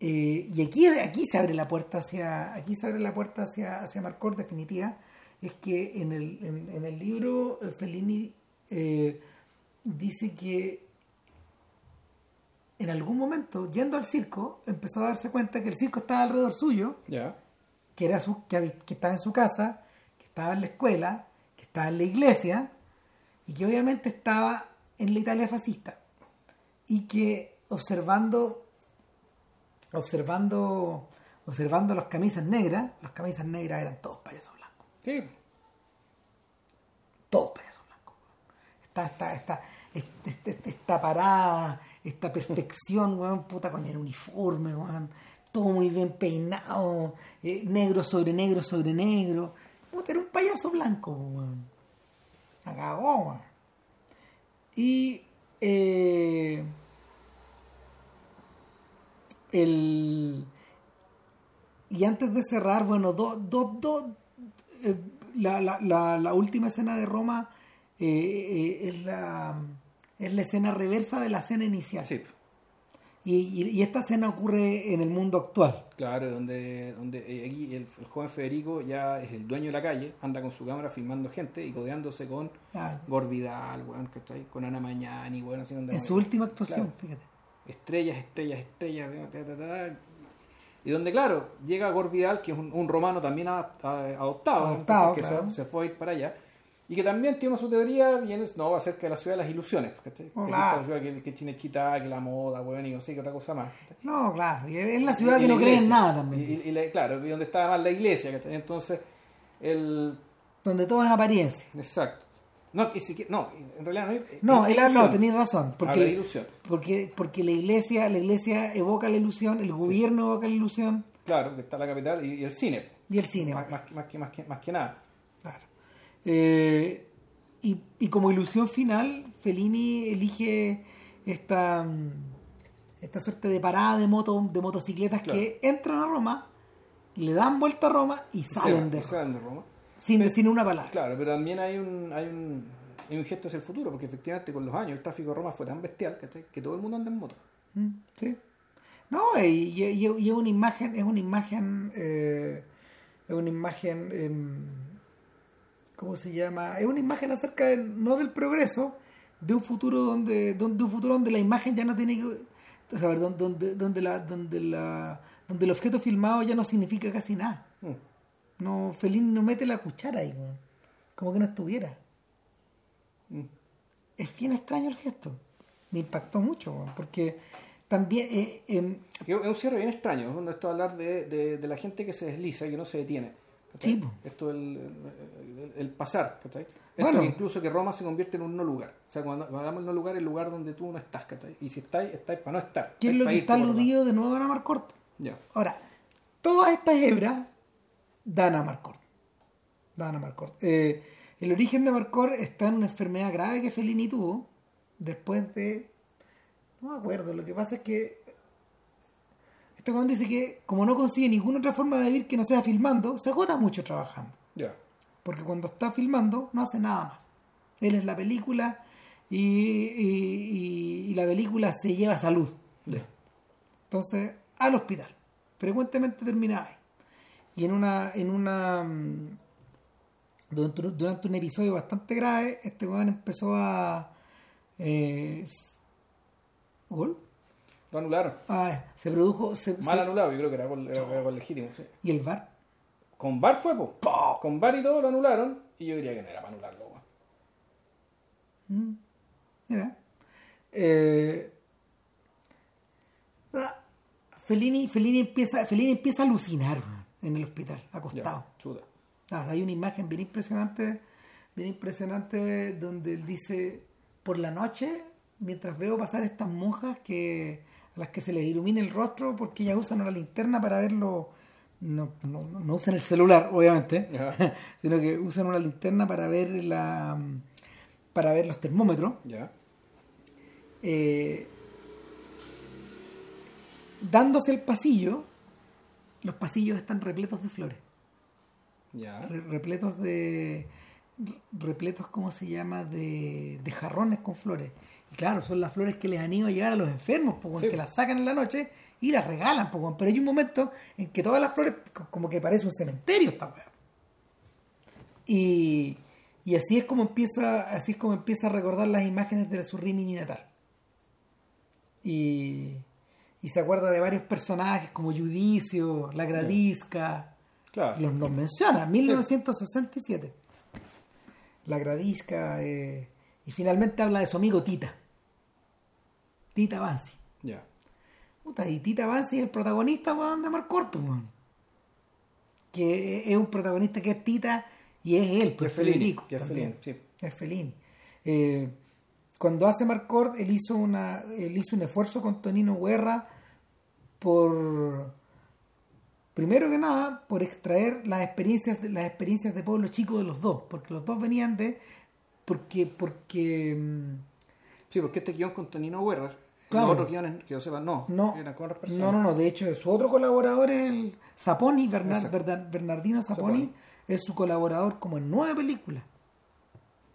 eh, y aquí, aquí se abre la puerta hacia aquí se abre la puerta hacia, hacia Marcor definitiva es que en el, en, en el libro eh, Fellini eh, dice que en algún momento yendo al circo empezó a darse cuenta que el circo estaba alrededor suyo que era su que, que estaba en su casa que estaba en la escuela, que estaba en la iglesia y que obviamente estaba en la Italia fascista y que observando observando observando las camisas negras, las camisas negras eran todos payasos blancos. Sí. Todos payasos blancos. Está, está, está, esta, esta, esta parada, esta perfección, weón, puta, con el uniforme, weón. Todo muy bien peinado, eh, negro sobre negro sobre negro. Puta, era un payaso blanco, weón. La cagó, weón. Y eh, el y antes de cerrar, bueno, dos eh, la, la, la, la, última escena de Roma eh, es, la, es la escena reversa de la escena inicial. Sí. Y, y, y, esta escena ocurre en el mundo actual. Claro, donde, donde aquí el, el, joven Federico ya es el dueño de la calle, anda con su cámara filmando gente y codeándose con ah, Gorvidal, bueno, que está ahí, con Ana Mañani, bueno, así donde En su última actuación, claro. fíjate. Estrellas, estrellas, estrellas, ta, ta, ta, y donde, claro, llega Gorvidal, que es un, un romano también adoptado, adoptado que claro. se, se, fue a ir para allá, y que también tiene su teoría bien no acerca de la ciudad de las ilusiones, ¿cachai? Oh, que claro. la ciudad que, que Chinechita, que la moda, bueno, y no sé qué otra cosa más. ¿cachai? No, claro, y es la ciudad y, que no cree en nada también. Y, y, claro, y donde está más la iglesia, ¿cachai? Entonces, el... Donde todo es apariencia. Exacto. No, que si, no, en realidad no. No, él, no, tenéis razón. Porque, la ilusión. Porque, porque la iglesia, la iglesia evoca la ilusión, el gobierno sí. evoca la ilusión. Claro, que está la capital y, y el cine. Y el cine. Más, más, más, que, más, que, más que nada. Eh, y, y, como ilusión final, Fellini elige esta, esta suerte de parada de, moto, de motocicletas claro. que entran a Roma, le dan vuelta a Roma y salen, sí, de, y salen de Roma. Sin pero, decir una palabra. Claro, pero también hay un, hay un, hay un gesto hacia el futuro, porque efectivamente con los años el tráfico de Roma fue tan bestial ¿cachai? que todo el mundo anda en moto. Mm, sí. No, y, y, y, es una imagen, es una imagen, eh, es una imagen, eh, ¿cómo se llama? Es una imagen acerca de, no del progreso, de un futuro donde, donde un futuro donde la imagen ya no tiene que, saber, donde, donde, donde la, donde la, donde el objeto filmado ya no significa casi nada. Mm. No, Fellini no mete la cuchara ahí, como que no estuviera. Mm. Es bien extraño el gesto. Me impactó mucho, porque también eh, eh, es un cierre bien extraño cuando esto hablar de, de, de, la gente que se desliza y que no se detiene sí. esto el, el, el pasar ¿cachai? esto Bueno. incluso que Roma se convierte en un no lugar o sea cuando, cuando hablamos de no lugar el lugar donde tú no estás ¿cachai? y si estáis estáis para no estar ¿Qué es lo que está aludido de nuevo a Marcort? ya Ahora, todas estas hebras dan a Marcort. Dan a Marcort. Eh, el origen de Marcort está en una enfermedad grave que Fellini tuvo después de. No me acuerdo, lo que pasa es que. Este Juan dice que, como no consigue ninguna otra forma de vivir que no sea filmando, se agota mucho trabajando. ya Porque cuando está filmando, no hace nada más. Él es la película y, y, y- y la película se lleva salud. ya Entonces, al hospital. Frecuentemente terminaba ahí. Y en una, en una mm, durante, durante un episodio bastante grave, este weón empezó a eh, ¿Gol? Lo anularon Ah, se produjo. se- mal se- anulado yo creo que era gol, era, era gol legítimo sí. ¿Y el VAR? con VAR fue po. con VAR y todo lo anularon y yo diría que no era para anularlo. Mm, Mira. Eh, ah, Fellini, Fellini, empieza, Fellini empieza a alucinar en el hospital, acostado. ya chuta Claro, hay una imagen bien impresionante, bien impresionante donde él dice, por la noche, mientras veo pasar estas monjas que a las que se les ilumina el rostro porque ellas usan una linterna para verlo, no, no, no- usan el celular, obviamente, sino que usan una linterna para ver la para ver los termómetros. eh, dándose el pasillo, los pasillos están repletos de flores. ya. Re- repletos de repletos cómo se llama de, de jarrones con flores y claro son las flores que les anima a llegar a los enfermos porque Sí. que las sacan en la noche y las regalan weón. pero hay un momento en que todas las flores co- como que parece un cementerio esta weá y, y así es como empieza así es como empieza a recordar las imágenes de su Rimini natal y, y se acuerda de varios personajes como Judicio, la Gradisca Claro. Los nos menciona, 1967. La Gradisca. eh, y finalmente habla de su amigo Tita. Tita Bansi. Ya. Puta, y Tita Bansi es el protagonista weón, de Mark pues, weón. Que es un protagonista que es Tita y es él, pues es Federico. es. Fellini, sí. Es Fellini. Eh, cuando hace Marcord, él hizo una, él hizo un esfuerzo con Tonino Guerra por primero que nada por extraer las experiencias las experiencias de pueblo chico de los dos, porque los dos venían de porque porque mm, Sí, porque este guion con Tonino Guerra, Claro. los otros guiones, que yo sepa, no. no Eran con otras personas. no no no de hecho su otro colaborador el Bernard-. Bernard- Bernardino Zaponi. es su colaborador como en nueve películas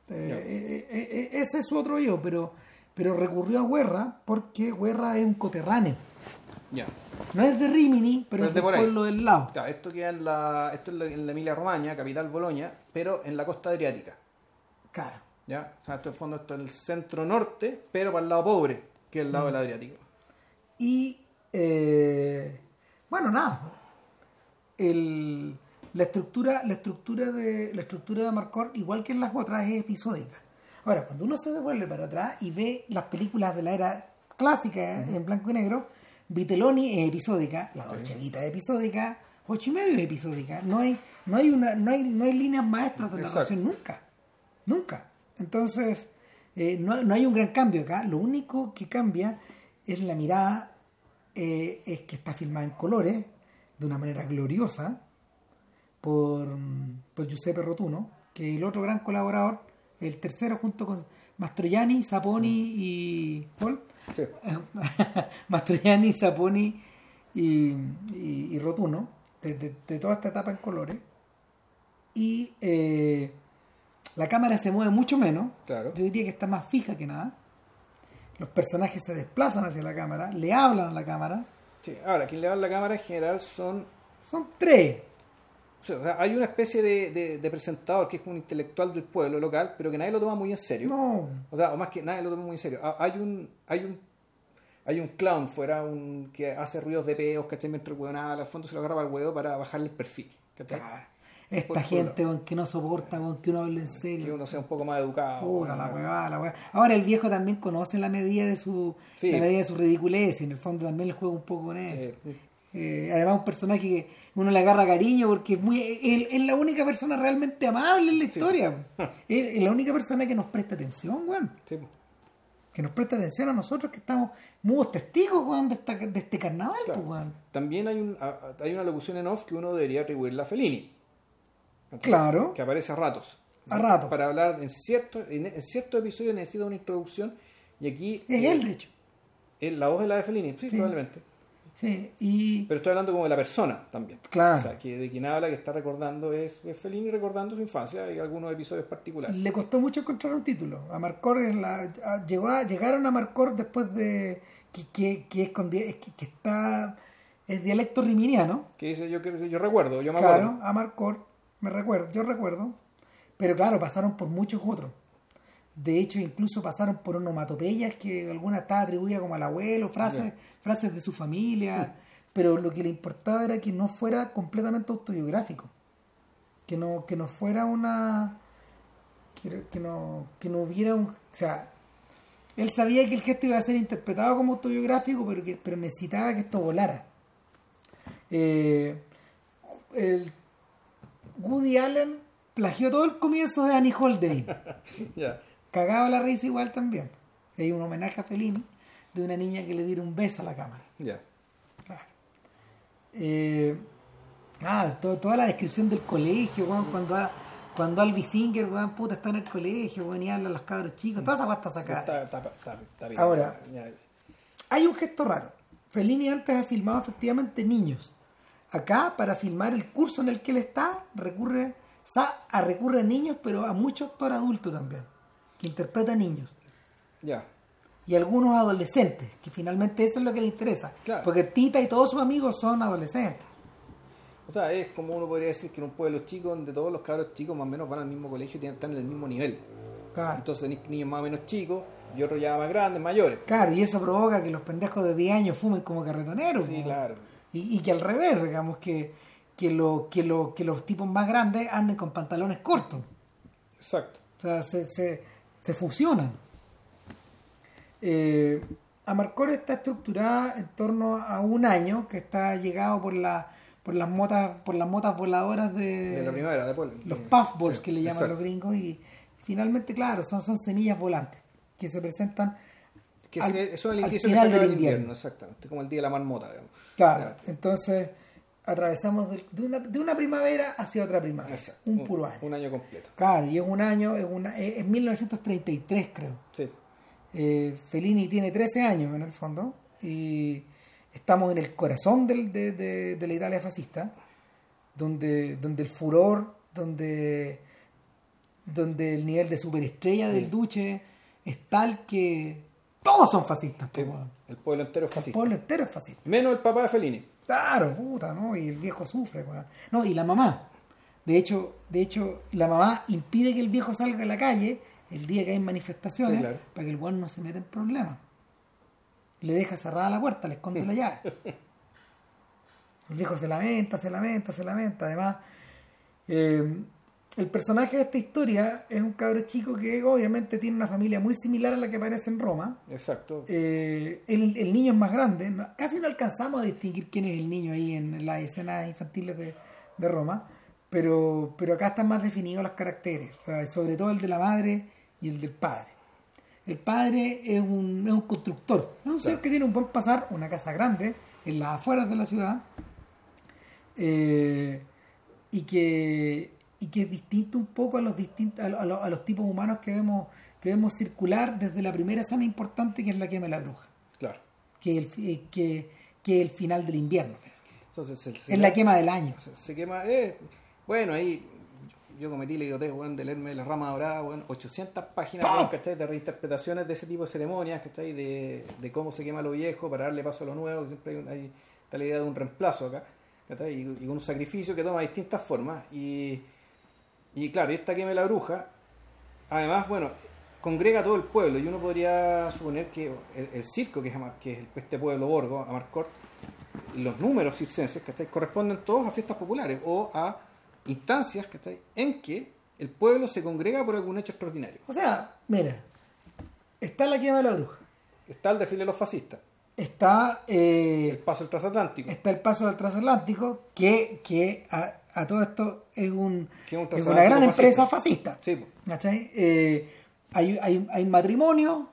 Eh, eh, eh, ese es su otro yo pero pero recurrió a Guerra porque Guerra es un coterráneo Ya. no es de Rimini pero Pero es de por pueblo del lado Claro, esto queda en la, esto es en la Emilia Romagna, capital Boloña, pero en la costa adriática. Claro ¿ya? O sea, esto en el fondo esto es el centro norte, pero para el lado pobre, que es el Mm. lado del Adriático. Y eh, bueno, nada. El- la estructura, la estructura de la estructura de Marcor, igual que en las otras, es episódica. Ahora, cuando uno se devuelve para atrás y ve las películas de la era clásica en blanco y negro, Vitelloni es episódica, la Dolce es episódica, ocho y medio es episódica. No hay, no hay una, no hay, no hay líneas maestras de Exacto. narración nunca. Nunca. Entonces, eh, no, no hay un gran cambio acá. Lo único que cambia es la mirada, eh, es que está filmada en colores, de una manera gloriosa, por, por Giuseppe Rotuno, que es el otro gran colaborador, el tercero junto con Mastroianni, Saponi y... ¿Paul? Sí. Mastroianni, Saponi y, y, y Rotuno, de, de- de toda esta etapa en colores. Y eh, la cámara se mueve mucho menos. Claro. Yo diría que está más fija que nada. Los personajes se desplazan hacia la cámara, le hablan a la cámara. Sí, Ahora, quien le da la cámara en general son... Son tres. o sea, hay una especie de, de- de presentador que es un intelectual del pueblo local, pero que nadie lo toma muy en serio. No, O sea, o más que nadie lo toma muy en serio. Ah, Hay un, hay un, hay un clown fuera un, que hace ruidos de peos, ¿cachai? Mientras el habla, al fondo se lo agarra para el huevo para bajarle el perfil, ¿cachai? Esta Por- gente weón, que no soporta weón, que uno hable en Que serio. uno sea un poco más educado. Puta la huevada, la huevada. Ahora el viejo también conoce la medida de su Sí. la medida de su ridiculez y en el fondo también le juega un poco con él. Sí. Eh, además un personaje que uno le agarra cariño porque es muy él es la única persona realmente amable en la historia. Él es la única persona que nos presta atención, weón. Sí. Que nos presta atención a nosotros que estamos mudos testigos, weón, de, esta- de este carnaval, Claro. pues, weón. También hay, un, hay una locución en off que uno debería atribuirle a Fellini. Claro. Que aparece a ratos. A ratos. Para hablar en ciertos en, ciertos episodios necesita una introducción y aquí Es eh, él, de hecho. es la voz de la de Fellini, sí, Sí. probablemente. Sí, y Pero estoy hablando como de la persona también. Claro. O sea, que de quien habla, que está recordando, es, es Fellini recordando su infancia y algunos episodios particulares. le costó mucho encontrar un título. A Marcor en la, a- llegó a, llegaron a Marcor después de que, que, que es con que, que está es dialecto riminiano. Que dice, yo, yo recuerdo, yo me Claro, acuerdo. a Marcor, me recuerdo, yo recuerdo. Pero claro, pasaron por muchos otros. De hecho, incluso pasaron por onomatopeyas que alguna estaba atribuida como al abuelo, frases, frases de su familia. Pero lo que le importaba era que no fuera completamente autobiográfico. Que no, que no fuera una. Que, que no, que no hubiera un. O sea, él sabía que el gesto iba a ser interpretado como autobiográfico, pero, que, pero necesitaba que esto volara. Eh, el Woody Allen plagió todo el comienzo de Annie Holiday. Ya. Cagaba la risa igual también. Hay un homenaje a Fellini de una niña que le diera un beso a la cámara. Ya. Claro. Eh, ah, to- toda la descripción del colegio, weón, cuando, cuando Albi Singer, puta, está en el colegio, weón, y habla a los cabros chicos, toda esa está sacada. Está, está, está, está bien. Ahora. Hay un gesto raro. Fellini antes ha filmado efectivamente niños. Acá, para filmar el curso en el que él está, recurre a, recurre a niños, pero a mucho actor adulto también, que interpreta niños. Ya. Y algunos adolescentes, que finalmente eso es lo que le interesa. Claro. Porque Tita y todos sus amigos son adolescentes. O sea, es como uno podría decir que en un pueblo chico donde todos los cabros chicos más o menos van al mismo colegio y tienen- están en el mismo nivel. Claro. Entonces niños más o menos chicos y otros ya más grandes, mayores. Claro, y eso provoca que los pendejos de 10 años fumen como carretoneros. Sí, claro. Y, y que al revés, digamos, que, que, lo, que, lo, que los tipos más grandes anden con pantalones cortos. Exacto. O sea, se, se, se fusionan. Eh, Amarcor está estructurada en torno a un año que está llegado por la por las motas por las motas voladoras de, De la primavera, de Paul. los puffballs sí, que le llaman exacto. los gringos y finalmente claro son son semillas volantes que se presentan Que al- se- eso es el al final del el invierno, invierno. exactamente. Como el día de la marmota, digamos. Claro entonces atravesamos de una, de una primavera hacia otra primavera Exacto. un puro año Un año completo. claro y es un año es una es, es 1933 creo Sí. Eh, Fellini tiene 13 años en el fondo y estamos en el corazón del- de, de- de la Italia fascista, donde, donde el furor, donde, donde el nivel de superestrella del Duce es tal que todos son fascistas. Sí. El pueblo entero es el fascista. pueblo entero es fascista. Menos el papá de Fellini. Claro, puta, ¿no? Y el viejo sufre, weón. No, y la mamá. De hecho, de hecho, la mamá impide que el viejo salga a la calle el día que hay manifestaciones Sí, claro. para que el weón no se meta en problemas. Le deja cerrada la puerta, le esconde la llave. El viejo se lamenta, se lamenta, se lamenta. Además, eh, el personaje de esta historia es un cabro chico que obviamente tiene una familia muy similar a la que aparece en Roma. Exacto. Eh, el, el niño es más grande, casi no alcanzamos a distinguir quién es el niño ahí en las escenas infantiles de, de Roma, pero, pero acá están más definidos los caracteres, o sea, sobre todo el de la madre y el del padre. El padre es un, es un constructor, es un ser Claro. que tiene un buen pasar, una casa grande en las afueras de la ciudad, eh, y que y que es distinto un poco a los distintos a, lo- a lo- a los tipos humanos que vemos que vemos circular desde la primera escena importante que es la quema de la bruja Claro. que el, eh, que, el final del invierno Entonces, se, se- es la quema del año se, se quema. eh, bueno, ahí yo cometí la idiotez, weón, de leerme La Rama Dorada, weón, 800 páginas, weón, ¿cachai? De reinterpretaciones de ese tipo de ceremonias, ¿cachai? De, de cómo se quema lo viejo para darle paso a lo nuevo, que siempre hay, hay está la idea de un reemplazo acá, ¿cachai? Y, y con un sacrificio que toma distintas formas. Y, y claro, esta quema de la bruja, además, bueno, congrega a todo el pueblo, y uno podría suponer que el, el circo, que es, que es este pueblo borgo, Amarcord, los números circenses, ¿cachai? Corresponden todos a fiestas populares o a instancias, ¿cachai? En que el pueblo se congrega por algún hecho extraordinario. o sea mira está la quema de la bruja Está el desfile de los fascistas, está el eh, paso del transatlántico, está el paso del transatlántico que, que a, a todo esto es, un, es un es una gran empresa fascista Sí. Eh, hay, hay, hay matrimonio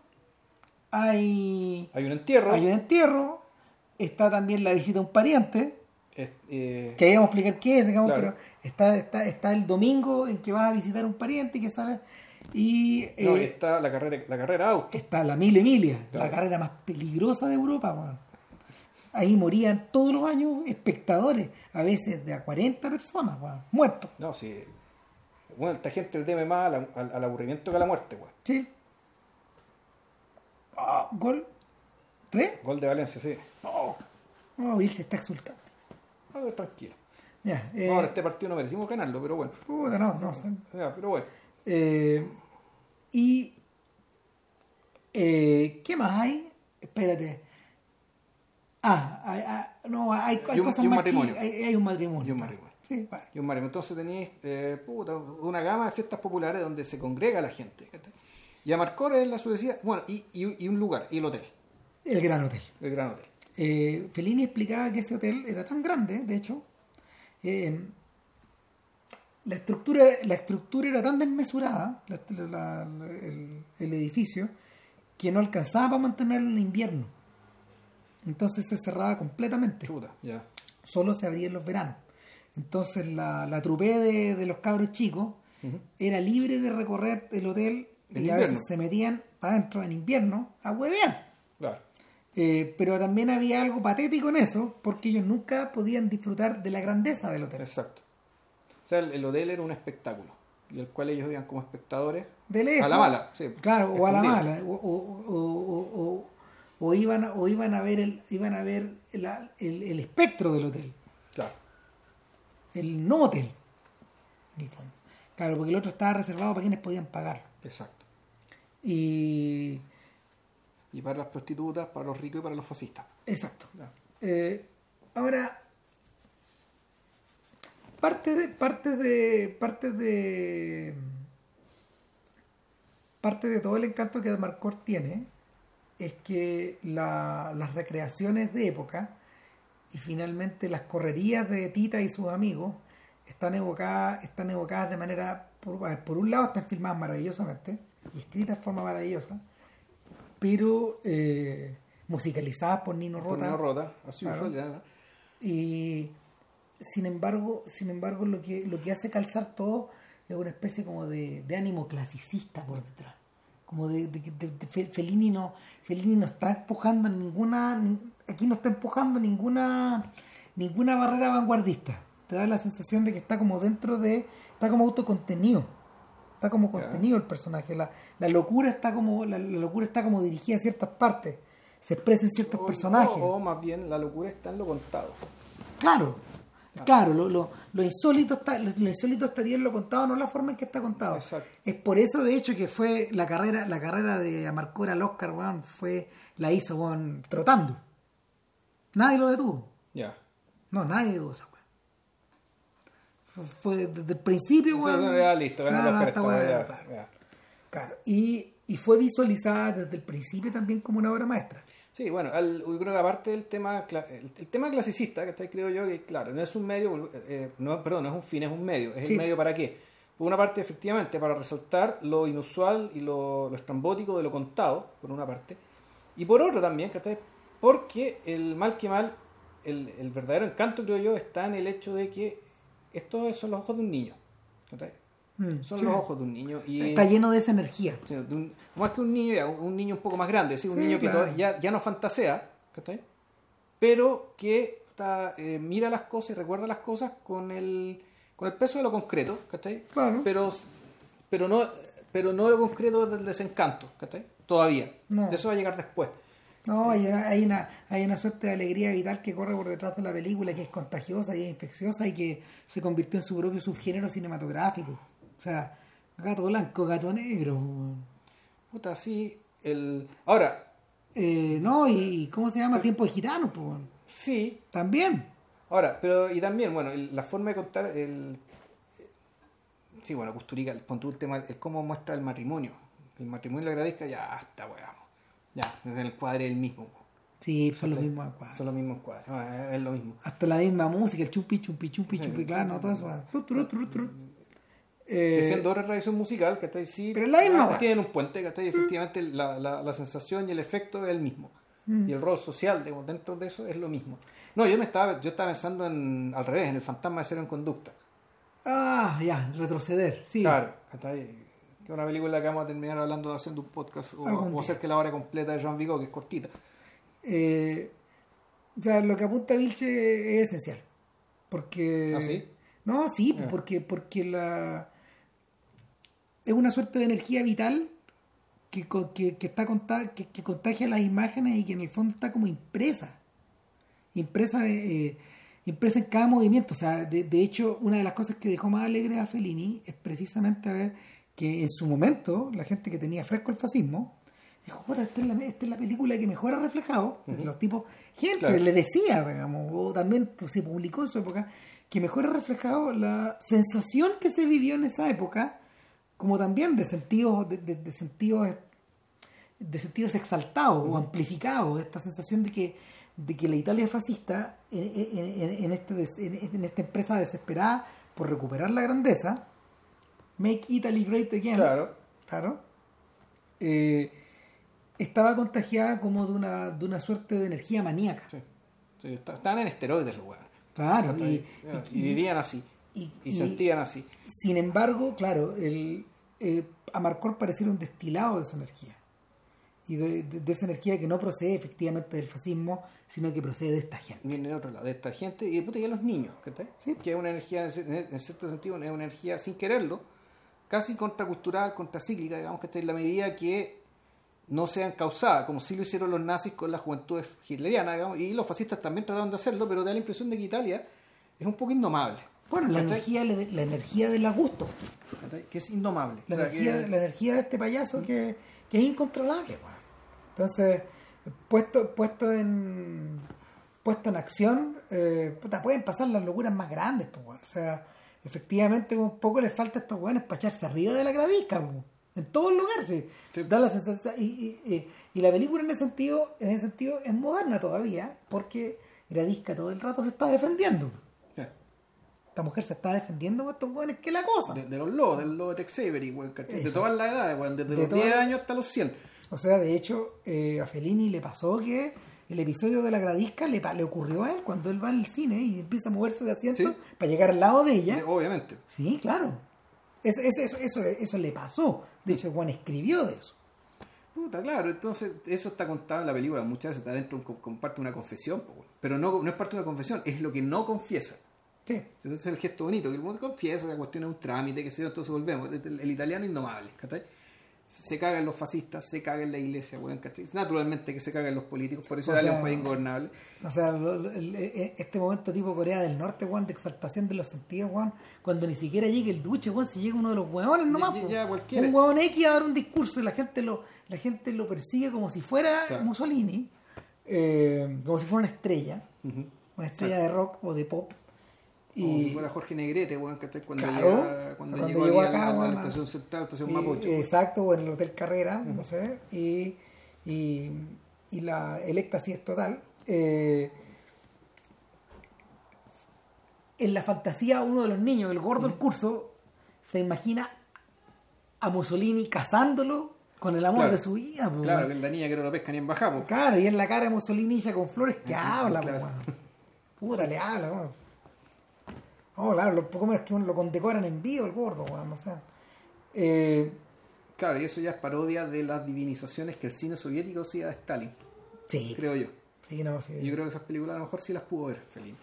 hay hay un entierro, hay un entierro, está también la visita a un pariente, es- eh, que ahí vamos a explicar qué es, digamos, Claro. pero está, está, está el domingo en que vas a visitar a un pariente que sale y no, eh, está la carrera, la carrera auto, está la Mille Emilia, la Claro. carrera más peligrosa de Europa. Ahí morían todos los años espectadores, a veces de a 40 personas, weón, muertos. no, sí, bueno, esta gente le teme más al, al- al aburrimiento que a la muerte, weón. ¿Sí? Ah, ¿Gol? ¿Tres? Gol de Valencia, sí. No, no, Bill se está exultando. Ah, tranquilo. Ya, eh, Ahora este partido no merecimos ganarlo, pero bueno. puta, no, no, Ya, pero bueno. Eh, y eh, ¿qué más hay? Espérate. Ah, hay, ah, no, hay, hay un- cosas más matrimonio. Hay, hay un matrimonio. Y un matrimonio. Sí, bueno. Y un matrimonio. Entonces tenéis eh, una gama de fiestas populares donde se congrega la gente. Y Amarcor es la sucesía, bueno, y, y- y un lugar, y el hotel, El Gran Hotel. el Gran Hotel. Eh, Fellini explicaba que ese hotel era tan grande, de hecho, eh, la estructura, la estructura era tan desmesurada, la- la- la- el, el edificio, que no alcanzaba para mantenerlo en invierno. Entonces se cerraba completamente. Chuta. Solo se abría en los veranos. Entonces la, la trupé de, de los cabros chicos era libre de recorrer el hotel y a veces se metían para adentro en invierno a huevear. Claro. Eh, pero también había algo patético en eso, porque ellos nunca podían disfrutar de la grandeza del hotel. Exacto. O sea, el, el hotel era un espectáculo, y el cual ellos iban como espectadores De lejos. a la mala. Sí, Claro, o a la mala. O, o- o- o- o- iban, a- o iban a ver el, iban a ver la- el, el espectro del hotel, Claro. el no hotel. en el fondo. Claro, porque el otro estaba reservado para quienes podían pagar. Exacto. Y. Y para las prostitutas, para los ricos y para los fascistas. Exacto. Eh, ahora, parte de parte de parte de parte de todo el encanto que Marcor tiene es que la- las recreaciones de época y finalmente las correrías de Tita y sus amigos están evocadas están evocadas de manera por, por un lado están filmadas maravillosamente y escritas de forma maravillosa pero eh, musicalizadas por Nino Por Rota una rota, así Claro. usual, ya. y sin embargo, sin embargo lo que lo que hace calzar todo es una especie como de, de ánimo clasicista por detrás. Como de, de, de- de- Fe- Fellini no Fellini no está empujando ninguna ni- aquí no está empujando ninguna ninguna barrera vanguardista. Te da la sensación de que está como dentro de está como autocontenido. Está como contenido el personaje, la, la locura está como la, la locura está como dirigida a ciertas partes, se expresa en ciertos O- personajes. O, o más bien la locura está en lo contado. Claro, claro, lo, lo, lo insólito está, lo, lo insólito estaría en lo contado, no la forma en que está contado. Exacto. Es por eso, de hecho, que fue la carrera, la carrera de Amarcora al Oscar, weón, fue, la hizo weón, trotando. Nadie lo detuvo. Ya. No, nadie detuvo esa weón. Fue, desde el principio, weón. era listo, ganó esta weá, ya, claro. ya. Claro. Y, y fue visualizada desde el principio también como una obra maestra. Sí, bueno, al- yo creo que aparte del tema, el, el tema clasicista, que creo yo, que claro, no es un medio, eh, no, perdón, no es un fin, es un medio. ¿Es Sí. el medio para qué? Por una parte, efectivamente, para resaltar lo inusual y lo, lo estrambótico de lo contado, por una parte. Y por otra también, ¿cachai? Porque el mal que mal, el, el verdadero encanto, creo yo, está en el hecho de que estos son los ojos de un niño. ¿cachai? Mm, Son sí. los ojos de un niño. Y, Está lleno de esa energía. Sí, de un- más que un niño, ya, un niño un poco más grande, ¿sí? un niño que claro. ya, ya no fantasea, ¿cachai? pero que está, eh, mira las cosas y recuerda las cosas con el, con el peso de lo concreto, ¿cachai? Claro. pero, pero, no, pero no lo concreto del desencanto, ¿cachai? todavía. No. De eso va a llegar después. No, hay una, hay, una, hay una suerte de alegría vital que corre por detrás de la película, que es contagiosa y es infecciosa y que se convirtió en su propio subgénero cinematográfico. O sea, gato blanco, gato negro. Puta, sí, el... Ahora, Eh, no, y ¿cómo se llama? Tiempo de gitanos, pues, sí, También. Ahora, pero y también, bueno, el- la forma de contar, el, sí, bueno, Custurica, el, el tema, el cómo muestra el matrimonio. El matrimonio y la gradisca, ya está, weón. Ya, es el cuadre el mismo. Sí, son los mismos cuadros. Son los mismos cuadros, es lo mismo. Hasta la misma música, el chumpi, Sí, chumpi, sí, claro, no, todo eso. Que Eh, siendo otra tradición musical, que está sí, Pero la misma, tienen un puente, que está efectivamente la, la, la sensación y el efecto es el mismo. Mm. Y el rol social digamos, dentro de eso es lo mismo. No, yo me estaba, yo estaba pensando en al revés, en el fantasma de cero en conducta. Ah, ya, retroceder, sí. Claro, que es una película que vamos a terminar hablando haciendo un podcast o, o hacer que la hora completa de Joan Vigo, que es cortita. Eh, o sea, lo que apunta Vilche es esencial. Porque. ¿Ah, sí? No, sí, porque, porque la. Es una suerte de energía vital que, que, que está conta- que, que contagia las imágenes y que en el fondo está como impresa. Impresa, eh, impresa en cada movimiento. O sea, de, de hecho, una de las cosas que dejó más alegre a Fellini es precisamente ver que en su momento, la gente que tenía fresco el fascismo, dijo, "Puta, esta es la, esta es la película que mejor ha reflejado. porque Los tipos, gente Claro. le decía, digamos, o también pues, se publicó en su época, que mejor ha reflejado la sensación que se vivió en esa época, como también de sentidos, de, de- de sentidos de sentidos exaltados o amplificados, esta sensación de que, de que la Italia fascista, en, en- en- este en- esta empresa desesperada por recuperar la grandeza, Make Italy Great Again, Claro. claro, eh, estaba contagiada como de una, de una suerte de energía maníaca. Sí. Sí, estaban en esteroides los weones. Claro, y, y, y- vivían así. y- sentían así. Sin embargo, claro, el, eh, Amarcord pareciera un destilado de esa energía. Y de, de- de esa energía que no procede efectivamente del fascismo, sino que procede de esta gente. Viene de otro lado, de esta gente y de puta, los niños, ¿cachai? Sí. Que es una energía, en cierto sentido, es una energía sin quererlo, casi contracultural, contracíclica, digamos, que en la medida que no sean causadas, como sí lo hicieron los nazis con la juventud hitleriana, digamos, y los fascistas también trataron de hacerlo, pero da la impresión de que Italia es un poco indomable. Bueno, la energía, la, la energía del gusto. Que es indomable. la, O sea, energía, que- la energía de este payaso que, que es incontrolable. Entonces, puesto, puesto, en, puesto en acción, eh, puta, pueden pasar las locuras más grandes, pues. O sea, efectivamente un poco les falta a estos weones para echarse arriba de la gravisca, pues, en todos lugares. sí. Sí. Da la sensación, y, y- y- y la película en ese sentido, en ese sentido es moderna todavía, porque Gradisca todo el rato se está defendiendo. Esta mujer se está defendiendo con estos weones que la cosa. De, de los lobos, del lobo de Tex Avery, weón. De todas las edades, weón, desde De los todas- 10 años hasta los 100. O sea, de hecho, eh, a Fellini le pasó que el episodio de la gradisca le, le ocurrió a él cuando él va al cine y empieza a moverse de asiento Sí. para llegar al lado de ella. Obviamente. Sí, claro. Es- es- eso, eso, eso le pasó. De hecho, Juan escribió de eso. Puta, claro, entonces eso está contado en la película, muchas veces está dentro, un- comparte una confesión, pero no, no es parte de una confesión, es lo que no confiesa. Sí. Ese es el gesto bonito, que el mundo confiesa, la cuestión es un trámite, que se entonces volvemos. El, el italiano indomable, ¿cachai? Se caga en los fascistas, se caga en la iglesia, weón, ¿cachai? Naturalmente que se caga en los políticos, por eso O Italia es sea, un país ingobernable. O sea, el- e- este momento tipo Corea del Norte, Juan, de exaltación de los sentidos, Juan, cuando ni siquiera llega el duche, Juan, si llega uno de los hueones nomás. Ya- po. ya cualquiera. Un hueón X a dar un discurso y la gente lo, la gente lo persigue como si fuera Claro. Mussolini, eh, como si fuera una estrella, una estrella de rock o de pop. Como Y, si fuera Jorge Negrete, weón, ¿cachai? Cuando, Claro, llega- cuando, cuando llegó, acá, a la, a la estación central, estación y- Mapocho. exacto, o en el Hotel Carrera, no sé, y, y, y la, el éxtasis es total. Eh, en la fantasía, uno de los niños, el gordo del curso, se imagina a Mussolini casándolo con el amor Claro. de su vida. Claro, que es la niña que no lo pesca ni en bajamos. Claro, y en la cara de Mussolini ya con flores que habla, claro. Puta, le habla, weón. Oh, claro, lo poco menos que uno lo condecoran en vivo el gordo, weón, o sea. Eh, Claro, y eso ya es parodia de las divinizaciones que el cine soviético hacía de Stalin, sí, creo yo. sí, no, sí. Yo creo que esas películas a lo mejor sí las pudo ver, Fellini.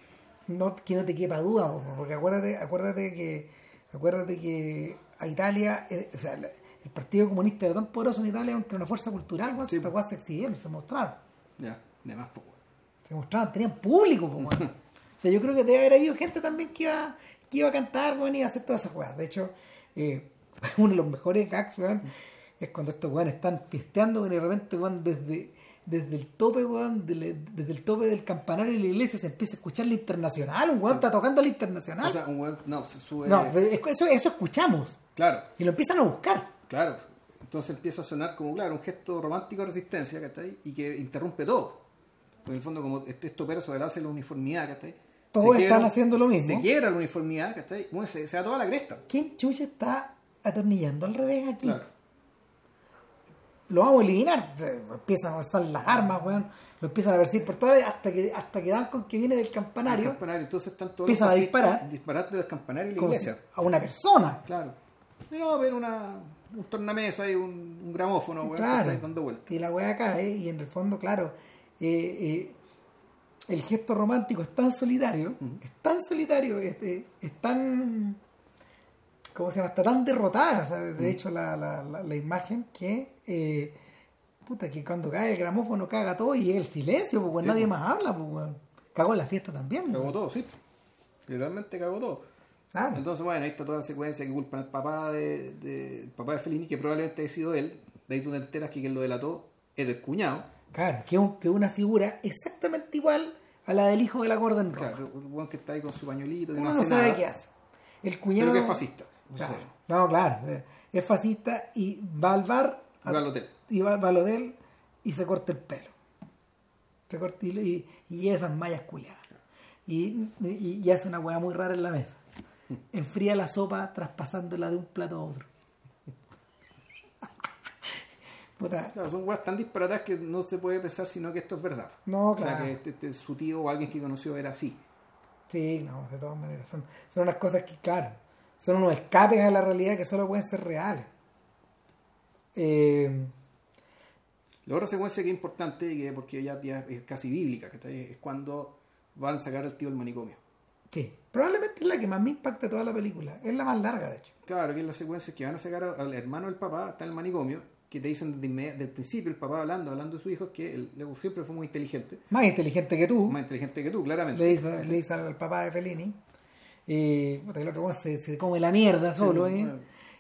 no, que no te quepa duda, po, porque acuérdate, acuérdate que acuérdate que a Italia, eh, o sea, el Partido Comunista era tan poderoso en Italia, aunque era una fuerza cultural, weón, Sí, se exhibieron, se mostraron, Ya, de más poco. se mostraban, tenían público, weón. O sea, yo creo que debe haber habido gente también que iba, que iba a cantar, weón, y iba a hacer todas esas weas. De hecho, eh, uno de los mejores gags, weón, es cuando estos weones están fiesteando weón, y de repente, weón, desde, desde el tope, weón, desde el tope del campanario de la iglesia se empieza a escuchar la internacional, un weón está tocando la internacional. O sea, un weón, no, se sube. no, es- eso, eso escuchamos. Claro, Y lo empiezan a buscar. claro. Entonces empieza a sonar como, claro, un gesto romántico de resistencia, ¿cachai? Y que interrumpe todo. Porque en el fondo, como esto opera sobre la base de la uniformidad, ¿cachai? Todos Se están haciendo lo mismo. Se quiebra la uniformidad, ¿cachai? Bueno, se, se da toda la cresta. ¿Quién chucha está atornillando al revés aquí? Claro. lo vamos a eliminar. Eh, Empiezan a avanzar las armas, weón. Lo empiezan a perseguir por todas hasta que hasta que dan con que viene del El campanario entonces están todos Empiezan a disparar. disparando del campanario y la como iglesia. si- a una persona. Claro. Y no, ver una, un tornamesa y un, un gramófono, weón, que claro. está dando vueltas. Y la weá cae y en el fondo, claro, eh, eh, el gesto romántico es tan solitario, es tan solitario, es, es- es tan... ¿Cómo se llama? Está tan derrotada, ¿sabes? De hecho, la, la, la, la imagen que... eh, puta, que cuando cae el gramófono caga todo y es el silencio, porque Sí, nadie pues. más habla, pues. Cagó en la fiesta también. Cagó todo, sí. Literalmente cagó todo. Claro. Entonces, bueno, ahí está toda la secuencia que culpan al papá de, de- el papá de Fellini, que probablemente haya sido él. De ahí tú te enteras que quien lo delató era el cuñado. Claro, que, un- que una figura exactamente igual a la del hijo de la Gordon Rock. Claro, el weón que está ahí con su pañuelito, que Uno no hace sabe nada. qué hace. El cuñado... Pero que es fascista. Claro. No, claro. eh, Es fascista y va al bar. Y va al hotel. Y va, va al hotel y se corta el pelo. Se corta y, y, esas mallas culiadas. Y, y, y hace una hueá muy rara en la mesa. Enfría la sopa traspasándola de un plato a otro. Puta, Claro, son weas tan disparatadas que no se puede pensar sino que esto es verdad. No, O sea, claro. que este, este, su tío o alguien que conoció era así. Sí, no, de todas maneras. Son, son unas cosas que, claro, son unos escapes a la realidad que solo pueden ser reales. Eh, La otra secuencia que es importante, que porque ya, ya es casi bíblica, que es cuando van a sacar al tío del manicomio. sí, probablemente es la que más me impacta toda la película. Es la más larga, de hecho. Claro, que es la secuencia que van a sacar al hermano del papá, está en el manicomio, que te dicen desde del principio, el papá hablando, hablando de su hijo, que él siempre fue muy inteligente, Más inteligente que tú, más inteligente que tú, claramente. le dice, le dice al papá de Fellini. Y puta, el otro se, se come la mierda solo, ¿eh? bueno.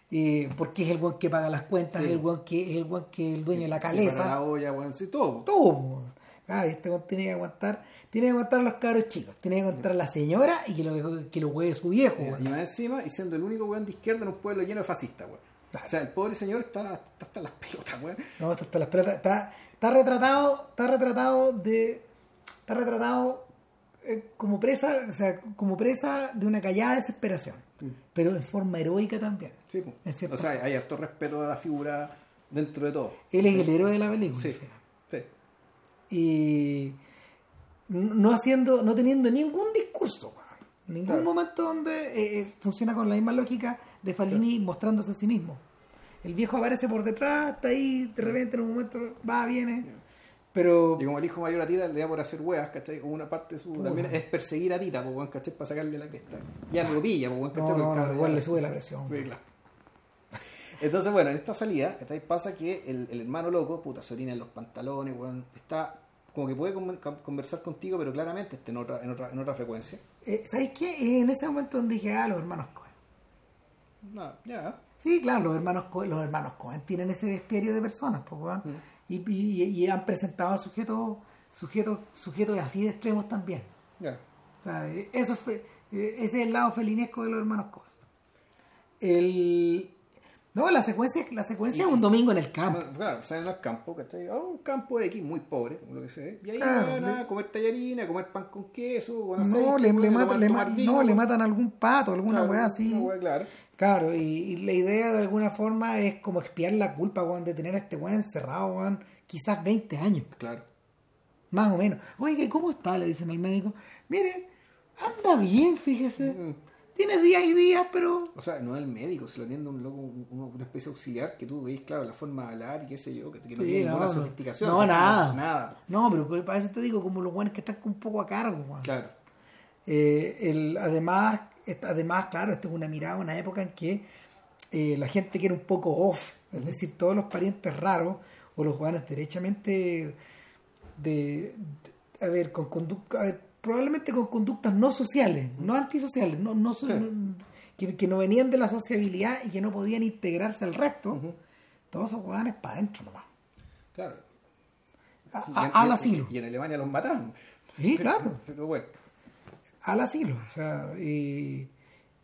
Y porque es el buen que paga las cuentas, Sí. es el buen que es el buen que el dueño de la caleza. la olla, sí, todo. Todo. Ah, y este tiene que aguantar, tiene que aguantar a los cabros chicos, tiene que aguantar a la señora y que lo, que lo hueve su viejo, weón. Y más encima, y siendo el único weón de izquierda en un pueblo lleno de fascistas, weón. O sea, el pobre señor está, está hasta las pelotas, weón. No, está hasta las pelotas. Está, está retratado, está retratado de. Está retratado eh, como presa, o sea, como presa de una callada desesperación. Pero en forma heroica también. Sí, pues. O sea, hay harto respeto a la figura dentro de todo. Él es el héroe de la película. Sí, sí. Y no haciendo, no teniendo ningún discurso, weón. ningún Claro. momento donde eh, eh, funciona con la misma lógica de Fallini mostrándose a sí mismo. El viejo aparece por detrás, está ahí, de repente en un momento va, viene, pero Y como el hijo mayor a Tita le da por hacer weas, ¿cachai? Como una parte de su. También es perseguir a Tita, pues, ¿cachai? Para sacarle la cresta. Ya no lo pilla, pues, no, ¿cachai? no, no, cabrón igual le sube la presión. Sí, claro. Entonces, bueno, en esta salida, ¿cachai? Pasa que el, el hermano loco, puta, se orina en los pantalones, weón, está como que puede con- conversar contigo, pero claramente está en otra, en otra, en otra frecuencia. Eh, ¿Sabes qué? En ese momento donde dije, ah, los hermanos. No. Sí, claro, los hermanos Cohen, los hermanos Cohen tienen ese bestiario de personas, pues, weón. y, y- y han presentado sujetos, sujetos, sujetos así de extremos también. Ya. O sea, eh, eso es eh, ese es el lado felinesco de los hermanos Cohen. El no, la secuencia, la secuencia es un domingo en el campo. Claro, salen al campo, ¿cachai? A un campo X muy pobre, lo que sea. Y ahí Claro, van a le- comer tallarina, comer pan con queso, con No, le, matan, le, no, le matan algún pato, alguna Claro, weá así. una weá, claro. Claro, y, y la idea de alguna forma es como expiar la culpa, weón, de tener a este weón encerrado, weón, quizás 20 años, Claro. más o menos. Oye, ¿y ¿cómo está? Le dicen al médico. Mire, anda bien, fíjese. Mm. Tiene días y días, pero... O sea, no es el médico, se lo atiende un loco, un- un- una especie de auxiliar que tú veis, claro, la forma de hablar y qué sé yo, que, que no Sí, tiene no, ninguna no. sofisticación. No, o sea, nada. Nada. No, pero pues, para eso te digo, como los buenos que están un poco a cargo, weón. Claro. Eh, el, además, además, claro, esto es una mirada, una época en que eh, la gente que era un poco off, es decir, todos los parientes raros o los jóvenes derechamente de, de- a ver, con conducta, probablemente con conductas no sociales, no antisociales, no, no, so- Sí. no- que, que no venían de la sociabilidad y que no podían integrarse al resto, todos esos jóvenes para adentro nomás. Claro. A- Y a- en- al asilo. Y en Alemania los mataron. Sí, claro. Pero bueno. al asilo. O sea, y,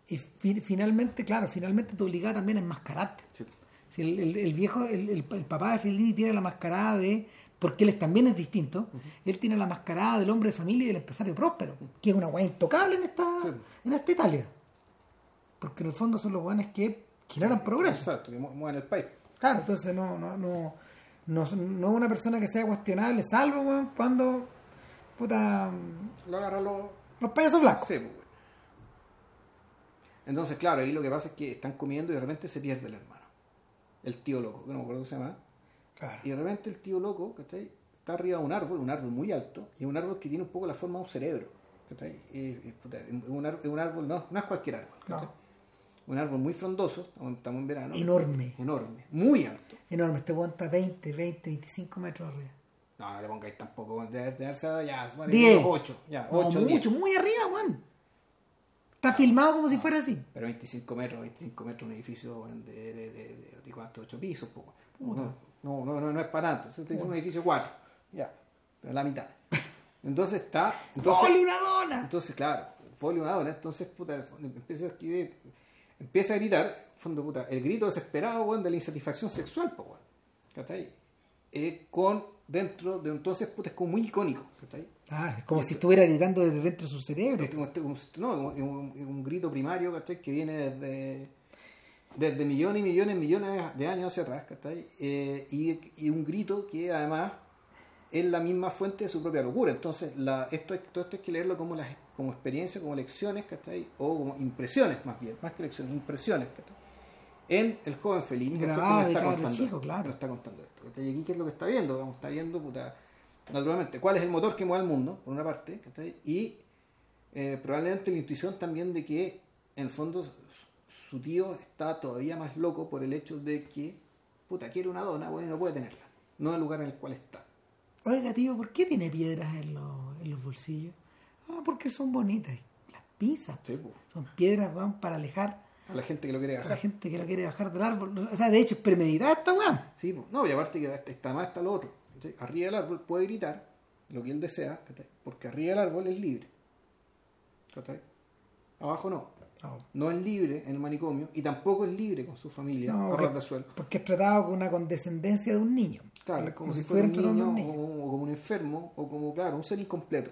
y fi- finalmente, claro, finalmente te obligaba también a enmascararte. Sí. Si el, el- el viejo, el, el- el papá de Fellini tiene la mascarada de, porque él también es distinto, él tiene la mascarada del hombre de familia y del empresario próspero, que es una weá intocable en esta, Sí. en esta Italia. Porque en el fondo son los weones que generan progreso. Exacto, que mu- mueven el país. Claro, entonces no, no, no, no, no es una persona que sea cuestionable, salvo weón, cuando puta, Lo agarran los. los payasos blancos. Sí, pues. Entonces, claro, ahí lo que pasa es que están comiendo y de repente se pierde el hermano. El tío loco, que no me acuerdo cómo se llama. Claro. Y de repente el tío loco, ¿cachai? Está arriba de un árbol, un árbol muy alto, y es un árbol que tiene un poco la forma de un cerebro. ¿cachai? Es un, es un árbol, no, no es cualquier árbol. ¿cachai? No. Un árbol muy frondoso, estamos en verano. Enorme. Enorme, muy alto. Enorme, este está 20, 20, 25 metros arriba. No, no le pongáis tampoco, debe de darse ya, se 10. 8, ya, No, 8, mucho, muy arriba, weón. Está filmado como si fuera así. Pero 25 metros, 25 metros un edificio de, de, de, de, de cuánto, 8 pisos, po, weón. No, no, no, no es para tanto. Te dice un edificio 4, ya, de la mitad. Entonces está. Entonces, ¡Ole, una dona! entonces claro, folio una dona, entonces puta, empieza a escribir, empieza a gritar, fondo puta, el grito desesperado, weón, de la insatisfacción sexual, po, weón. ¿Cachai? Eh, con dentro de entonces, puta, es como muy icónico, ¿cachai? Ah, es como si estuviera gritando desde dentro de su cerebro. Este- este- un- no, un, un- un grito primario, ¿cachai? Que viene desde, desde millones y millones y millones de años hacia atrás, ¿cachai? Eh, y, y un grito que además es la misma fuente de su propia locura. Entonces, la, esto, es- todo esto hay que leerlo como, las, como experiencia, como lecciones, ¿cachai? O como impresiones, más bien, más que lecciones, impresiones, ¿cachai? En el joven Fellini, Que está contando chico, claro. está contando esto. ¿cachai? Y aquí, ¿qué es lo que está viendo? Vamos, está viendo, puta, naturalmente, cuál es el motor que mueve al mundo, por una parte, ¿cachai? Y eh, probablemente la intuición también de que, en el fondo, su, tío está todavía más loco por el hecho de que, puta, quiere una dona, bueno, y no puede tenerla. No el lugar en el cual está. Oiga, tío, ¿por qué tiene piedras en los, en los bolsillos? Ah, porque son bonitas. Las pisas. Sí, po. Son piedras, weón, para alejar A la gente que lo quiere a la bajar. gente que la quiere bajar del árbol. O sea, de hecho, es premeditada esta weón. Sí, po. no, y aparte que está más está lo otro. Arriba del árbol puede gritar, lo que él desea, porque arriba del árbol es libre. ¿cachai? Abajo no. No, No es libre en el manicomio y tampoco es libre con su familia No, a porque- de suelo. porque es tratado con una condescendencia de un niño. Claro, como, si estuviera fuera un niño, O, o como un enfermo o como, claro, un ser incompleto.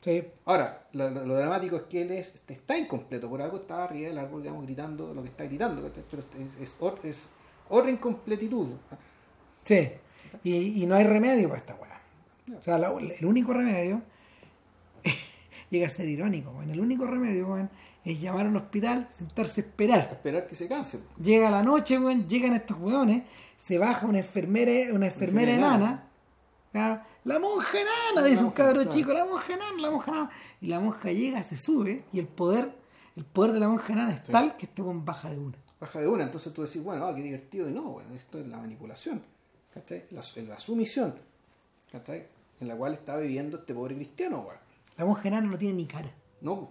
Sí, Ahora, lo, dramático es que él es, está incompleto, por algo está arriba del árbol, digamos, gritando lo que está gritando, pero es, es, ot- es otra incompletitud. sí. Y, y no hay remedio para esta weá. O sea, la- el único remedio llega a ser irónico. weón. El único remedio weón, es llamar al hospital, sentarse a esperar. Esperar que se canse. Llega la noche, weón, llegan estos weones, se baja una enfermera, una enfermera enana. Claro, la monja enana, La dice un monja, cabro claro. chico, la monja enana, la monja enana. Y la monja llega, se sube, y el poder, el poder de la monja enana es Sí. tal que este weón baja de una. Baja de una, entonces tú decís, bueno, ah, qué divertido, y no, bueno, esto es la manipulación, ¿cachai? La, la sumisión, ¿cachai? En la cual está viviendo este pobre cristiano, weón. La monja enana no tiene ni cara. No,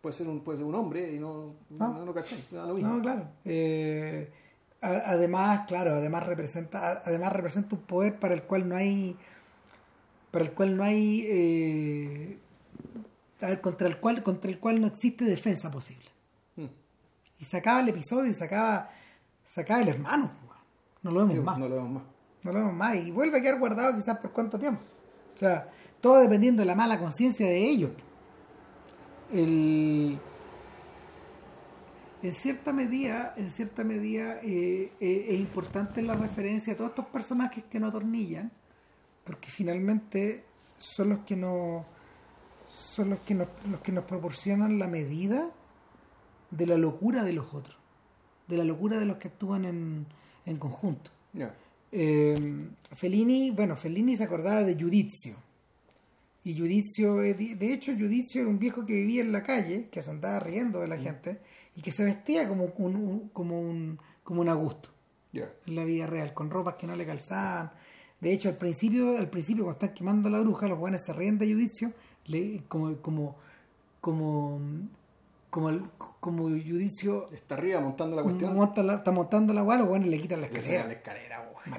puede ser un, puede ser un hombre y no, no. Da lo mismo. No, claro. Eh, además, claro, además representa, además representa un poder para el cual no hay, para el cual no hay, eh, contra el cual, contra el cual no existe defensa posible. Mm. Y se acaba el episodio y se acaba, se acaba el hermano. No lo vemos Sí, más. no lo vemos más. No lo vemos más. Y vuelve a quedar guardado quizás por cuánto tiempo. O sea, todo dependiendo de la mala conciencia de ellos. El, en cierta medida, en cierta medida eh, eh, es importante la referencia a todos estos personajes que no atornillan, porque finalmente son los que nos son los que nos, los que nos proporcionan la medida de la locura de los otros, de la locura de los que actúan en, en conjunto. Eh, Fellini, bueno, Fellini se acordaba de Giudizio. Y Giudizio, eh, de hecho, Giudizio era un viejo que vivía en la calle, que se andaba riendo de la gente y que se vestía como un, como un, como un Augusto en la vida real, con ropas que no le calzaban. De hecho, al principio, al principio cuando están quemando a la bruja, los buenos se ríen de Giudizio, le, como, como, como, como, el- como Giudizio Está arriba montando la cuestión. monta la- está montando la guay, los buenos le quitan la Le escalera. sacan la escalera, weón.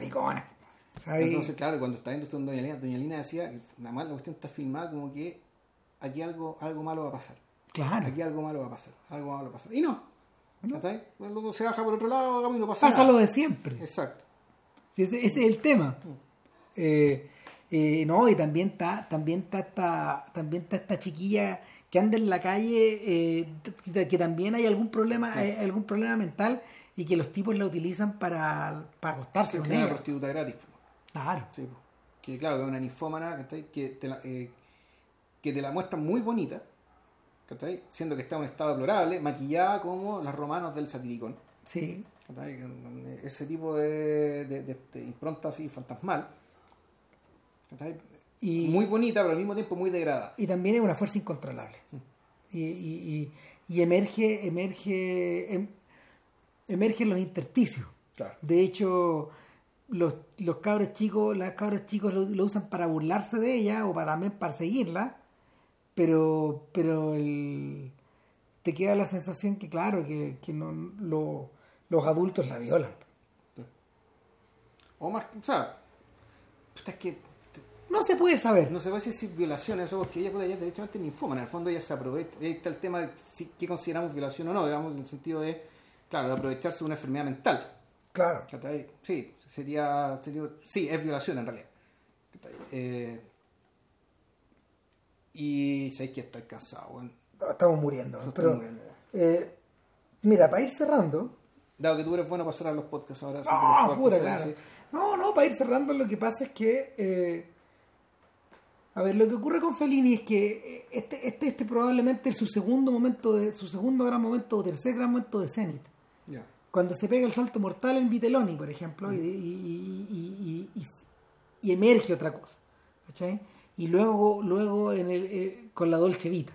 Entonces, claro, cuando está viendo esto en Doña Lina, Doña Lina decía, nada más la cuestión está filmada como que aquí algo, algo malo va a pasar. claro. Aquí algo malo va a pasar. Algo malo va a pasar. Y no. Pues Luego se baja por otro lado y no pasa Pasa lo de siempre. Exacto. Sí, ese, ese es el tema. Eh, eh, no, y también está, también está esta, también está esta chiquilla que anda en la calle, eh, que también hay algún problema, hay algún problema mental y que los tipos la utilizan para, para acostarse Es con que es una prostituta gratis. Claro. Sí, que claro, que es una ninfómana ¿cachai? que, te la, eh, que te la muestran muy bonita, ¿cachai? siendo que está en un estado deplorable, maquillada como las romanos del satiricón. Sí. ¿cachai? Ese tipo de, de- de- de impronta así fantasmal. ¿cachai? Y, Muy bonita, pero al mismo tiempo muy degradada. y también es una fuerza incontrolable. Y, y, y, y emerge, emerge, em- emerge en los intersticios. Claro. De hecho, los, los cabros chicos, las cabros chicos lo, lo usan para burlarse de ella o para para seguirla, pero, pero el- te queda la sensación que claro, que, que no, lo- los adultos la violan. O más, o sea, es que No se puede saber. no se puede decir si violación eso, porque ella, puta, ella es derechamente ninfómana. En el fondo ella se aprovecha, ahí está el tema de si, qué consideramos violación o no, digamos, en el sentido de, claro, de aprovecharse de una enfermedad mental. Claro. Sí, sería, sería, sí, es violación en realidad. Eh, y sé que estoy cansado. Estamos muriendo. Pero, muriendo, eh, mira, para ir cerrando, Dado que tú eres bueno para cerrar los podcasts ahora, Ah, puta, pues, claro. No, no, para ir cerrando, lo que pasa es que. eh, a ver, lo que ocurre con Fellini es que eh, este, este, este probablemente es su segundo momento, de su segundo gran momento o tercer gran momento de Zenith. Ya. Cuando se pega el salto mortal en Vitelloni, por ejemplo, y, emerge otra cosa. ¿cachai? Y luego, luego en el, eh, con la Dolce Vita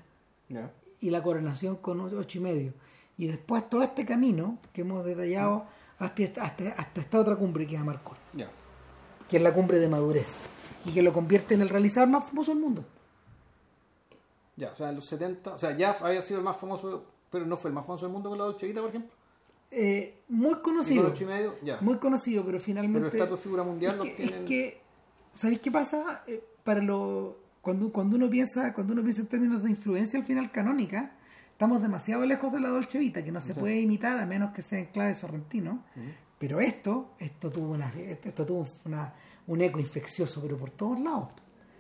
y la coronación con ocho y medio. Y después todo este camino que hemos detallado hasta, esta- hasta, hasta esta otra cumbre que es Amarcor, que es la cumbre de madurez, y que lo convierte en el realizador más famoso del mundo. Ya, o sea, en los 70, o sea, ya había sido el más famoso, pero no fue el más famoso del mundo con la Dolce Vita, por ejemplo. Eh, muy conocido, ocho y medio, ya. muy conocido, pero finalmente... Pero el estatus figura mundial es lo que, tienen- es que, ¿sabéis qué pasa? Eh, para lo cuando, cuando uno piensa cuando uno piensa en términos de influencia al final canónica estamos demasiado lejos de la Dolce Vita que no se puede imitar a menos que sea en clave sorrentino. Pero esto esto tuvo una esto tuvo una, un eco infeccioso pero por todos lados.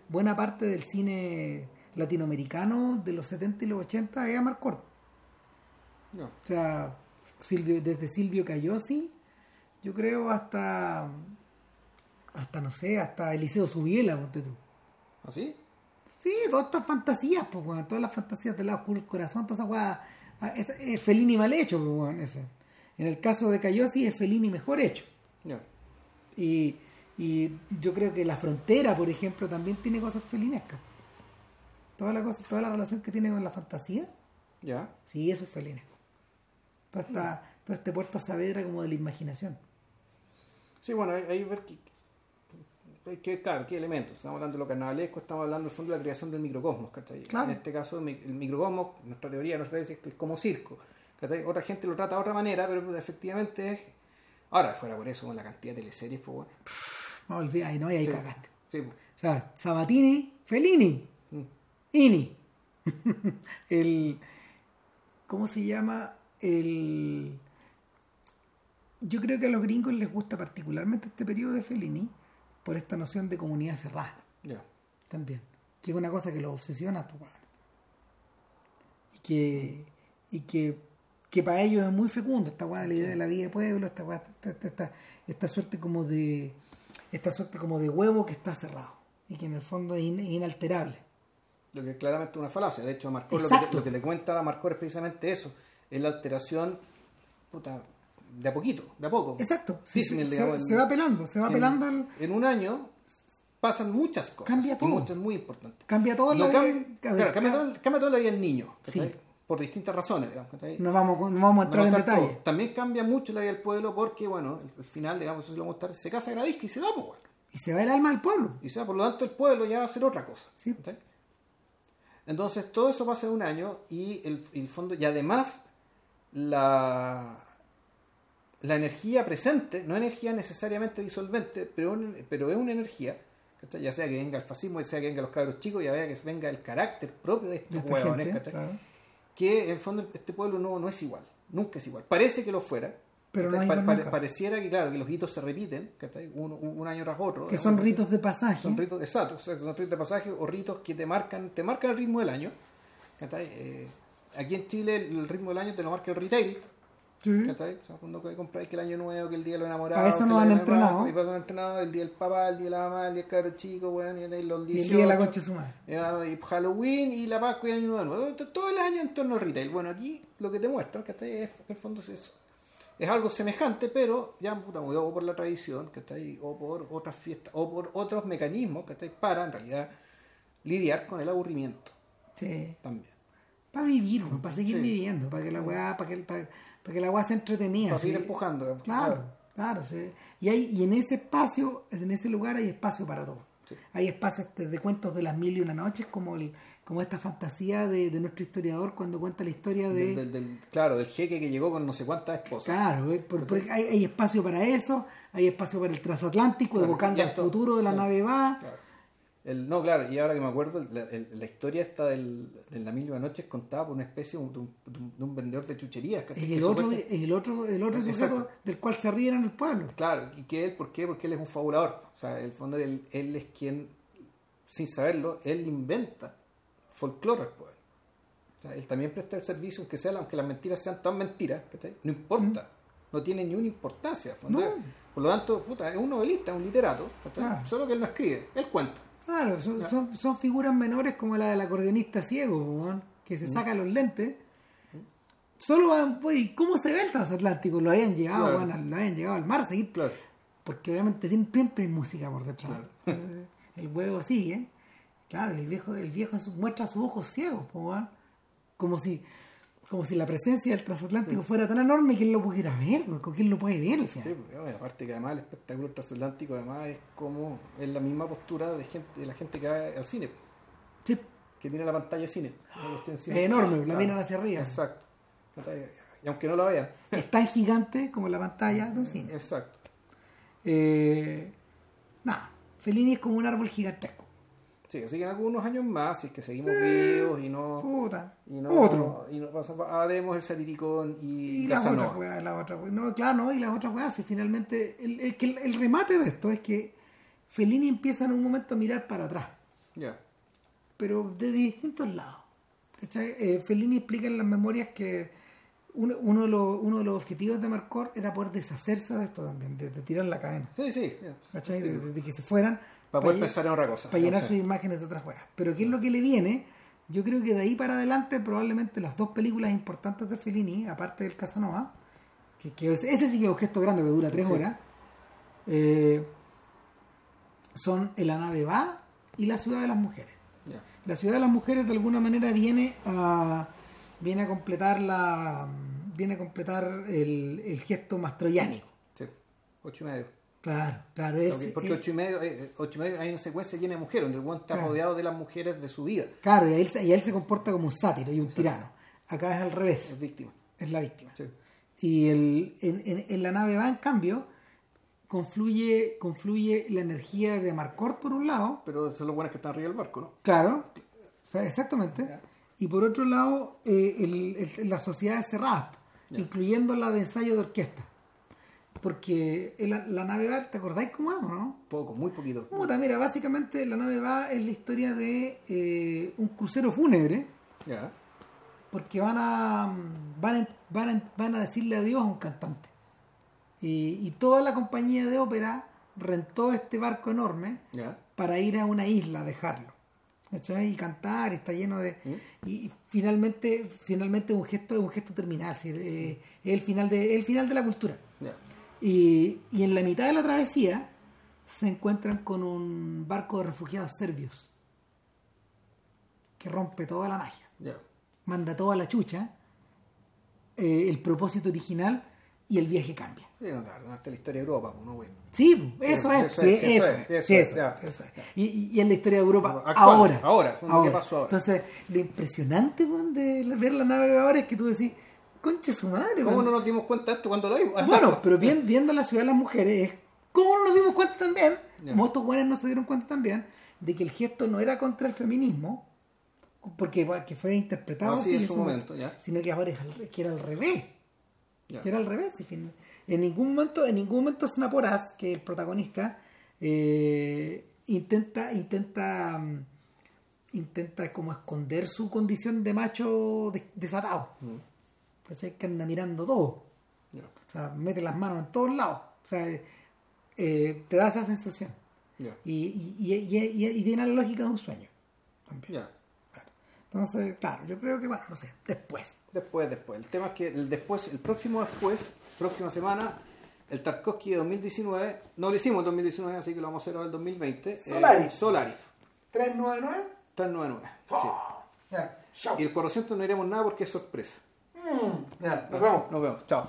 Buena parte del cine latinoamericano de los 70 y los 80 es Amarcord. No. o sea Silvio, desde Silvio Cayosi yo creo hasta hasta no sé hasta Eliseo Subiela ponte tú ¿Así? Sí, todas estas fantasías, pues, todas las fantasías del lado oscuro del corazón, todas esas weas. ah, Es, es Fellini mal hecho, pues, ese. En el caso de Cayosi es Fellini mejor hecho. Ya. Y, y yo creo que La Frontera, por ejemplo, también tiene cosas felinescas. Toda la, cosa, toda la relación que tiene con la fantasía, Ya. sí, eso es felinesco. Toda esta, todo este puerto Saavedra como de la imaginación. Sí, bueno, ahí, ver que, que, claro, qué elementos. Estamos hablando de lo carnavalesco, estamos hablando del fondo de la creación del microcosmos, ¿cachai? Claro. En este caso, el mi- el microcosmos, nuestra teoría, nuestra tesis es que es como circo, ¿cachai? Otra gente lo trata de otra manera, pero efectivamente es... Ahora, fuera por eso, con la cantidad de teleseries, pues bueno. No olvides, ahí no, y ahí Sí. cagaste. Sí, pues. O sea, Sabatini, Fellini, Mm. Ini. el. ¿Cómo se llama? El. Yo creo que a los gringos les gusta particularmente este periodo de Fellini por esta noción de comunidad cerrada también. Que es una cosa que los obsesiona, pues, weón. Y que. Y que, que para ellos es muy fecundo esta weá, la idea de la vida de pueblo, esta esta, esta, esta- suerte como de. Esta suerte como de huevo que está cerrado. Y que en el fondo es in- es inalterable. Lo que es claramente una falacia. De hecho, Marcor lo que, lo que te cuenta a Marcor es precisamente eso. Es la alteración, puta, de a poquito, de a poco. Exacto. Sí, se, se- digamos, se va pelando, se va en, pelando, el- en un año pasan muchas cosas. Cambia todo. muchas muy importantes. cambia todo la cam- vida- claro, cambia, ca- todo, cambia toda la vida del niño. Sí. Por distintas razones, digamos. No vamos, no vamos a entrar No en va detalle. todo. También cambia mucho la vida del pueblo porque, bueno, al final, digamos, eso se lo vamos a mostrar, se casa Gradisca y se va, pues, bueno. Y se va el alma del pueblo. Y sea, por lo tanto, el pueblo ya va a hacer otra cosa. Sí. Entonces, todo eso pasa en un año y el, el fondo, y además, la, la energía presente, no energía necesariamente disolvente, pero, un- pero es una energía, ¿cachai? ya sea que venga el fascismo, ya sea que venga los cabros chicos, ya sea que venga el carácter propio de De estos esta huevones, gente, ¿cachai? claro. que en el fondo este pueblo no, no es igual, nunca es igual. Parece que lo fuera, Pero no pareciera que, claro, que los hitos se repiten. Un, un- año tras otro. Que son ritos de pasaje. Son ritos, exacto, son ritos de pasaje o ritos que te marcan, te marcan el ritmo del año. Eh, aquí en Chile el ritmo del año te lo marca el retail. Sí. ¿cachai? O sea, cuando compráis que el año nuevo, que el día de los enamorados. Para eso el han entrenado. Y para eso han entrenado el día del papá, el día de la mamá, el día del cabro chico, weón, y el- los Y 18. el día de la concha de su madre. eh, y Halloween y la Pascua y el año nuevo. Todo- el año en torno al retail. Bueno, aquí lo que te muestran, ¿cachai? Es, en el fondo es eso. Es algo semejante, pero ya puta, o por la tradición, ¿cachai? O por otras fiestas, o por otros mecanismos, ¿cachai? Para, en realidad, lidiar con el aburrimiento Sí. también. Para vivir, para seguir Sí. viviendo, para que la weá, para que, para, para que la weá sea entretenida. Para seguir empujando. Claro, claro. sí. Y, hay, y en ese espacio, en ese lugar hay espacio para todo. Sí. Hay espacios de cuentos de las mil y una noches, como el, como esta fantasía de, de nuestro historiador cuando cuenta la historia de... Del, del- del- claro, del jeque que llegó con no sé cuántas esposas. Claro, eh, por- por- hay, hay espacio para eso, hay espacio para el transatlántico, Claro, evocando esto- futuro de la claro, nave va. Claro. El, no, claro, y ahora que me acuerdo, la, el- la historia esta del, de la mil y una noches contada por una especie de un, de un- de un vendedor de chucherías. Que el otro, el otro, el otro sujeto del cual se ríen en el pueblo. Claro, y que él, ¿por qué? Porque él es un fabulador. O sea, el fondo él, él es quien, sin saberlo, él inventa folclore al pueblo. O sea, él también presta el servicio, aunque, sea, aunque las mentiras sean tan mentiras, no importa, no tiene ni una importancia. No. Por lo tanto, puta, es un novelista, un literato. Claro. solo que él no escribe, él cuenta. Claro, son, son, son figuras menores como la del acordeonista ciego, weón, que se saca los lentes. Solo van, pues, ¿y ¿cómo se ve el transatlántico? Lo habían llegado, Claro. lo habían llegado al mar, seguir, Claro. porque obviamente siempre hay música por detrás. El huevo sigue. Claro, el viejo, el viejo muestra sus ojos ciegos, pues, weón. como si como si la presencia del transatlántico fuera tan enorme que él lo pudiera ver, que él lo puede ver. Sí, pues, bueno, aparte que además el espectáculo transatlántico además es como es la misma postura de gente de la gente que va al cine, Sí, que tiene la pantalla de cine. Es enorme, la Claro. miran hacia arriba. Exacto. Y aunque no la vean. es tan gigante como la pantalla de un cine. Exacto. Eh, nada, Fellini es como un árbol gigantesco. Sí, así que en algunos años más, si es que seguimos vivos y no. Puta. Y no, Otro. Y no, haremos el satiricón y, Y las otras weas, las otras weas. No, claro, no, y las otras weas, y finalmente, el, el, el, el remate de esto es que Fellini empieza en un momento a mirar para atrás, Ya. pero de distintos lados. ¿cachai? Eh, Fellini explica en las memorias que uno, uno, de los, uno de los objetivos de Marcor era poder deshacerse de esto también, de, de tirar la cadena, Sí, sí. De, de- de que se fueran Para poder pensar en otra cosa. para llenar sus imágenes de otras weas. Pero ¿qué es lo que le viene? Yo creo que de ahí para adelante probablemente las dos películas importantes de Fellini, aparte del Casanova, que, que es- ese sí que es un gesto grande que dura tres Sí. horas, eh, son La nave va y La ciudad de las mujeres. La ciudad de las mujeres de alguna manera viene a viene a completar la viene a completar el, el gesto mastroiánico. Sí. Ocho y medio. Claro, claro. es- Porque, es- ocho y medio, eh, ocho y medio hay una secuencia llena de mujeres, donde el buen está Claro. rodeado de las mujeres de su vida. Claro, y él, y él se comporta como un sátiro y un tirano. Acá es al revés, Es víctima. es la víctima. Sí. Y el, en, en- en la nave va, en cambio, confluye, confluye la energía de Marcort por un lado, Pero son los buenos que están arriba del barco, ¿no? claro, o sea, exactamente, y por otro lado eh, el- el- las sociedades cerradas, incluyendo la de ensayo de orquesta. Porque la, la nave va, ¿te acordáis cómo es o no? Poco, muy poquito. Puta, mira, básicamente la nave va es la historia de eh, un crucero fúnebre Ya. porque van a van a, van a, van a decirle adiós a un cantante. Y, y toda la compañía de ópera rentó este barco enorme para ir a una isla a dejarlo. Y cantar, está lleno de... Y, y finalmente, finalmente un gesto es un gesto terminal, es, eh, es el final de, es el final de la cultura. Y, y en la mitad de la travesía se encuentran con un barco de refugiados serbios que rompe toda la magia manda toda la chucha, eh, el propósito original y el viaje cambia. Sí, no, claro, hasta la historia de Europa, pues, no, güey. Sí, eso es, eso sí, es, es, es, es, es, es. Y, en la historia de Europa Actual, ahora. ahora, es lo que pasó ahora. Entonces, lo impresionante de ver la nave ahora es que tú decís, concha su madre. ¿Cómo weón". no nos dimos cuenta de esto cuando lo vimos? Bueno, pero bien, viendo la ciudad de las mujeres, es ¿cómo no nos dimos cuenta también? Ya. Como estos buenos no se dieron cuenta también, de que el gesto no era contra el feminismo, porque que fue interpretado Así en su momento, ya. sino que ahora es al- que era al revés. Que era al revés. En ningún momento, en ningún momento Snaporaz, que es el protagonista, eh, intenta, intenta, mm, intenta como esconder su condición de macho des- desatado. ¿Cachai? Que anda mirando todo. O sea, mete las manos en todos lados. O sea, eh, te da esa sensación. Y, y, y, y- y- y tiene la lógica de un sueño. También. Entonces, claro, yo creo que, bueno, no sé, después. Después, después. El tema es que el después, el próximo después, próxima semana, el Tarkovsky de 2019, no lo hicimos en 2019, así que lo vamos a hacer ahora en 2020. eh, Solaris. Solaris. 399. 399. sí. Ya, chao. Y el 400 no iremos nada porque es sorpresa. Ya, nos vemos. Nos vemos. Chao.